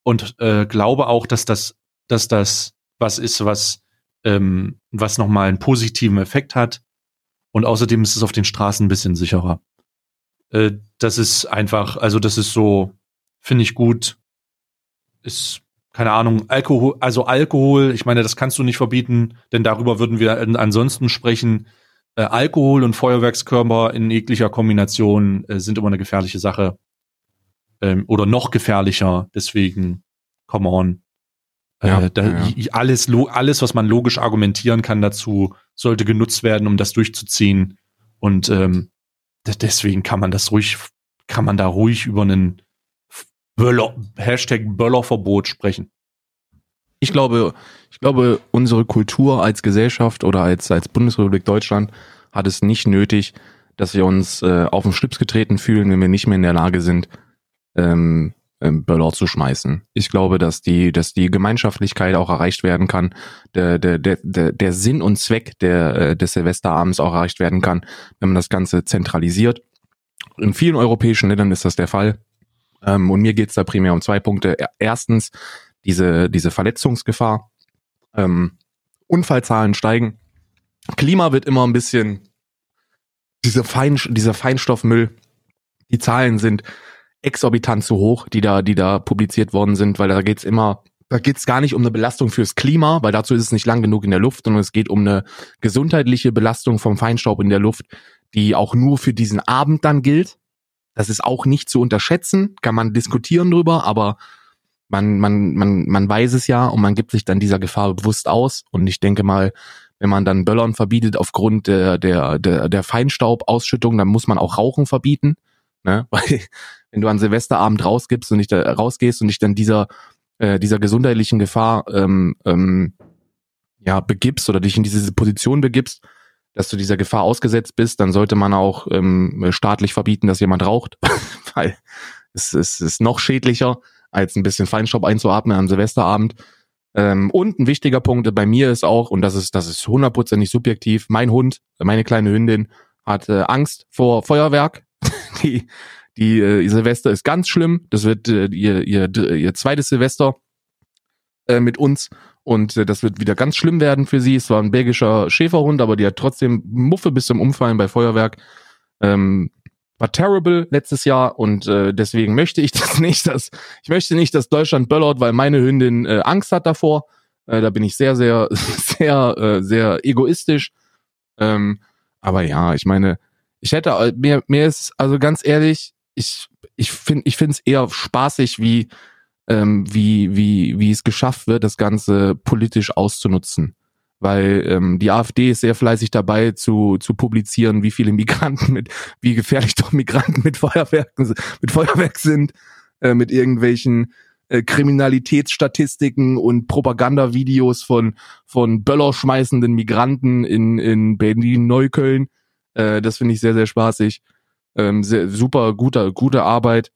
und äh, glaube auch, dass das, dass das was ist, was, ähm, was nochmal einen positiven Effekt hat. Und außerdem ist es auf den Straßen ein bisschen sicherer. Äh, das ist einfach, also das ist so, finde ich gut. Ist, keine Ahnung, Alkohol, also Alkohol, ich meine, das kannst du nicht verbieten, denn darüber würden wir an- ansonsten sprechen. Äh, Alkohol und Feuerwerkskörper in jeglicher Kombination äh, sind immer eine gefährliche Sache. Ähm, oder noch gefährlicher, deswegen, come on. Äh, Ja, da, ja. Alles, alles, was man logisch argumentieren kann dazu, sollte genutzt werden, um das durchzuziehen. Und ähm, de- deswegen kann man das ruhig, kann man da ruhig über einen Böller, Hashtag Böllerverbot sprechen. Ich glaube, ich glaube, unsere Kultur als Gesellschaft oder als, als Bundesrepublik Deutschland hat es nicht nötig, dass wir uns äh, auf den Schlips getreten fühlen, wenn wir nicht mehr in der Lage sind, ähm, ähm, Böller zu schmeißen. Ich glaube, dass die, dass die Gemeinschaftlichkeit auch erreicht werden kann, der, der, der, der, Sinn und Zweck der, äh, des Silvesterabends auch erreicht werden kann, wenn man das Ganze zentralisiert. In vielen europäischen Ländern ist das der Fall. Ähm, und mir geht's da primär um zwei Punkte. Er- Erstens, diese, diese Verletzungsgefahr. Ähm, Unfallzahlen steigen. Klima wird immer ein bisschen, diese Fein, dieser Feinstoffmüll, die Zahlen sind exorbitant zu hoch, die da, die da publiziert worden sind, weil da geht's immer, da geht's gar nicht um eine Belastung fürs Klima, weil dazu ist es nicht lang genug in der Luft, sondern es geht um eine gesundheitliche Belastung vom Feinstaub in der Luft, die auch nur für diesen Abend dann gilt. Das ist auch nicht zu unterschätzen, kann man diskutieren drüber, aber man, man, man, man weiß es ja und man gibt sich dann dieser Gefahr bewusst aus. Und ich denke mal, wenn man dann Böllern verbietet aufgrund der, der, der, der Feinstaubausschüttung, dann muss man auch Rauchen verbieten. Ne? Weil wenn du an Silvesterabend rausgibst und nicht da, rausgehst und dich dann dieser, äh, dieser gesundheitlichen Gefahr ähm, ähm, ja, begibst oder dich in diese Position begibst, dass du dieser Gefahr ausgesetzt bist, dann sollte man auch ähm, staatlich verbieten, dass jemand raucht. Weil es, es ist noch schädlicher, als ein bisschen Feinstaub einzuatmen am Silvesterabend. Ähm, und ein wichtiger Punkt bei mir ist auch, und das ist, das ist hundertprozentig subjektiv, mein Hund, meine kleine Hündin, hat äh, Angst vor Feuerwerk. die die äh, Silvester ist ganz schlimm. Das wird äh, ihr, ihr, ihr zweites Silvester äh, mit uns. Und äh, das wird wieder ganz schlimm werden für sie. Es war ein belgischer Schäferhund, aber die hat trotzdem Muffe bis zum Umfallen bei Feuerwerk. Ähm, war terrible letztes Jahr und äh, deswegen möchte ich das nicht, dass ich möchte nicht, dass Deutschland böllert, weil meine Hündin äh, Angst hat davor. Äh, da bin ich sehr, sehr, sehr, äh, sehr egoistisch. Ähm, aber ja, ich meine, ich hätte äh, mir mir ist also ganz ehrlich, ich ich finde ich finde es eher spaßig, wie ähm, wie wie wie es geschafft wird, das Ganze politisch auszunutzen weil ähm, die AfD ist sehr fleißig dabei zu, zu publizieren, wie viele Migranten mit, wie gefährlich doch Migranten mit Feuerwerken, mit Feuerwerk sind, äh, mit irgendwelchen äh, Kriminalitätsstatistiken und Propagandavideos von, von Böller schmeißenden Migranten in, in Berlin, Neukölln. Äh, das finde ich sehr, sehr spaßig. Ähm, sehr, super, guter, gute Arbeit.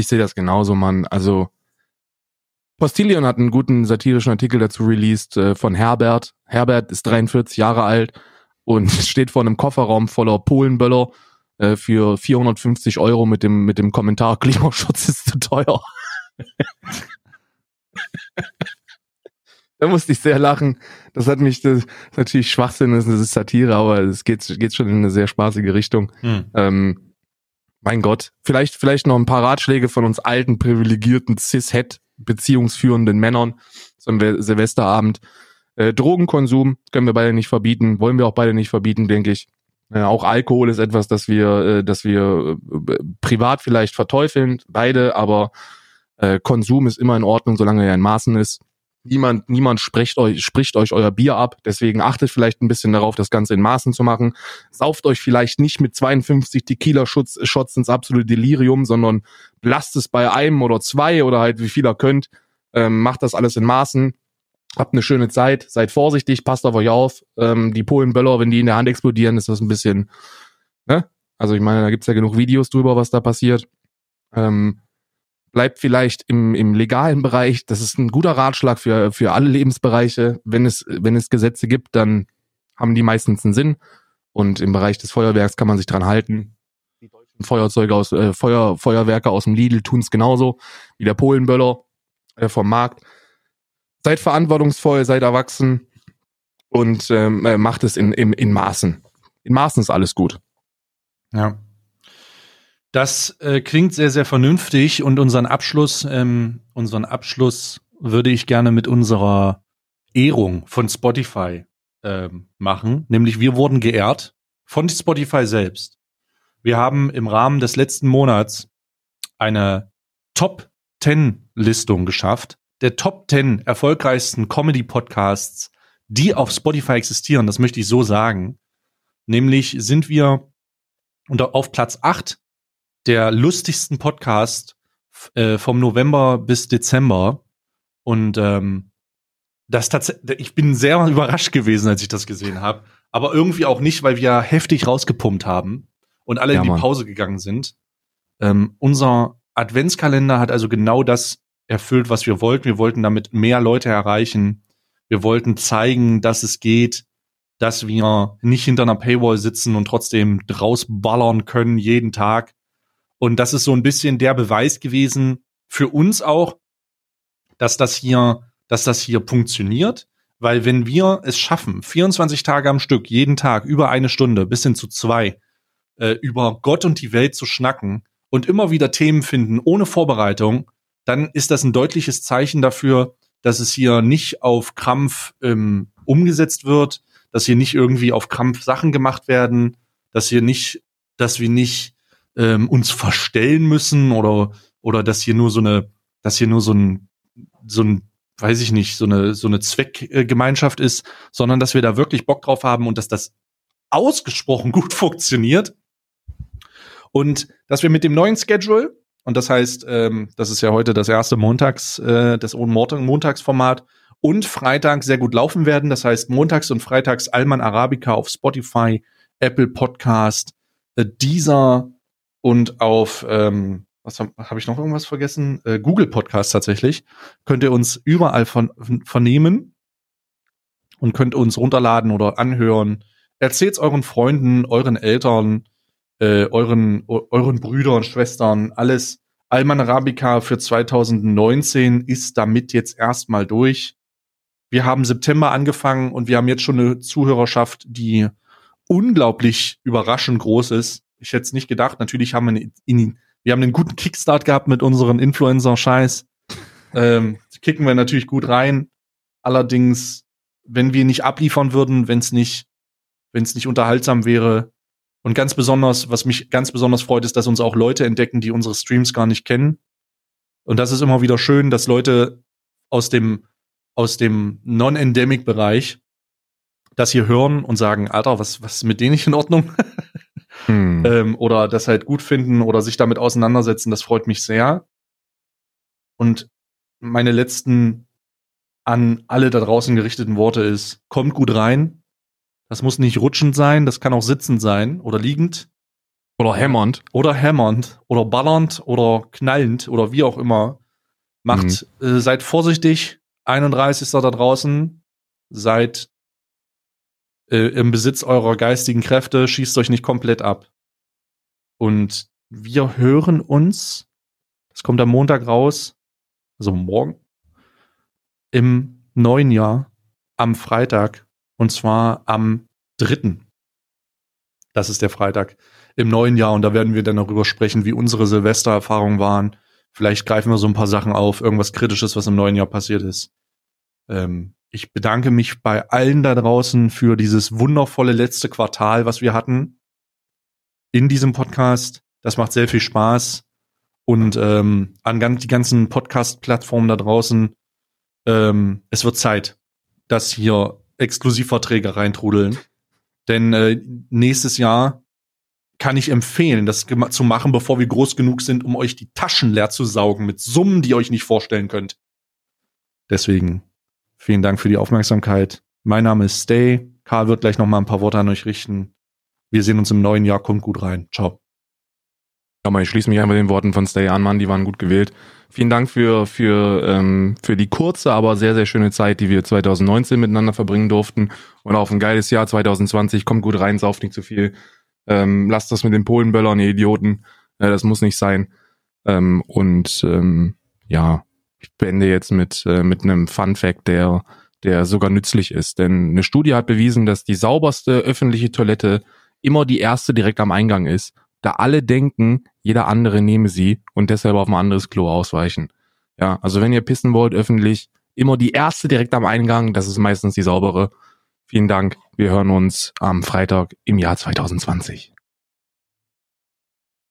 Ich sehe das genauso, Mann. Also, Postillion hat einen guten satirischen Artikel dazu released äh, von Herbert. Herbert ist 43 Jahre alt und steht vor einem Kofferraum voller Polenböller äh, für 450 Euro mit dem, mit dem Kommentar Klimaschutz ist zu teuer. da musste ich sehr lachen. Das hat mich, das ist natürlich Schwachsinn, das ist Satire, aber es geht, geht schon in eine sehr spaßige Richtung. Hm. Ähm, mein Gott, vielleicht, vielleicht noch ein paar Ratschläge von uns alten, privilegierten Cis-Het beziehungsführenden Männern, ein Silvesterabend. Äh, Drogenkonsum können wir beide nicht verbieten, wollen wir auch beide nicht verbieten, denke ich. Äh, auch Alkohol ist etwas, das wir, äh, das wir äh, privat vielleicht verteufeln, beide, aber äh, Konsum ist immer in Ordnung, solange er in Maßen ist. Niemand, niemand spricht euch, spricht euch euer Bier ab. Deswegen achtet vielleicht ein bisschen darauf, das Ganze in Maßen zu machen. Sauft euch vielleicht nicht mit 52 Tequila-Shots ins absolute Delirium, sondern lasst es bei einem oder zwei oder halt wie viel ihr könnt. Ähm, macht das alles in Maßen. Habt eine schöne Zeit. Seid vorsichtig. Passt auf euch auf. Ähm, die Polenböller, wenn die in der Hand explodieren, ist das ein bisschen, ne? Also ich meine, da gibt's ja genug Videos drüber, was da passiert. Ähm, bleibt vielleicht im, im legalen Bereich. Das ist ein guter Ratschlag für, für alle Lebensbereiche. Wenn es, wenn es Gesetze gibt, dann haben die meistens einen Sinn. Und im Bereich des Feuerwerks kann man sich dran halten. Die deutschen Feuerzeuge aus, äh, Feuer, Feuerwerke aus dem Lidl tun es genauso wie der Polenböller äh, vom Markt. Seid verantwortungsvoll, seid erwachsen und ähm, äh, macht es in, in, in Maßen. In Maßen ist alles gut. Ja. Das äh, klingt sehr, sehr vernünftig und unseren Abschluss, ähm, unseren Abschluss würde ich gerne mit unserer Ehrung von Spotify ähm, machen. Nämlich wir wurden geehrt von Spotify selbst. Wir haben im Rahmen des letzten Monats eine Top 10 Listung geschafft, der Top 10 erfolgreichsten Comedy Podcasts, die auf Spotify existieren. Das möchte ich so sagen. Nämlich sind wir unter, auf Platz 8 der lustigsten Podcast äh, vom November bis Dezember. Und ähm, das tatsächlich, ich bin sehr überrascht gewesen, als ich das gesehen habe. Aber irgendwie auch nicht, weil wir heftig rausgepumpt haben und alle ja, in die Mann. Pause gegangen sind. Ähm, unser Adventskalender hat also genau das erfüllt, was wir wollten. Wir wollten damit mehr Leute erreichen. Wir wollten zeigen, dass es geht, dass wir nicht hinter einer Paywall sitzen und trotzdem draus ballern können jeden Tag. Und das ist so ein bisschen der Beweis gewesen für uns auch, dass das hier, dass das hier funktioniert. Weil wenn wir es schaffen, 24 Tage am Stück, jeden Tag, über eine Stunde, bis hin zu zwei, äh, über Gott und die Welt zu schnacken und immer wieder Themen finden, ohne Vorbereitung, dann ist das ein deutliches Zeichen dafür, dass es hier nicht auf Krampf ähm, umgesetzt wird, dass hier nicht irgendwie auf Krampf Sachen gemacht werden, dass hier nicht, dass wir nicht ähm, uns verstellen müssen oder oder dass hier nur so eine, dass hier nur so ein so ein weiß ich nicht, so eine so eine Zweckgemeinschaft ist, sondern dass wir da wirklich Bock drauf haben und dass das ausgesprochen gut funktioniert und dass wir mit dem neuen Schedule und das heißt, ähm, das ist ja heute das erste Montags, äh, das Montag Montagsformat und Freitag sehr gut laufen werden. Das heißt, montags und freitags Alman Arabica auf Spotify, Apple Podcast, äh, dieser und auf, ähm, was habe hab ich noch irgendwas vergessen? Äh, Google Podcast tatsächlich. Könnt ihr uns überall von, vernehmen und könnt uns runterladen oder anhören. Erzählt's euren Freunden, euren Eltern, äh, euren, euren Brüdern, Schwestern, alles. Alman Arabica für 2019 ist damit jetzt erstmal durch. wir haben September angefangen und wir haben jetzt schon eine Zuhörerschaft, die unglaublich überraschend groß ist. Ich hätte es nicht gedacht. Natürlich haben wir, in, wir haben einen guten Kickstart gehabt mit unseren Influencer-Scheiß. Ähm, kicken wir natürlich gut rein. Allerdings, wenn wir nicht abliefern würden, wenn es nicht, wenn es nicht unterhaltsam wäre, und ganz besonders, was mich ganz besonders freut, ist, dass uns auch Leute entdecken, die unsere Streams gar nicht kennen. Und das ist immer wieder schön, dass Leute aus dem, aus dem Non-Endemic-Bereich das hier hören und sagen, Alter, was, was ist mit denen nicht in Ordnung? hm. ähm, oder das halt gut finden oder sich damit auseinandersetzen, das freut mich sehr. Und meine letzten an alle da draußen gerichteten Worte ist, kommt gut rein. Das muss nicht rutschend sein, das kann auch sitzend sein oder liegend. Oder hämmernd. Oder hämmernd. Oder ballernd oder knallend oder wie auch immer. Macht, mhm. äh, seid vorsichtig. 31. da draußen. Seid äh, im Besitz eurer geistigen Kräfte. Schießt euch nicht komplett ab. Und wir hören uns. Das kommt am Montag raus. Also morgen im neuen Jahr am Freitag und zwar am dritten. Das ist der Freitag im neuen Jahr und da werden wir dann darüber sprechen, wie unsere Silvestererfahrungen waren. Vielleicht greifen wir so ein paar Sachen auf, irgendwas Kritisches, was im neuen Jahr passiert ist. Ähm, ich bedanke mich bei allen da draußen für dieses wundervolle letzte Quartal, was wir hatten in diesem Podcast. Das macht sehr viel Spaß. Und ähm, an die ganzen Podcast-Plattformen da draußen ähm, es wird Zeit, dass hier Exklusivverträge reintrudeln. Denn äh, nächstes Jahr kann ich empfehlen, das zu machen, bevor wir groß genug sind, um euch die Taschen leer zu saugen mit Summen, die ihr euch nicht vorstellen könnt. Deswegen vielen Dank für die Aufmerksamkeit. Mein Name ist Stay. Karl wird gleich noch mal ein paar Worte an euch richten. Wir sehen uns im neuen Jahr. Kommt gut rein. Ciao. Ja, mal, ich schließe mich einfach den Worten von Stay an, Mann. Die waren gut gewählt. Vielen Dank für, für, ähm, für die kurze, aber sehr, sehr schöne Zeit, die wir 2019 miteinander verbringen durften. Und auf ein geiles Jahr 2020. Kommt gut rein, sauft nicht zu viel. Ähm, lasst das mit den Polenböllern, ihr Idioten. Äh, das muss nicht sein. Ähm, und ähm, ja, ich beende jetzt mit, äh, mit einem Fun Fact, der, der sogar nützlich ist. Denn eine Studie hat bewiesen, dass die sauberste öffentliche Toilette immer die erste direkt am Eingang ist da alle denken, jeder andere nehme sie und deshalb auf ein anderes Klo ausweichen. Ja, also wenn ihr pissen wollt öffentlich, immer die erste direkt am Eingang, das ist meistens die saubere. Vielen Dank. Wir hören uns am Freitag im Jahr 2020.